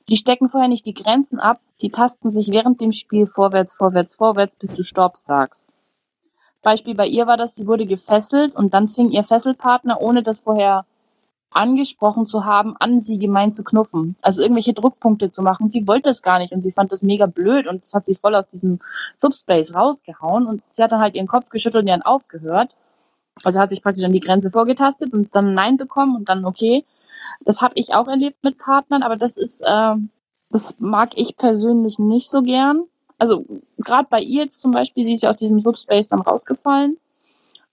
Die stecken vorher nicht die Grenzen ab, die tasten sich während dem Spiel vorwärts, vorwärts, vorwärts, bis du Stopp sagst. Beispiel bei ihr war das, sie wurde gefesselt und dann fing ihr Fesselpartner, ohne das vorher angesprochen zu haben, an, sie gemein zu knuffen. Also irgendwelche Druckpunkte zu machen. Sie wollte es gar nicht und sie fand das mega blöd und das hat sie voll aus diesem Subspace rausgehauen und sie hat dann halt ihren Kopf geschüttelt und dann aufgehört. Also hat sich praktisch an die Grenze vorgetastet und dann Nein bekommen und dann okay. Das habe ich auch erlebt mit Partnern, aber das ist, äh, das mag ich persönlich nicht so gern. Also gerade bei ihr jetzt zum Beispiel, sie ist ja aus diesem Subspace dann rausgefallen,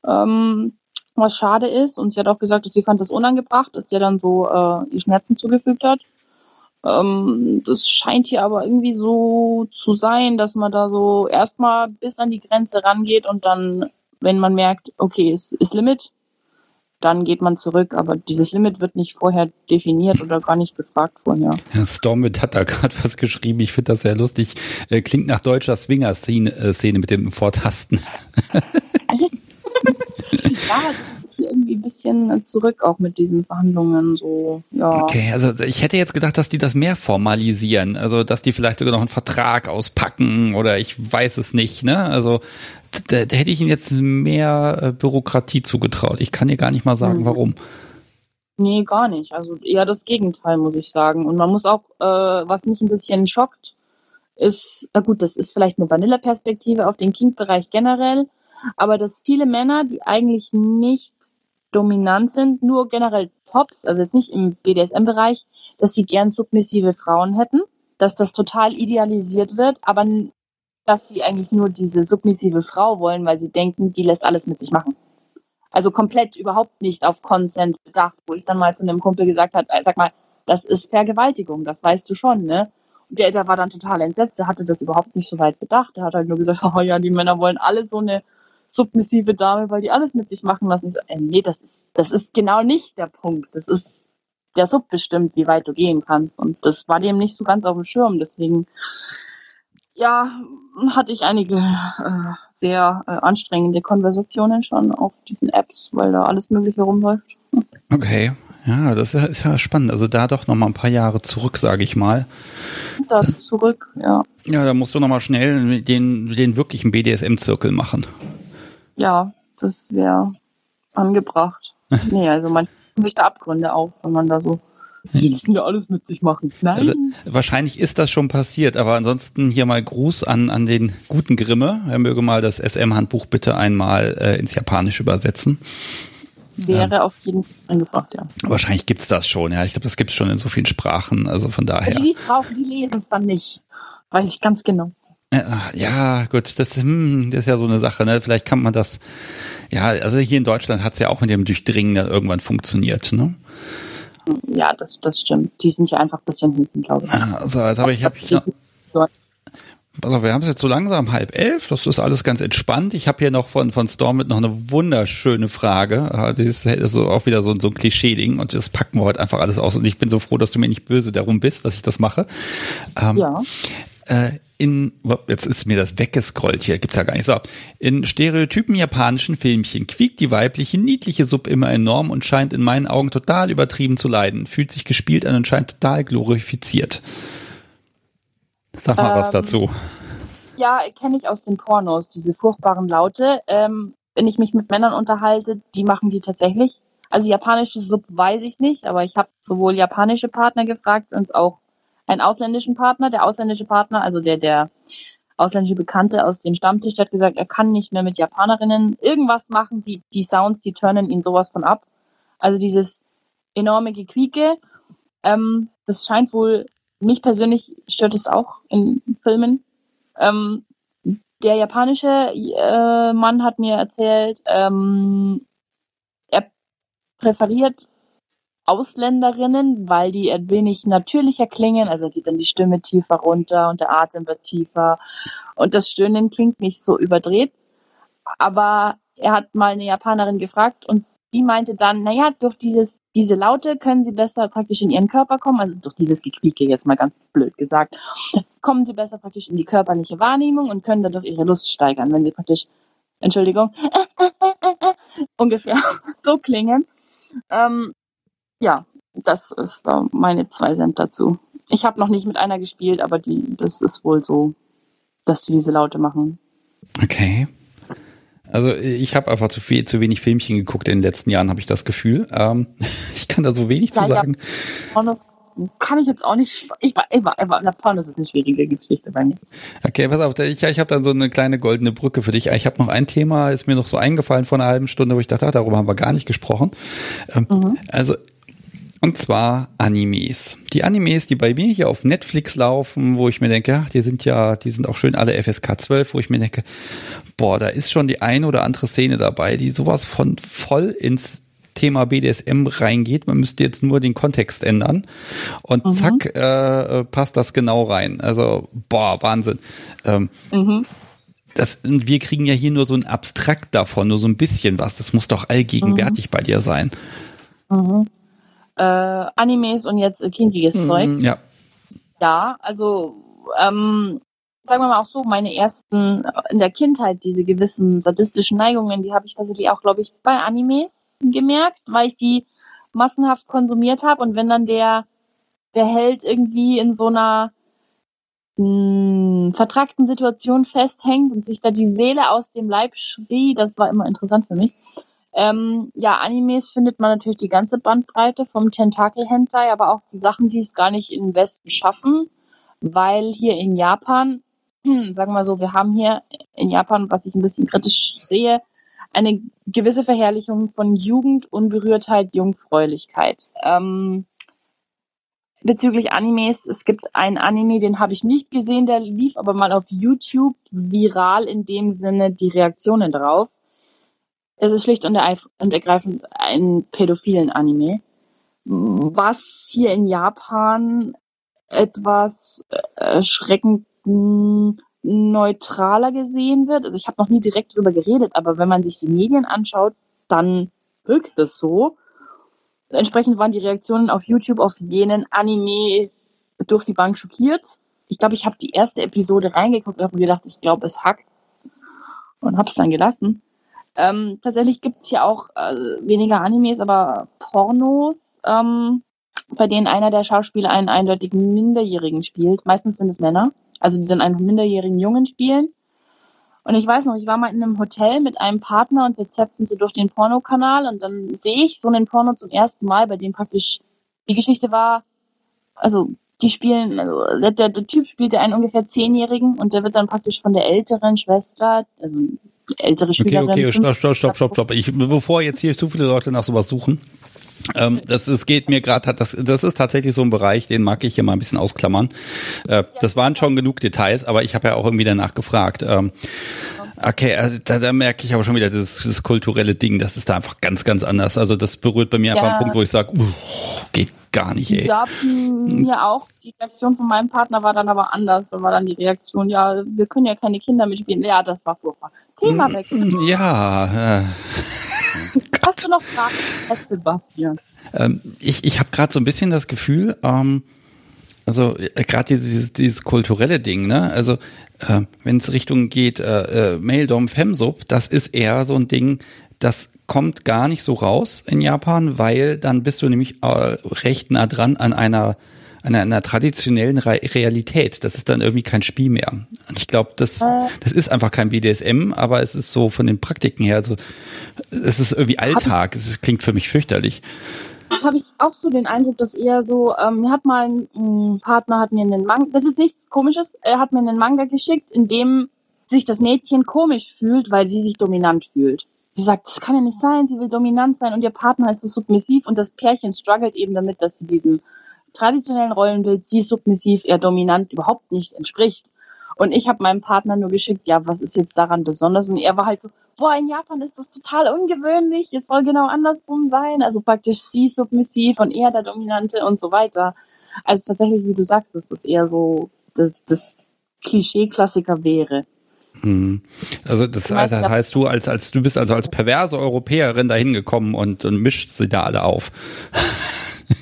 ähm, was schade ist. Und sie hat auch gesagt, dass sie fand das unangebracht, dass der dann so äh, ihr Schmerzen zugefügt hat. Ähm, das scheint hier aber irgendwie so zu sein, dass man da so erstmal bis an die Grenze rangeht und dann, wenn man merkt, okay, es ist Limit, dann geht man zurück. Aber dieses Limit wird nicht vorher definiert oder gar nicht gefragt vorher. Herr Stormwind hat da gerade was geschrieben. Ich finde das sehr lustig. Äh, klingt nach deutscher Swinger-Szene äh, mit dem Vortasten. ja, das ist irgendwie ein bisschen zurück, auch mit diesen Verhandlungen, so, ja. Okay, also ich hätte jetzt gedacht, dass die das mehr formalisieren, also dass die vielleicht sogar noch einen Vertrag auspacken oder ich weiß es nicht, ne? Also da, da hätte ich ihnen jetzt mehr äh, Bürokratie zugetraut. Ich kann dir gar nicht mal sagen, mhm. warum. Nee, gar nicht. Also eher das Gegenteil, muss ich sagen. Und man muss auch, äh, was mich ein bisschen schockt, ist, na gut, das ist vielleicht eine Vanille-Perspektive auf den Kink-Bereich generell, aber dass viele Männer, die eigentlich nicht dominant sind, nur generell Tops, also jetzt nicht im BDSM-Bereich, dass sie gern submissive Frauen hätten, dass das total idealisiert wird, aber dass sie eigentlich nur diese submissive Frau wollen, weil sie denken, die lässt alles mit sich machen. Also komplett überhaupt nicht auf Consent bedacht, wo ich dann mal zu einem Kumpel gesagt habe, sag mal, das ist Vergewaltigung, das weißt du schon, ne? der, der war dann total entsetzt, der hatte das überhaupt nicht so weit bedacht. Der hat halt nur gesagt, oh ja, die Männer wollen alle so eine submissive Dame, weil die alles mit sich machen lassen. Ich so, äh, nee, das ist, das ist genau nicht der Punkt. Das ist der Sub bestimmt, wie weit du gehen kannst. Und das war dem nicht so ganz auf dem Schirm. Deswegen, ja, hatte ich einige äh, sehr äh, anstrengende Konversationen schon auf diesen Apps, weil da alles Mögliche rumläuft. Okay, ja, das ist ja spannend. Also da doch noch mal ein paar Jahre zurück, sage ich mal. Das zurück, ja. Ja, da musst du noch mal schnell den, den wirklichen BDSM-Zirkel machen. Ja, das wäre angebracht. nee, also man sich da Abgründe auf, wenn man da so die müssen ja alles mit sich machen. Nein. Also, wahrscheinlich ist das schon passiert, aber ansonsten hier mal Gruß an, an den guten Grimme. Er möge mal das SM-Handbuch bitte einmal äh, ins Japanische übersetzen wäre ja. auf jeden Fall angebracht, ja. Wahrscheinlich gibt's das schon, ja. Ich glaube, das gibt's schon in so vielen Sprachen, also von daher. Also die, die es brauchen, die lesen es dann nicht. Weiß ich ganz genau. Ja, gut, das, hm, das ist ja so eine Sache, ne? Vielleicht kann man das, ja, also hier in Deutschland hat's ja auch mit dem Durchdringen dann irgendwann funktioniert, ne? Ja, das, das stimmt. Die sind ja einfach ein bisschen hinten, glaube ich. Also, jetzt habe ich, hab ich noch, also wir haben es jetzt so langsam halb elf, das ist alles ganz entspannt. Ich habe hier noch von, von Stormit noch eine wunderschöne Frage. Das ist so auch wieder so, so ein Klischee-Ding und das packen wir heute einfach alles aus. Und ich bin so froh, dass du mir nicht böse darum bist, dass ich das mache. Ähm, ja. Äh, in, jetzt ist mir das weggescrollt hier, gibt's ja gar nicht. So, in stereotypen japanischen Filmchen quiekt die weibliche, niedliche Sub immer enorm und scheint in meinen Augen total übertrieben zu leiden, fühlt sich gespielt an und scheint total glorifiziert. Sag mal ähm, was dazu. Ja, kenne ich aus den Pornos, diese furchtbaren Laute. Ähm, wenn ich mich mit Männern unterhalte, die machen die tatsächlich. Also japanische Sub weiß ich nicht, aber ich habe sowohl japanische Partner gefragt und auch einen ausländischen Partner. Der ausländische Partner, also der, der ausländische Bekannte aus dem Stammtisch, hat gesagt, er kann nicht mehr mit Japanerinnen irgendwas machen. Die, die Sounds, die turnen ihn sowas von ab. Also dieses enorme Gequieke. Ähm, das scheint wohl mich persönlich stört es auch in Filmen. Ähm, der japanische äh, Mann hat mir erzählt, ähm, er präferiert Ausländerinnen, weil die ein wenig natürlicher klingen. Also geht dann die Stimme tiefer runter und der Atem wird tiefer. Und das Stöhnen klingt nicht so überdreht. Aber er hat mal eine Japanerin gefragt und die meinte dann, naja, durch dieses, diese Laute können sie besser praktisch in ihren Körper kommen, also durch dieses Gequieke jetzt mal ganz blöd gesagt, kommen sie besser praktisch in die körperliche Wahrnehmung und können dadurch ihre Lust steigern, wenn sie praktisch, Entschuldigung, ungefähr so klingen. Ähm, ja, das ist uh, meine zwei Cent dazu. Ich habe noch nicht mit einer gespielt, aber die, das ist wohl so, dass sie diese Laute machen. Okay. Also ich habe einfach zu viel, zu wenig Filmchen geguckt in den letzten Jahren, habe ich das Gefühl. Ähm, ich kann da so wenig ja, zu sagen. Ja. Kann ich jetzt auch nicht. Ich war, ich war, ich war Pornos ist eine schwierige Geschichte bei mir. Okay, pass auf, ich, ich habe dann so eine kleine goldene Brücke für dich. Ich habe noch ein Thema, ist mir noch so eingefallen vor einer halben Stunde, wo ich dachte, darüber haben wir gar nicht gesprochen. Ähm, mhm. Also und zwar Animes. Die Animes, die bei mir hier auf Netflix laufen, wo ich mir denke, ach, die sind ja, die sind auch schön alle FSK 12, wo ich mir denke, boah, da ist schon die eine oder andere Szene dabei, die sowas von voll ins Thema BDSM reingeht. Man müsste jetzt nur den Kontext ändern und mhm. zack, äh, passt das genau rein. Also, boah, Wahnsinn. Ähm, mhm. Das, wir kriegen ja hier nur so ein Abstrakt davon, nur so ein bisschen was. Das muss doch allgegenwärtig mhm. bei dir sein. Mhm äh, Animes und jetzt äh, kinkiges mm, Zeug. Ja. Ja, also ähm, sagen wir mal auch so, meine ersten in der Kindheit, diese gewissen sadistischen Neigungen, die habe ich tatsächlich auch, glaube ich, bei Animes gemerkt, weil ich die massenhaft konsumiert habe und wenn dann der, der Held irgendwie in so einer mh, hm, vertrackten Situation festhängt und sich da die Seele aus dem Leib schrie, das war immer interessant für mich. Ähm, ja, Animes findet man natürlich die ganze Bandbreite vom Tentakel-Hentai, aber auch die Sachen, die es gar nicht in den Westen schaffen, weil hier in Japan, hm, sagen wir so, wir haben hier in Japan, was ich ein bisschen kritisch sehe, eine gewisse Verherrlichung von Jugend, Unberührtheit, Jungfräulichkeit. Ähm, bezüglich Animes, es gibt einen Anime, den habe ich nicht gesehen, der lief aber mal auf YouTube viral in dem Sinne die Reaktionen drauf. Es ist schlicht und ergreifend ein pädophilen Anime, was hier in Japan etwas erschreckend neutraler gesehen wird. Also ich habe noch nie direkt drüber geredet, aber wenn man sich die Medien anschaut, dann wirkt es so. Entsprechend waren die Reaktionen auf YouTube auf jenen Anime durch die Bank schockiert. Ich glaube, ich habe die erste Episode reingeguckt und habe gedacht, ich glaube, es hackt. Und habe es dann gelassen. Ähm, tatsächlich gibt's hier auch äh, weniger Animes, aber Pornos, ähm, bei denen einer der Schauspieler einen eindeutig Minderjährigen spielt. Meistens sind es Männer, also die dann einen minderjährigen Jungen spielen. Und ich weiß noch, ich war mal in einem Hotel mit einem Partner und wir zappten so durch den Pornokanal und dann sehe ich so einen Porno zum ersten Mal, bei dem praktisch die Geschichte war, also die spielen, also der, der, der Typ spielte einen ungefähr Zehnjährigen und der wird dann praktisch von der älteren Schwester, also ältere Schülerin. Okay, okay, stopp, stopp, stopp, stopp, stopp. Ich, bevor jetzt hier zu viele Leute nach sowas suchen, ähm, das, das geht mir gerade, das, das ist tatsächlich so ein Bereich, den mag ich hier mal ein bisschen ausklammern. Äh, das waren schon genug Details, aber ich habe ja auch irgendwie danach gefragt. Ähm, okay, also da, da merke ich aber schon wieder dieses, dieses kulturelle Ding, das ist da einfach ganz, ganz anders. Also das berührt bei mir ja. einfach einen Punkt, wo ich sage, uh, geht gar nicht, ey. Ja, mir auch. Die Reaktion von meinem Partner war dann aber anders. Da war dann die Reaktion, ja, wir können ja keine Kinder mitspielen. Ja, das war furchtbar. Thema mm, weg. Ja. Äh. Hast du noch Fragen, Sebastian? Ähm, ich ich habe gerade so ein bisschen das Gefühl, ähm, also äh, gerade dieses, dieses kulturelle Ding, ne? Also äh, wenn es Richtung geht, äh, äh, Maildom Femsub, das ist eher so ein Ding, das kommt gar nicht so raus in Japan, weil dann bist du nämlich äh, recht nah dran an einer einer, einer traditionellen Re Realität. Das ist dann irgendwie kein Spiel mehr. Und ich glaube, das, das ist einfach kein BDSM, aber es ist so von den Praktiken her, also es ist irgendwie Alltag. Es klingt für mich fürchterlich habe ich auch so den Eindruck, dass eher so, ähm, hat mal ein, ein Partner hat mir einen Manga, das ist nichts komisches, er hat mir einen Manga geschickt, in dem sich das Mädchen komisch fühlt, weil sie sich dominant fühlt. Sie sagt, das kann ja nicht sein, sie will dominant sein und ihr Partner ist so submissiv und das Pärchen struggelt eben damit, dass sie diesem traditionellen Rollenbild, sie submissiv, er dominant überhaupt nicht entspricht. Und ich habe meinem Partner nur geschickt, ja, was ist jetzt daran besonders? Und er war halt so, boah, in Japan ist das total ungewöhnlich, es soll genau andersrum sein. Also praktisch sie submissiv und er der Dominante und so weiter. Also tatsächlich, wie du sagst, dass das eher so das, das Klischee-Klassiker wäre. Mhm. Also das heißt, das heißt, du als als du bist also als perverse Europäerin dahin gekommen und und mischt sie da alle auf.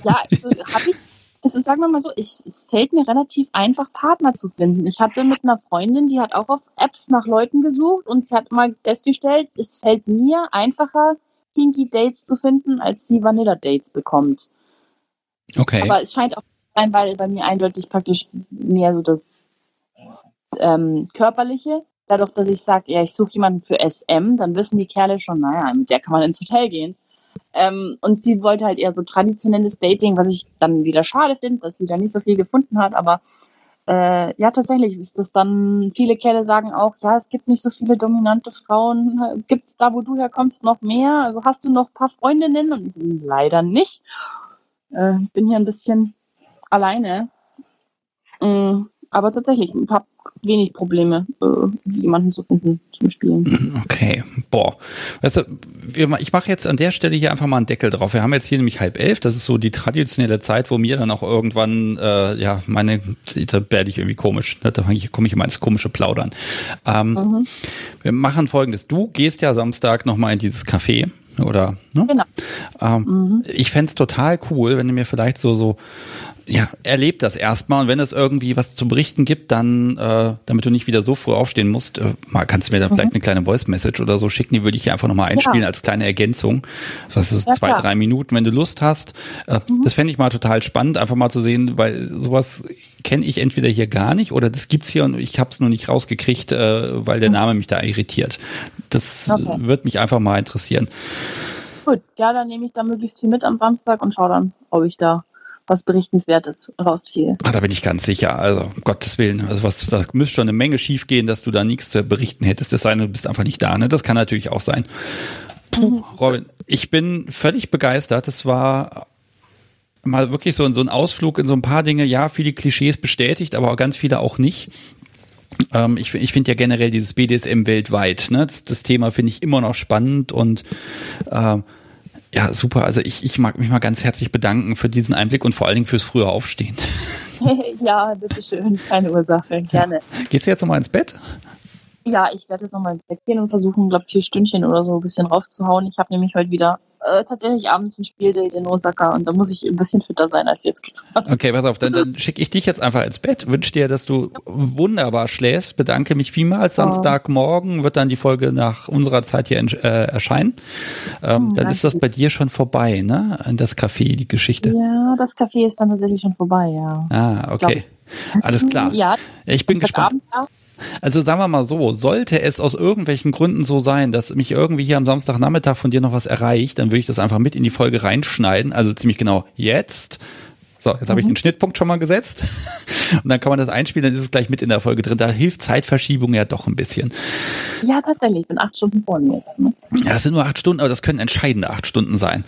Ja, also habe ich also sagen wir mal so, ich, es fällt mir relativ einfach, Partner zu finden. Ich hatte mit einer Freundin, die hat auch auf Apps nach Leuten gesucht und sie hat mal festgestellt, es fällt mir einfacher, Kinky Dates zu finden, als sie Vanilla Dates bekommt. Okay. Aber es scheint auch sein, weil bei mir eindeutig praktisch mehr so das ähm, Körperliche. Dadurch, dass ich sage, ja, ich suche jemanden für SM, dann wissen die Kerle schon, naja, mit der kann man ins Hotel gehen. Ähm, und sie wollte halt eher so traditionelles Dating, was ich dann wieder schade finde, dass sie da nicht so viel gefunden hat. Aber äh, ja, tatsächlich ist das dann, viele Kerle sagen auch, ja, es gibt nicht so viele dominante Frauen. Gibt es da, wo du herkommst, noch mehr? Also hast du noch ein paar Freundinnen? Und ich so, leider nicht. Äh, bin hier ein bisschen alleine. Mm, aber tatsächlich, ich habe wenig Probleme, äh, jemanden zu finden zum Spielen. Okay, boah. Weißt du, ich mache jetzt an der Stelle hier einfach mal einen Deckel drauf. Wir haben jetzt hier nämlich halb elf. Das ist so die traditionelle Zeit, wo mir dann auch irgendwann, äh, ja, meine, da werde ich irgendwie komisch. Ne? Da komme ich immer ins komische Plaudern. Ähm, mhm. Wir machen folgendes. Du gehst ja Samstag nochmal in dieses Café Oder, ne? Genau. Ähm, Mhm. Ich fänd's total cool, wenn du mir vielleicht so, so, ja, erlebt das erstmal und wenn es irgendwie was zu berichten gibt, dann, äh, damit du nicht wieder so früh aufstehen musst, äh, mal kannst du mir dann vielleicht eine kleine Voice-Message oder so schicken, die würde ich hier einfach nochmal einspielen Ja. als kleine Ergänzung. Was ist Ja, zwei, klar. drei Minuten, wenn du Lust hast. Äh, Das fände ich mal total spannend, einfach mal zu sehen, weil sowas kenne ich entweder hier gar nicht oder das gibt's hier und ich habe es nur nicht rausgekriegt, äh, weil der Name mich da irritiert. Das Okay. wird mich einfach mal interessieren. Gut, ja, dann nehme ich da möglichst viel mit am Samstag und schaue dann, ob ich da was Berichtenswertes rausziehe. Ah, da bin ich ganz sicher. Also, um Gottes Willen. Also, was, da müsste schon eine Menge schief gehen, dass du da nichts zu berichten hättest. Das sei denn, du bist einfach nicht da, ne? Das kann natürlich auch sein. Puh, Robin, ich bin völlig begeistert. Es war mal wirklich so, so ein Ausflug in so ein paar Dinge. Ja, viele Klischees bestätigt, aber auch ganz viele auch nicht. Ähm, ich ich finde ja generell dieses BDSM weltweit, ne? Das, das Thema finde ich immer noch spannend und ähm, ja, super. Also ich, ich mag mich mal ganz herzlich bedanken für diesen Einblick und vor allen Dingen fürs frühe Aufstehen. ja, bitteschön, keine Ursache, gerne. Gehst du jetzt nochmal ins Bett? Ja, ich werde jetzt nochmal ins Bett gehen und versuchen, glaube vier Stündchen oder so ein bisschen raufzuhauen. Ich habe nämlich heute wieder äh, tatsächlich abends ein Spieldate in Osaka und da muss ich ein bisschen fitter sein als jetzt gerade. Okay, pass auf, dann, dann schicke ich dich jetzt einfach ins Bett, wünsche dir, dass du wunderbar schläfst, bedanke mich vielmals. Samstagmorgen wird dann die Folge nach unserer Zeit hier äh, erscheinen. Ähm, Oh, dann ist das bei dir schon vorbei, ne? Das Café, die Geschichte. Ja, das Café ist dann tatsächlich schon vorbei, ja. Ah, okay. Alles klar. Ja, Ich bin gespannt. Samstagabend, ja. Also sagen wir mal so, sollte es aus irgendwelchen Gründen so sein, dass mich irgendwie hier am Samstagnachmittag von dir noch was erreicht, dann würde ich das einfach mit in die Folge reinschneiden, also ziemlich genau jetzt. So, jetzt habe ich den Schnittpunkt schon mal gesetzt und dann kann man das einspielen, dann ist es gleich mit in der Folge drin. Da hilft Zeitverschiebung ja doch ein bisschen. Ja, tatsächlich. Ich bin acht Stunden vor mir jetzt. Ne? Ja, das sind nur acht Stunden, aber das können entscheidende acht Stunden sein.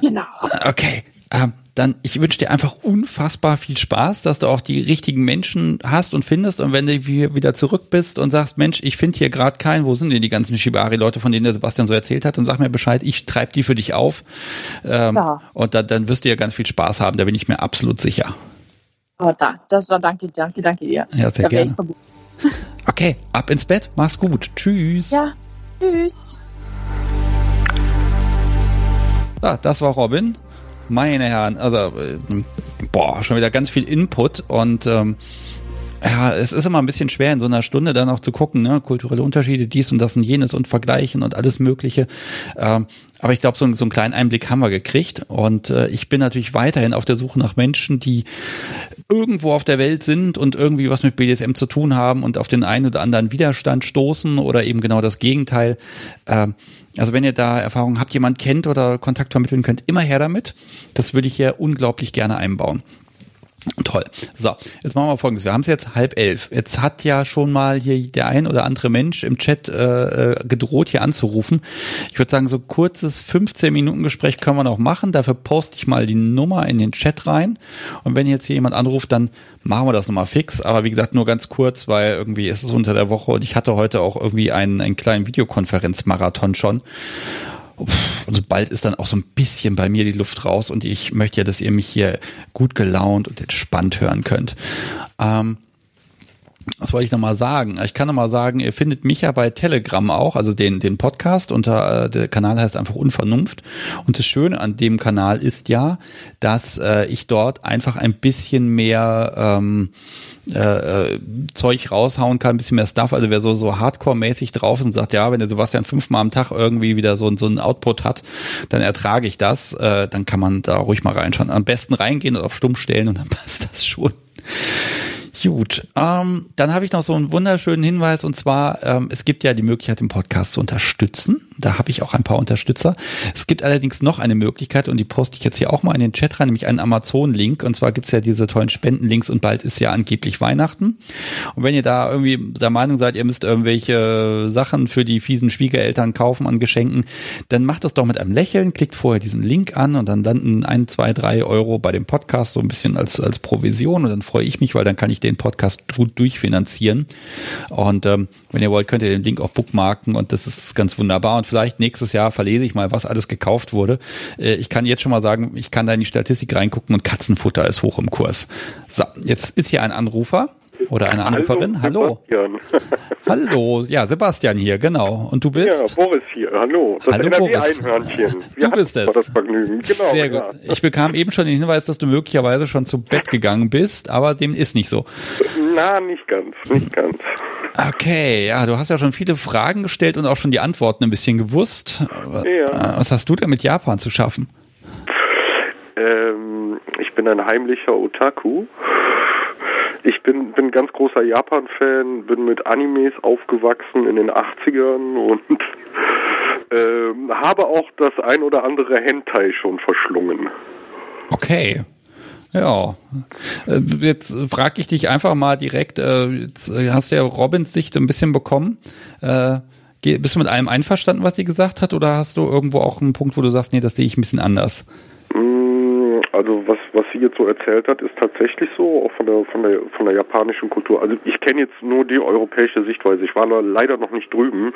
Genau. Okay, ähm, dann ich wünsche dir einfach unfassbar viel Spaß, dass du auch die richtigen Menschen hast und findest und wenn du hier wieder zurück bist und sagst, Mensch, ich finde hier gerade keinen, wo sind denn die ganzen Shibari-Leute, von denen der Sebastian so erzählt hat, dann sag mir Bescheid, ich treib die für dich auf ähm, Ja. und da, dann wirst du ja ganz viel Spaß haben, da bin ich mir absolut sicher. Aber da, das war danke, danke, danke dir. Ja, sehr Da gerne. Okay, ab ins Bett, mach's gut, tschüss. Ja, tschüss. Ah, das war Robin. Meine Herren, also äh, boah, schon wieder ganz viel Input und ähm, ja, es ist immer ein bisschen schwer in so einer Stunde dann auch zu gucken, ne, kulturelle Unterschiede, dies und das und jenes und vergleichen und alles Mögliche. Ähm, aber ich glaube, so, so einen kleinen Einblick haben wir gekriegt und äh, ich bin natürlich weiterhin auf der Suche nach Menschen, die irgendwo auf der Welt sind und irgendwie was mit BDSM zu tun haben und auf den einen oder anderen Widerstand stoßen oder eben genau das Gegenteil. Ähm, also wenn ihr da Erfahrungen habt, jemand kennt oder Kontakt vermitteln könnt, immer her damit. Das würde ich hier unglaublich gerne einbauen. Toll. So, jetzt machen wir folgendes. Wir haben es jetzt halb elf. Jetzt hat ja schon mal hier der ein oder andere Mensch im Chat äh, äh, gedroht, hier anzurufen. Ich würde sagen, so kurzes 15-Minuten-Gespräch können wir noch machen. Dafür poste ich mal die Nummer in den Chat rein. Und wenn jetzt hier jemand anruft, dann machen wir das nochmal fix. Aber wie gesagt, nur ganz kurz, weil irgendwie ist es unter der Woche und ich hatte heute auch irgendwie einen, einen kleinen Videokonferenzmarathon schon. Also bald ist dann auch so ein bisschen bei mir die Luft raus und ich möchte ja, dass ihr mich hier gut gelaunt und entspannt hören könnt. Ähm, was wollte ich nochmal sagen? Ich kann nochmal sagen, ihr findet mich ja bei Telegram auch, also den, den Podcast unter, äh, der Kanal heißt einfach Unvernunft. Und das Schöne an dem Kanal ist ja, dass äh, ich dort einfach ein bisschen mehr ähm, äh, äh, Zeug raushauen kann, ein bisschen mehr Stuff. Also wer so, so hardcore-mäßig drauf ist und sagt, ja, wenn der Sebastian fünfmal am Tag irgendwie wieder so, so einen Output hat, dann ertrage ich das, äh, dann kann man da ruhig mal reinschauen. Am besten reingehen und auf stumm stellen und dann passt das schon. Gut, ähm, dann habe ich noch so einen wunderschönen Hinweis und zwar, ähm, es gibt ja die Möglichkeit, den Podcast zu unterstützen. Da habe ich auch ein paar Unterstützer. Es gibt allerdings noch eine Möglichkeit und die poste ich jetzt hier auch mal in den Chat rein, nämlich einen Amazon-Link. Und zwar gibt's ja diese tollen Spendenlinks und bald ist ja angeblich Weihnachten. Und wenn ihr da irgendwie der Meinung seid, ihr müsst irgendwelche Sachen für die fiesen Schwiegereltern kaufen an Geschenken, dann macht das doch mit einem Lächeln, klickt vorher diesen Link an und dann landen ein, zwei, drei Euro bei dem Podcast so ein bisschen als, als Provision und dann freue ich mich, weil dann kann ich den Podcast gut durchfinanzieren. Und ähm, wenn ihr wollt, könnt ihr den Link auch bookmarken und das ist ganz wunderbar. Und vielleicht nächstes Jahr verlese ich mal, was alles gekauft wurde. Äh, ich kann jetzt schon mal sagen, ich kann da in die Statistik reingucken und Katzenfutter ist hoch im Kurs. So, jetzt ist hier ein Anrufer. Oder eine Anruferin? Hallo. Sebastian. Hallo. Ja, Sebastian hier, genau. Und du bist? Ja, Boris hier. Hallo. Das Hallo, Boris. Du bist es. Das Vergnügen. Genau, Sehr ja. gut. Ich bekam eben schon den Hinweis, dass du möglicherweise schon zu Bett gegangen bist, aber dem ist nicht so. Na, nicht ganz, nicht ganz. Okay, ja, du hast ja schon viele Fragen gestellt und auch schon die Antworten ein bisschen gewusst. Ja. Was hast du denn mit Japan zu schaffen? Ähm, ich bin ein heimlicher Otaku. Ich bin, bin ganz großer Japan-Fan, bin mit Animes aufgewachsen in den 80ern und ähm, habe auch das ein oder andere Hentai schon verschlungen. Okay. Ja, Äh, jetzt frage ich dich einfach mal direkt, äh, jetzt hast du ja Robins Sicht ein bisschen bekommen. Äh, Bist du mit allem einverstanden, was sie gesagt hat, oder hast du irgendwo auch einen Punkt, wo du sagst, nee, das sehe ich ein bisschen anders? Mm, Also was, was sie jetzt so erzählt hat, ist tatsächlich so, auch von der, von der, von der japanischen Kultur. Also ich kenne jetzt nur die europäische Sichtweise. Ich war leider noch nicht drüben,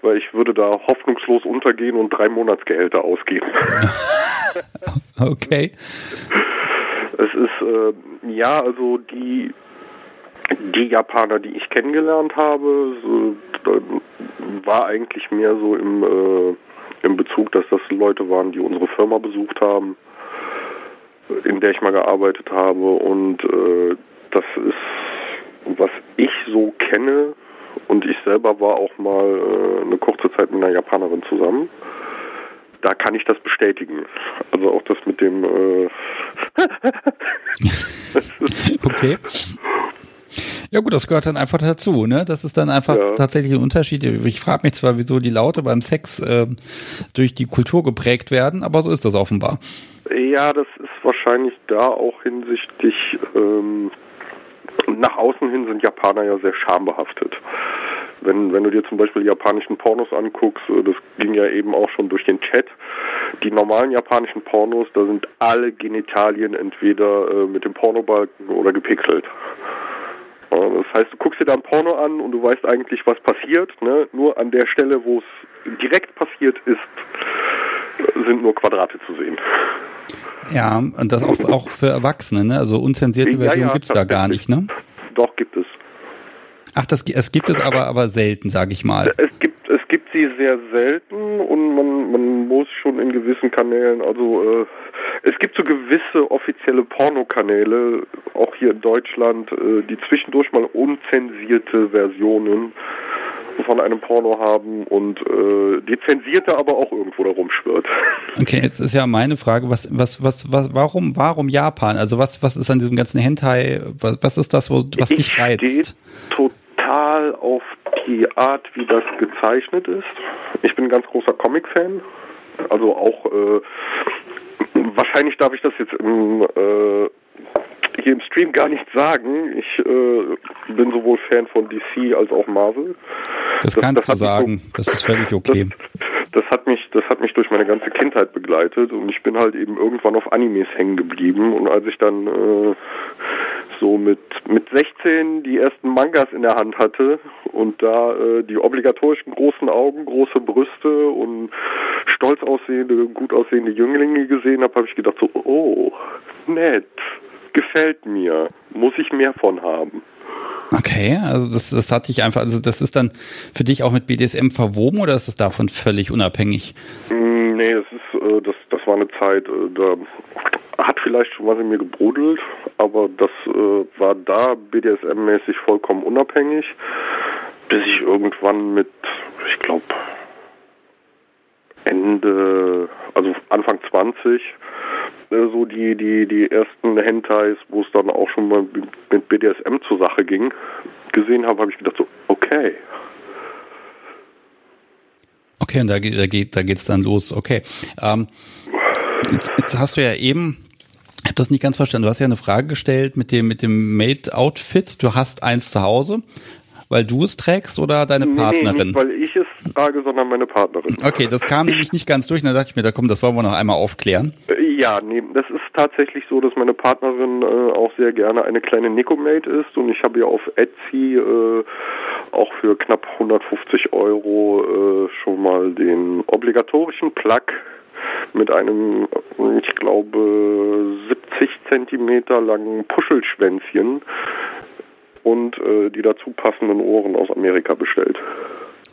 weil ich würde da hoffnungslos untergehen und drei Monatsgehälter ausgeben. Okay. Es ist, äh, ja, also die, die Japaner, die ich kennengelernt habe, so, war eigentlich mehr so im, äh, im Bezug, dass das Leute waren, die unsere Firma besucht haben, in der ich mal gearbeitet habe. Und äh, das ist, was ich so kenne, und ich selber war auch mal äh, eine kurze Zeit mit einer Japanerin zusammen. Da kann ich das bestätigen. Also auch das mit dem äh, Okay. Ja gut, das gehört dann einfach dazu, ne? Das ist dann einfach Ja. tatsächlich ein Unterschied. Ich frage mich zwar, wieso die Laute beim Sex äh, durch die Kultur geprägt werden, aber so ist das offenbar. Ja, das ist wahrscheinlich da auch hinsichtlich, ähm, nach außen hin sind Japaner ja sehr schambehaftet. Wenn, wenn du dir zum Beispiel japanischen Pornos anguckst, äh, das ging ja eben auch schon durch den Chat, die normalen japanischen Pornos, da sind alle Genitalien entweder äh, mit dem Pornobalken oder gepixelt. Das heißt, du guckst dir da ein Porno an und du weißt eigentlich, was passiert. Ne? Nur an der Stelle, wo es direkt passiert ist, sind nur Quadrate zu sehen. Ja, und das auch, auch für Erwachsene, ne? Also unzensierte Ja, Version ja, gibt's da gar nicht, ne? Doch, gibt es. Ach, das, es gibt es aber, aber selten, sage ich mal. Es gibt, es gibt sie sehr selten und man, man muss schon in gewissen Kanälen, also äh, es gibt so gewisse offizielle Pornokanäle, auch hier in Deutschland, äh, die zwischendurch mal unzensierte Versionen von einem Porno haben und äh, die zensierte aber auch irgendwo da rumschwirrt. Okay, jetzt ist ja meine Frage, was, was, was, was, warum, warum Japan? Also was, was ist an diesem ganzen Hentai, was, was ist das, wo, was ich dich reizt? total auf die Art, wie das gezeichnet ist. Ich bin ein ganz großer Comic-Fan. Also auch, äh, wahrscheinlich darf ich das jetzt im, äh, hier im Stream gar nicht sagen. Ich äh, bin sowohl Fan von DC als auch Marvel. Das, das- kannst das du sagen, das ist völlig okay. Das, das hat mich, das hat mich durch meine ganze Kindheit begleitet und ich bin halt eben irgendwann auf Animes hängen geblieben und als ich dann äh, so mit mit 16 die ersten Mangas in der Hand hatte und da äh, die obligatorischen großen Augen, große Brüste und stolz aussehende, gut aussehende Jünglinge gesehen habe, habe ich gedacht so, oh, nett, gefällt mir, muss ich mehr von haben. Okay, also das, das hatte ich einfach, also das ist dann für dich auch mit BDSM verwoben oder ist das davon völlig unabhängig? Mm, Nee, das ist, äh, das, das war eine Zeit, äh, da hat vielleicht schon was in mir gebrodelt, aber das äh, war da BDSM-mäßig vollkommen unabhängig, bis ich irgendwann mit, ich glaube, Ende, also Anfang 20, äh, so die, die, die ersten Hentais, wo es dann auch schon mal mit BDSM zur Sache ging, gesehen habe, habe ich gedacht so, okay, Okay, und da geht, da geht, da geht's dann los. Okay. Ähm, jetzt, jetzt hast du ja eben, ich habe das nicht ganz verstanden. Du hast ja eine Frage gestellt mit dem mit dem Made-Outfit. Du hast eins zu Hause, weil du es trägst oder deine Nee, nee, Partnerin? nicht weil ich es trage, sondern meine Partnerin. Okay, das kam nämlich nicht ganz durch. Und da dachte ich mir, da komm, das wollen wir noch einmal aufklären. Äh, Ja, nee, das ist tatsächlich so, dass meine Partnerin äh, auch sehr gerne eine kleine Nico-Maid ist und ich habe ihr auf Etsy äh, auch für knapp 150 Euro äh, schon mal den obligatorischen Plug mit einem, ich glaube, 70 Zentimeter langen Puschelschwänzchen und äh, die dazu passenden Ohren aus Amerika bestellt.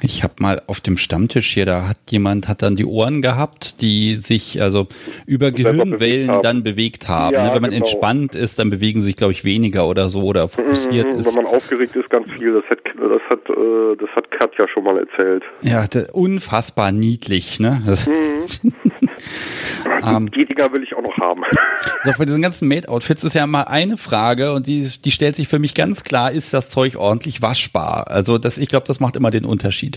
Ich habe mal auf dem Stammtisch hier, da hat jemand hat dann die Ohren gehabt, die sich also über Gehirnwellen dann bewegt haben. Ja, ne? Wenn man genau. entspannt ist, dann bewegen sich, glaube ich, weniger oder so oder fokussiert mhm, ist. Wenn man aufgeregt ist, ganz viel. Das hat, das hat, äh, das hat Katja schon mal erzählt. Ja, unfassbar niedlich, ne? Mhm. ähm, die Dinger will ich auch noch haben. Also bei diesen ganzen Made-Outfits ist ja mal eine Frage und die, die stellt sich für mich ganz klar, ist das Zeug ordentlich waschbar? Also das, ich glaube, das macht immer den Unterschied.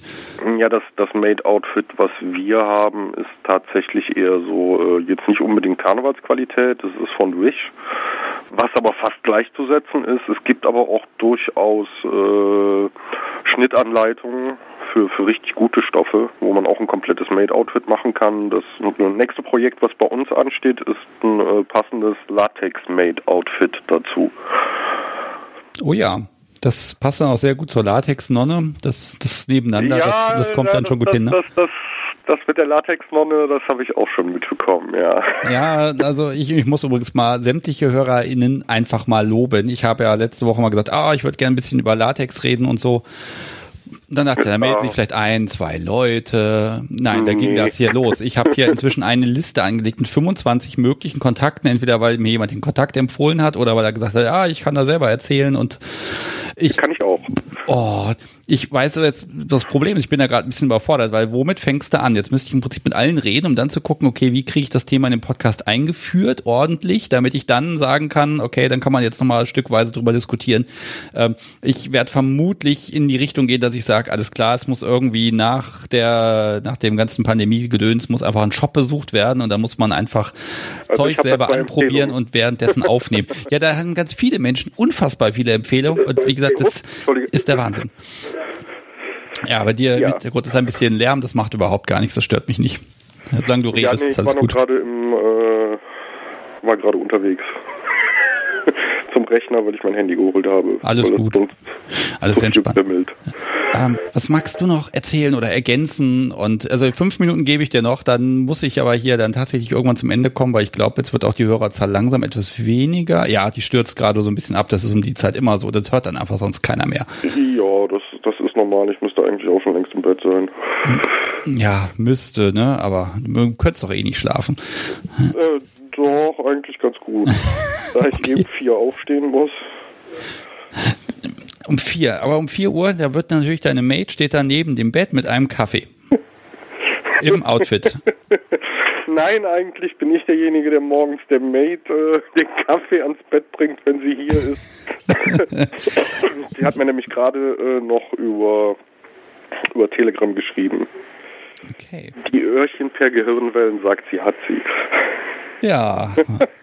Ja, das, das Made-Outfit, was wir haben, ist tatsächlich eher so, äh, jetzt nicht unbedingt Karnevalsqualität, das ist von Wish, was aber fast gleichzusetzen ist. Es gibt aber auch durchaus äh, Schnittanleitungen für, für richtig gute Stoffe, wo man auch ein komplettes Made-Outfit machen kann. Das nächste Projekt, was bei uns ansteht, ist ein äh, passendes Latex-Made-Outfit dazu. Oh ja, das passt dann auch sehr gut zur Latex-Nonne. Das, das nebeneinander, ja, das, das, kommt dann schon gut das, hin. Ne? Das, das, das mit der Latex-Nonne, das habe ich auch schon mitbekommen, ja. Ja, also ich, ich muss übrigens mal sämtliche HörerInnen einfach mal loben. Ich habe ja letzte Woche mal gesagt, ah, ich würde gerne ein bisschen über Latex reden und so. Dann dachte er, da melden sich vielleicht ein, zwei Leute. Nein, da ging das hier los. Ich habe hier inzwischen eine Liste angelegt mit 25 möglichen Kontakten, entweder weil mir jemand den Kontakt empfohlen hat oder weil er gesagt hat, ja, ich kann da selber erzählen und ich. Kann ich auch. Oh, ich weiß jetzt das Problem, ich bin da gerade ein bisschen überfordert, weil womit fängst du an? Jetzt müsste ich im Prinzip mit allen reden, um dann zu gucken, okay, wie kriege ich das Thema in den Podcast eingeführt, ordentlich, damit ich dann sagen kann, okay, dann kann man jetzt nochmal stückweise drüber diskutieren. Ähm, ich werde vermutlich in die Richtung gehen, dass ich sage, alles klar, es muss irgendwie nach der, nach dem ganzen Pandemie-Gedöns muss einfach ein Shop besucht werden und da muss man einfach also Zeug selber anprobieren und währenddessen aufnehmen. ja, da haben ganz viele Menschen unfassbar viele Empfehlungen und wie gesagt, das ist der Wahnsinn. Ja, bei dir ja. Hintergrund ist ein bisschen Lärm, das macht überhaupt gar nichts, das stört mich nicht. Solange du redest, ja, nee, ist alles war gut. gerade im, äh, war gerade unterwegs zum Rechner, weil ich mein Handy geholt habe. Alles gut. Alles entspannt. Ähm, was magst du noch erzählen oder ergänzen? Und also fünf Minuten gebe ich dir noch, dann muss ich aber hier dann tatsächlich irgendwann zum Ende kommen, weil ich glaube, jetzt wird auch die Hörerzahl langsam etwas weniger. Ja, die stürzt gerade so ein bisschen ab. Das ist um die Zeit immer so. Das hört dann einfach sonst keiner mehr. Ja, das, das ist normal. Ich müsste eigentlich auch schon längst im Bett sein. Ja, müsste, ne? Aber du könntest doch eh nicht schlafen. Äh, doch, eigentlich ganz gut. da ich okay. eben vier aufstehen muss. Um vier, aber um vier Uhr, da wird natürlich deine Maid steht da neben dem Bett mit einem Kaffee. Im Outfit. Nein, eigentlich bin ich derjenige, der morgens der Maid äh, den Kaffee ans Bett bringt, wenn sie hier ist. sie hat mir nämlich gerade äh, noch über, über Telegram geschrieben. Okay. Die Öhrchen per Gehirnwellen sagt sie, hat sie. Ja.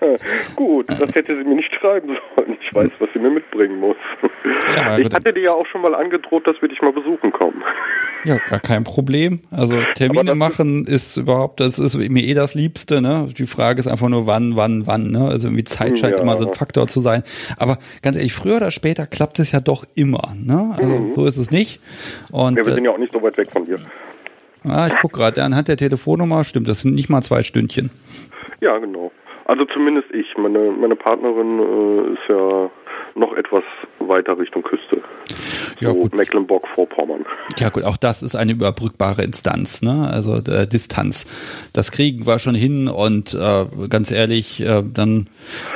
gut, das hätte sie mir nicht schreiben sollen. Ich weiß, was sie mir mitbringen muss. Ja, ich hatte dir ja auch schon mal angedroht, dass wir dich mal besuchen kommen. Ja, gar kein Problem. Also Termine machen ist, überhaupt, das ist mir eh das Liebste. Ne? Die Frage ist einfach nur, wann, wann, wann. Ne? Also irgendwie Zeit scheint ja. immer so ein Faktor zu sein. Aber ganz ehrlich, früher oder später klappt es ja doch immer. Ne? Also mhm. so ist es nicht. Und, ja, wir sind ja auch nicht so weit weg von dir. Ah, ich guck gerade, anhand der Telefonnummer stimmt, das sind nicht mal zwei Stündchen. Ja, genau. Also zumindest ich. Meine, meine Partnerin äh, ist ja noch etwas weiter Richtung Küste. Ja, so gut. Mecklenburg-Vorpommern. Ja gut, auch das ist eine überbrückbare Instanz, ne? Also äh, Distanz. Das kriegen wir schon hin und äh, ganz ehrlich, äh, dann,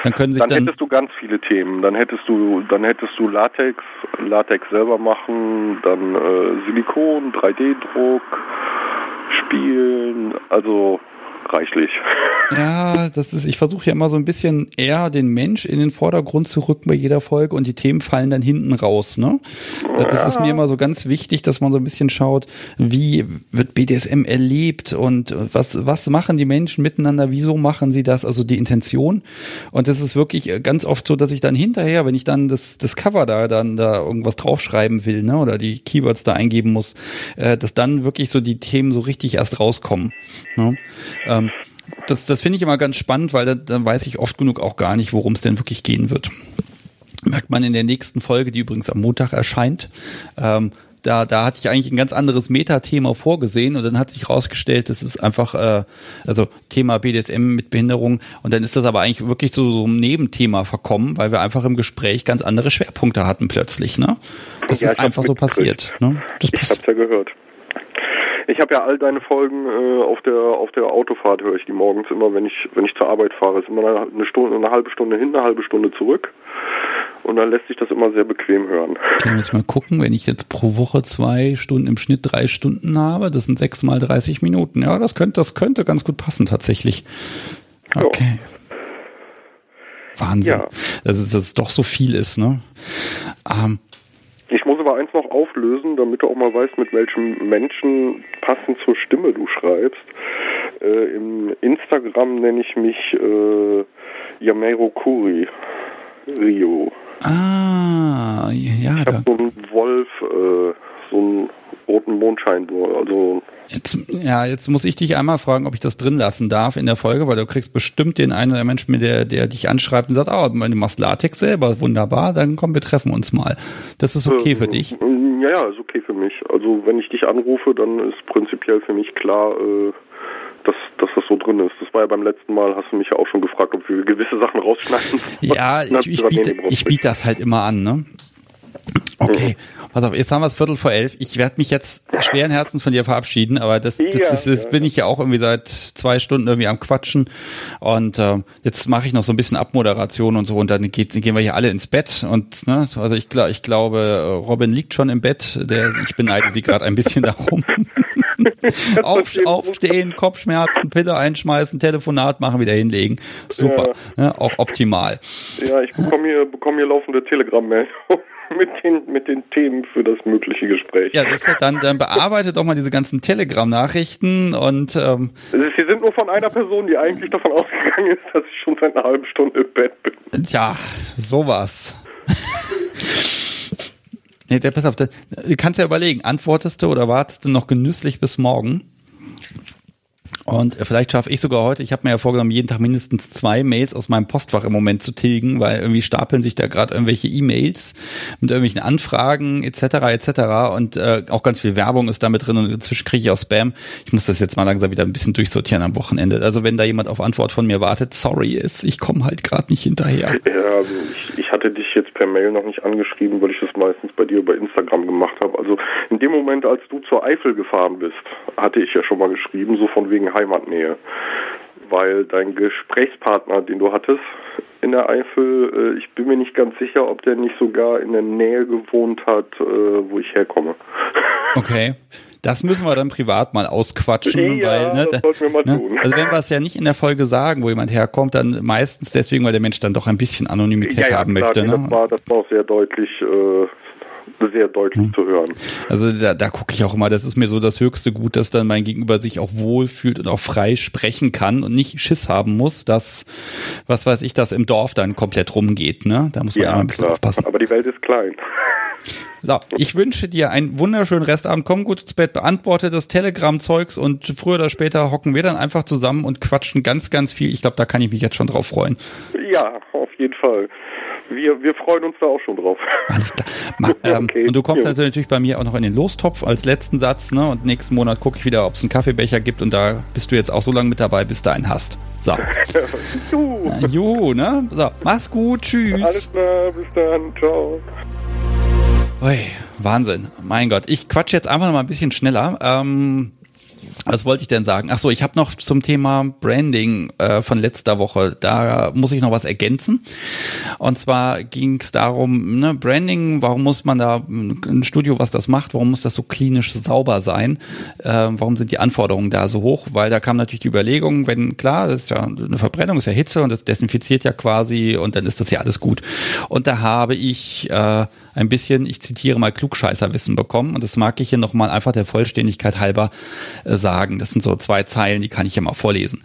dann können sich dann, dann hättest du ganz viele Themen. Dann hättest du, dann hättest du Latex, Latex selber machen, dann äh, Silikon, 3D-Druck, Spielen, also reichlich. Ja, das ist, ich versuche ja immer so ein bisschen eher den Mensch in den Vordergrund zu rücken bei jeder Folge und die Themen fallen dann hinten raus, ne? Das ja. ist mir immer so ganz wichtig, dass man so ein bisschen schaut, wie wird BDSM erlebt und was, was machen die Menschen miteinander, wieso machen sie das, also die Intention. Und das ist wirklich ganz oft so, dass ich dann hinterher, wenn ich dann das, das Cover da, dann da irgendwas draufschreiben will, ne, oder die Keywords da eingeben muss, äh, dass dann wirklich so die Themen so richtig erst rauskommen. Ne? Ähm, das das finde ich immer ganz spannend, weil da, da weiß ich oft genug auch gar nicht, worum es denn wirklich gehen wird. Merkt man in der nächsten Folge, die übrigens am Montag erscheint. Ähm, da, da hatte ich eigentlich ein ganz anderes Metathema vorgesehen und dann hat sich rausgestellt, das ist einfach, äh, also Thema BDSM mit Behinderung und dann ist das aber eigentlich wirklich so, so ein Nebenthema verkommen, weil wir einfach im Gespräch ganz andere Schwerpunkte hatten plötzlich, ne? Das Ja, ist einfach so passiert, ne? Das Ich hab's ja gehört. Ich habe ja all deine Folgen äh, auf der auf der Autofahrt höre ich die morgens immer, wenn ich wenn ich zur Arbeit fahre. Ist immer eine, Stunde, eine halbe Stunde hin, eine halbe Stunde zurück. Und dann lässt sich das immer sehr bequem hören. Okay, muss ich mal gucken, wenn ich jetzt pro Woche zwei Stunden im Schnitt drei Stunden habe, das sind sechs mal 30 Minuten. Ja, das könnte, das könnte ganz gut passen tatsächlich. Okay. Wahnsinn. Ja. Dass es, dass es doch so viel ist, ne? Ähm, aber eins noch auflösen, damit du auch mal weißt, mit welchem Menschen passend zur Stimme du schreibst. Äh, Im Instagram nenne ich mich äh, Yamero Kuri Rio. ah, ja, Ich habe so einen Wolf, äh, so einen roten Mondschein, also jetzt, ja, jetzt muss ich dich einmal fragen, ob ich das drin lassen darf in der Folge, weil du kriegst bestimmt den einen der Menschen, mit der, der dich anschreibt und sagt, oh, du machst Latex selber, wunderbar, dann komm, wir treffen uns mal. Das ist okay für Ähm, dich. Ja, ja, ist okay für mich. Also wenn ich dich anrufe, dann ist prinzipiell für mich klar, äh, dass, dass das so drin ist. Das war ja beim letzten Mal, hast du mich ja auch schon gefragt, ob wir gewisse Sachen rausschneiden. Ja, ich, ich, biete, ich biete das halt immer an, ne? Okay, pass auf, jetzt haben wir es Viertel vor elf. Ich werde mich jetzt schweren Herzens von dir verabschieden, aber das, das Ja, ist, das ja, bin ich ja auch irgendwie seit zwei Stunden irgendwie am Quatschen. Und äh, jetzt mache ich noch so ein bisschen Abmoderation und so und dann geht, gehen wir hier alle ins Bett. Und ne, also ich, ich glaube, Robin liegt schon im Bett. Der, ich beneide sie gerade ein bisschen darum. Auf, aufstehen, Kopfschmerzen, Pille einschmeißen, Telefonat machen, wieder hinlegen. Super, ne, auch optimal. Ja, ich bekomme hier, bekomme hier laufende Telegram-Mail mit den, mit den Themen für das mögliche Gespräch. Ja, das ist dann, dann bearbeite doch mal diese ganzen Telegram-Nachrichten und ähm, Sie sind nur von einer Person, die eigentlich davon ausgegangen ist, dass ich schon seit einer halben Stunde im Bett bin. ja, sowas. nee, der, pass auf, der, du kannst ja überlegen, antwortest du oder wartest du noch genüsslich bis morgen? Und äh, vielleicht schaffe ich sogar heute, ich habe mir ja vorgenommen, jeden Tag mindestens zwei Mails aus meinem Postfach im Moment zu tilgen, weil irgendwie stapeln sich da gerade irgendwelche E-Mails mit irgendwelchen Anfragen etc. etc. Und äh, auch ganz viel Werbung ist damit drin und inzwischen kriege ich auch Spam. Ich muss das jetzt mal langsam wieder ein bisschen durchsortieren am Wochenende. Also wenn da jemand auf Antwort von mir wartet, sorry, ist, ich komme halt gerade nicht hinterher. Ja, also ich, ich hatte dich jetzt per Mail noch nicht angeschrieben, weil ich das meistens bei dir über Instagram gemacht habe. Also in dem Moment, als du zur Eifel gefahren bist, hatte ich ja schon mal geschrieben, so von wegen Heimatnähe. Weil dein Gesprächspartner, den du hattest in der Eifel, äh, ich bin mir nicht ganz sicher, ob der nicht sogar in der Nähe gewohnt hat, äh, wo ich herkomme. Okay. Das müssen wir dann privat mal ausquatschen, Ja, weil, ne, tun. also wenn wir es ja nicht in der Folge sagen, wo jemand herkommt, dann meistens deswegen, weil der Mensch dann doch ein bisschen Anonymität haben klar, möchte. nee, Ne? das, war, das war auch sehr deutlich, äh, sehr deutlich Hm. zu hören. Also da, da gucke ich auch immer, das ist mir so das höchste Gut, dass dann mein Gegenüber sich auch wohlfühlt und auch frei sprechen kann und nicht Schiss haben muss, dass, was weiß ich, das im Dorf dann komplett rumgeht. Ne? Da muss man immer ein bisschen aufpassen. aber die Welt ist klein. So, ich wünsche dir einen wunderschönen Restabend. Komm gut ins Bett, beantworte das Telegram-Zeugs und früher oder später hocken wir dann einfach zusammen und quatschen ganz, ganz viel. Ich glaube, da kann ich mich jetzt schon drauf freuen. Ja, auf jeden Fall. Wir, wir freuen uns da auch schon drauf. Alles klar. Ma, ähm, Okay. Und du kommst Jo. natürlich bei mir auch noch in den Lostopf als letzten Satz, ne? Und nächsten Monat gucke ich wieder, ob es einen Kaffeebecher gibt und da bist du jetzt auch so lange mit dabei, bis du einen hast. So. Juhu, ne? So, mach's gut, tschüss. alles klar, bis dann, ciao. Ui, Wahnsinn. Mein Gott. Ich quatsche jetzt einfach noch mal ein bisschen schneller. Ähm, was wollte ich denn sagen? Ach so, ich habe noch zum Thema Branding äh, von letzter Woche. Da muss ich noch was ergänzen. Und zwar ging es darum, ne, Branding, warum muss man da ein Studio, was das macht, warum muss das so klinisch sauber sein? Äh, warum sind die Anforderungen da so hoch? Weil da kam natürlich die Überlegung, wenn klar, das ist ja eine Verbrennung, ist ja Hitze und das desinfiziert ja quasi und dann ist das ja alles gut. Und da habe ich äh, ein bisschen, ich zitiere mal Klugscheißerwissen bekommen und das mag ich hier nochmal einfach der Vollständigkeit halber äh, sagen. Das sind so zwei Zeilen, die kann ich ja mal vorlesen.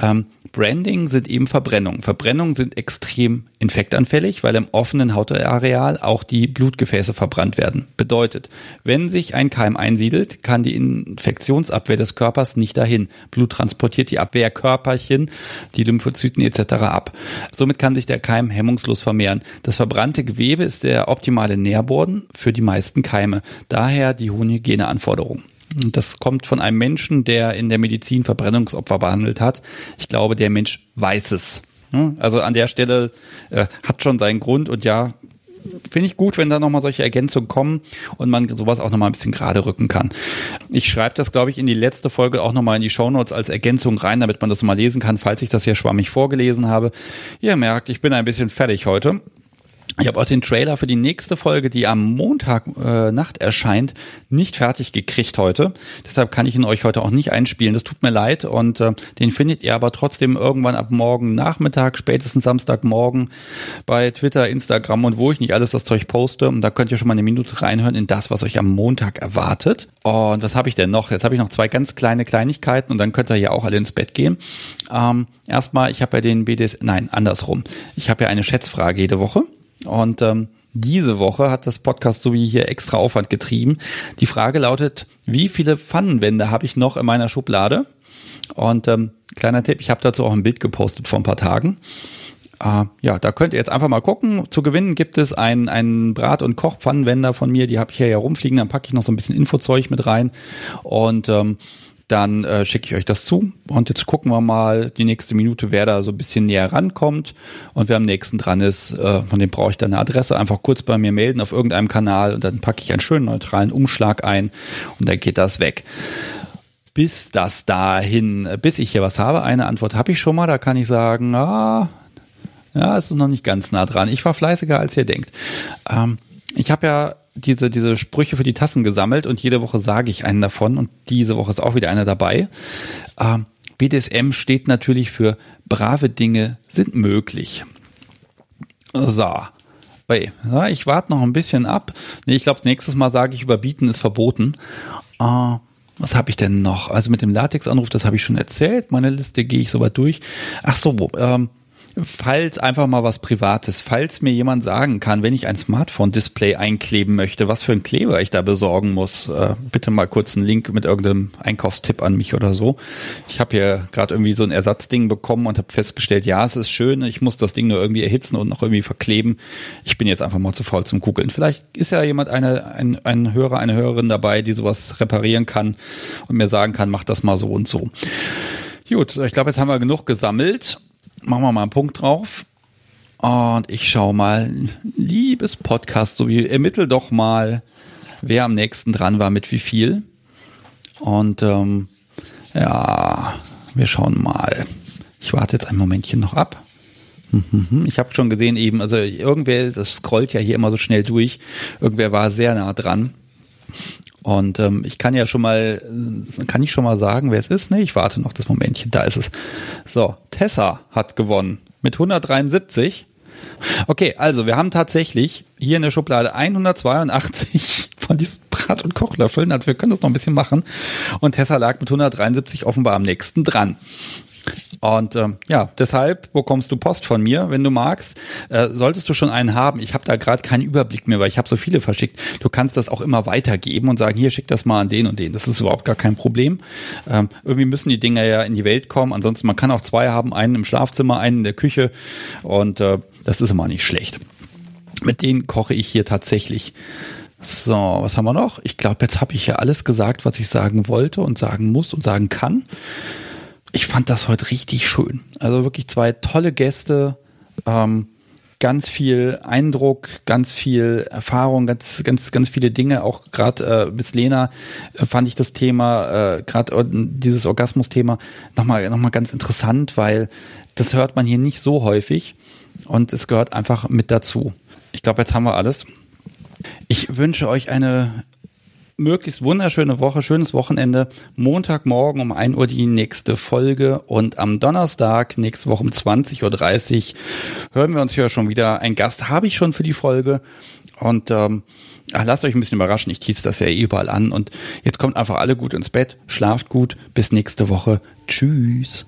Ähm, Branding sind eben Verbrennungen. Verbrennungen sind extrem infektanfällig, weil im offenen Hautareal auch die Blutgefäße verbrannt werden. Bedeutet, wenn sich ein Keim einsiedelt, kann die Infektionsabwehr des Körpers nicht dahin. Blut transportiert die Abwehrkörperchen, die Lymphozyten etc. ab. Somit kann sich der Keim hemmungslos vermehren. Das verbrannte Gewebe ist der optimale Nährboden für die meisten Keime. Daher die hohen Hygieneanforderungen. Das kommt von einem Menschen, der in der Medizin Verbrennungsopfer behandelt hat. Ich glaube, der Mensch weiß es. Also an der Stelle äh, hat schon seinen Grund und ja, finde ich gut, wenn da nochmal solche Ergänzungen kommen und man sowas auch nochmal ein bisschen gerade rücken kann. Ich schreibe das, glaube ich, in die letzte Folge auch nochmal in die Shownotes als Ergänzung rein, damit man das mal lesen kann, falls ich das hier schwammig vorgelesen habe. Ihr merkt, ich bin ein bisschen fertig heute. Ich habe auch den Trailer für die nächste Folge, die am Montag äh, Nacht erscheint, nicht fertig gekriegt heute. Deshalb kann ich ihn euch heute auch nicht einspielen. Das tut mir leid und äh, den findet ihr aber trotzdem irgendwann ab morgen Nachmittag, spätestens Samstagmorgen bei Twitter, Instagram und wo ich nicht alles das Zeug poste. Und da könnt ihr schon mal eine Minute reinhören in das, was euch am Montag erwartet. Und was habe ich denn noch? Jetzt habe ich noch zwei ganz kleine Kleinigkeiten und dann könnt ihr ja auch alle ins Bett gehen. Ähm, erstmal, ich habe ja den BDS, nein, andersrum. Ich habe ja eine Schätzfrage jede Woche. Und ähm, diese Woche hat das Podcast so wie hier extra Aufwand getrieben. Die Frage lautet, wie viele Pfannenwände habe ich noch in meiner Schublade? Und ähm, kleiner Tipp, ich habe dazu auch ein Bild gepostet vor ein paar Tagen. Äh, ja, da könnt ihr jetzt einfach mal gucken. Zu gewinnen gibt es einen, einen Brat- und Kochpfannenwender von mir, die habe ich hier ja rumfliegen. Dann packe ich noch so ein bisschen Infozeug mit rein. Und ähm, dann äh, schicke ich euch das zu. Und jetzt gucken wir mal die nächste Minute, wer da so ein bisschen näher rankommt und wer am nächsten dran ist. Äh, von dem brauche ich dann eine Adresse. Einfach kurz bei mir melden auf irgendeinem Kanal und dann packe ich einen schönen neutralen Umschlag ein und dann geht das weg. Bis das dahin, bis ich hier was habe, eine Antwort habe ich schon mal, da kann ich sagen, ah, ja, es ist noch nicht ganz nah dran. Ich war fleißiger, als ihr denkt. Ähm, ich habe ja diese, diese Sprüche für die Tassen gesammelt und jede Woche sage ich einen davon und diese Woche ist auch wieder einer dabei. Ähm, BDSM steht natürlich für brave Dinge sind möglich. So. Hey, ja, ich warte noch ein bisschen ab. Nee, ich glaube, nächstes Mal sage ich, überbieten ist verboten. Äh, was habe ich denn noch? Also mit dem Latex-Anruf, das habe ich schon erzählt. Meine Liste gehe ich soweit durch. Ach so, ähm, falls einfach mal was Privates, falls mir jemand sagen kann, wenn ich ein Smartphone-Display einkleben möchte, was für ein Kleber ich da besorgen muss, äh, bitte mal kurz einen Link mit irgendeinem Einkaufstipp an mich oder so. Ich habe hier gerade irgendwie so ein Ersatzding bekommen und habe festgestellt, ja, es ist schön, ich muss das Ding nur irgendwie erhitzen und noch irgendwie verkleben. Ich bin jetzt einfach mal zu faul zum Googeln. Vielleicht ist ja jemand, eine, ein, ein Hörer, eine Hörerin dabei, die sowas reparieren kann und mir sagen kann, mach das mal so und so. Gut, ich glaube, jetzt haben wir genug gesammelt machen wir mal einen Punkt drauf. Und ich schaue mal, liebes Podcast, so wie ermittel doch mal, wer am nächsten dran war mit wie viel. Und ähm, ja, wir schauen mal. Ich warte jetzt ein Momentchen noch ab. Hm, hm, hm. Ich habe schon gesehen eben, also irgendwer, das scrollt ja hier immer so schnell durch. Irgendwer war sehr nah dran. Und ähm, ich kann ja schon mal, kann ich schon mal sagen, wer es ist? Nee, ich warte noch das Momentchen. Da ist es. So, Tessa hat gewonnen mit 173. Okay, also wir haben tatsächlich hier in der Schublade 182 von diesen Brat- und Kochlöffeln. Also wir können das noch ein bisschen machen. Und Tessa lag mit 173 offenbar am nächsten dran. Und ähm, ja, deshalb bekommst du Post von mir, wenn du magst. Äh, solltest du schon einen haben, ich habe da gerade keinen Überblick mehr, weil ich habe so viele verschickt. Du kannst das auch immer weitergeben und sagen, hier schick das mal an den und den. Das ist überhaupt gar kein Problem. Ähm, irgendwie müssen die Dinger ja in die Welt kommen. Ansonsten, man kann auch zwei haben, einen im Schlafzimmer, einen in der Küche. Und äh, das ist immer nicht schlecht. Mit denen koche ich hier tatsächlich. So, was haben wir noch? Ich glaube, jetzt habe ich ja alles gesagt, was ich sagen wollte und sagen muss und sagen kann ich fand das heute richtig schön. Also wirklich zwei tolle Gäste, ähm, ganz viel Eindruck, ganz viel Erfahrung, ganz ganz ganz viele Dinge. Auch gerade äh, bis Lena äh, fand ich das Thema, äh, gerade äh, dieses Orgasmus-Thema nochmal noch mal ganz interessant, weil das hört man hier nicht so häufig und es gehört einfach mit dazu. Ich glaube, jetzt haben wir alles. Ich wünsche euch eine möglichst wunderschöne Woche, schönes Wochenende. Montagmorgen um 1 Uhr die nächste Folge und am Donnerstag, nächste Woche um 20.30 Uhr, hören wir uns hier schon wieder. Ein Gast habe ich schon für die Folge und ähm, ach, lasst euch ein bisschen überraschen. Ich tease das ja eh überall an und jetzt kommt einfach alle gut ins Bett, schlaft gut, bis nächste Woche. Tschüss.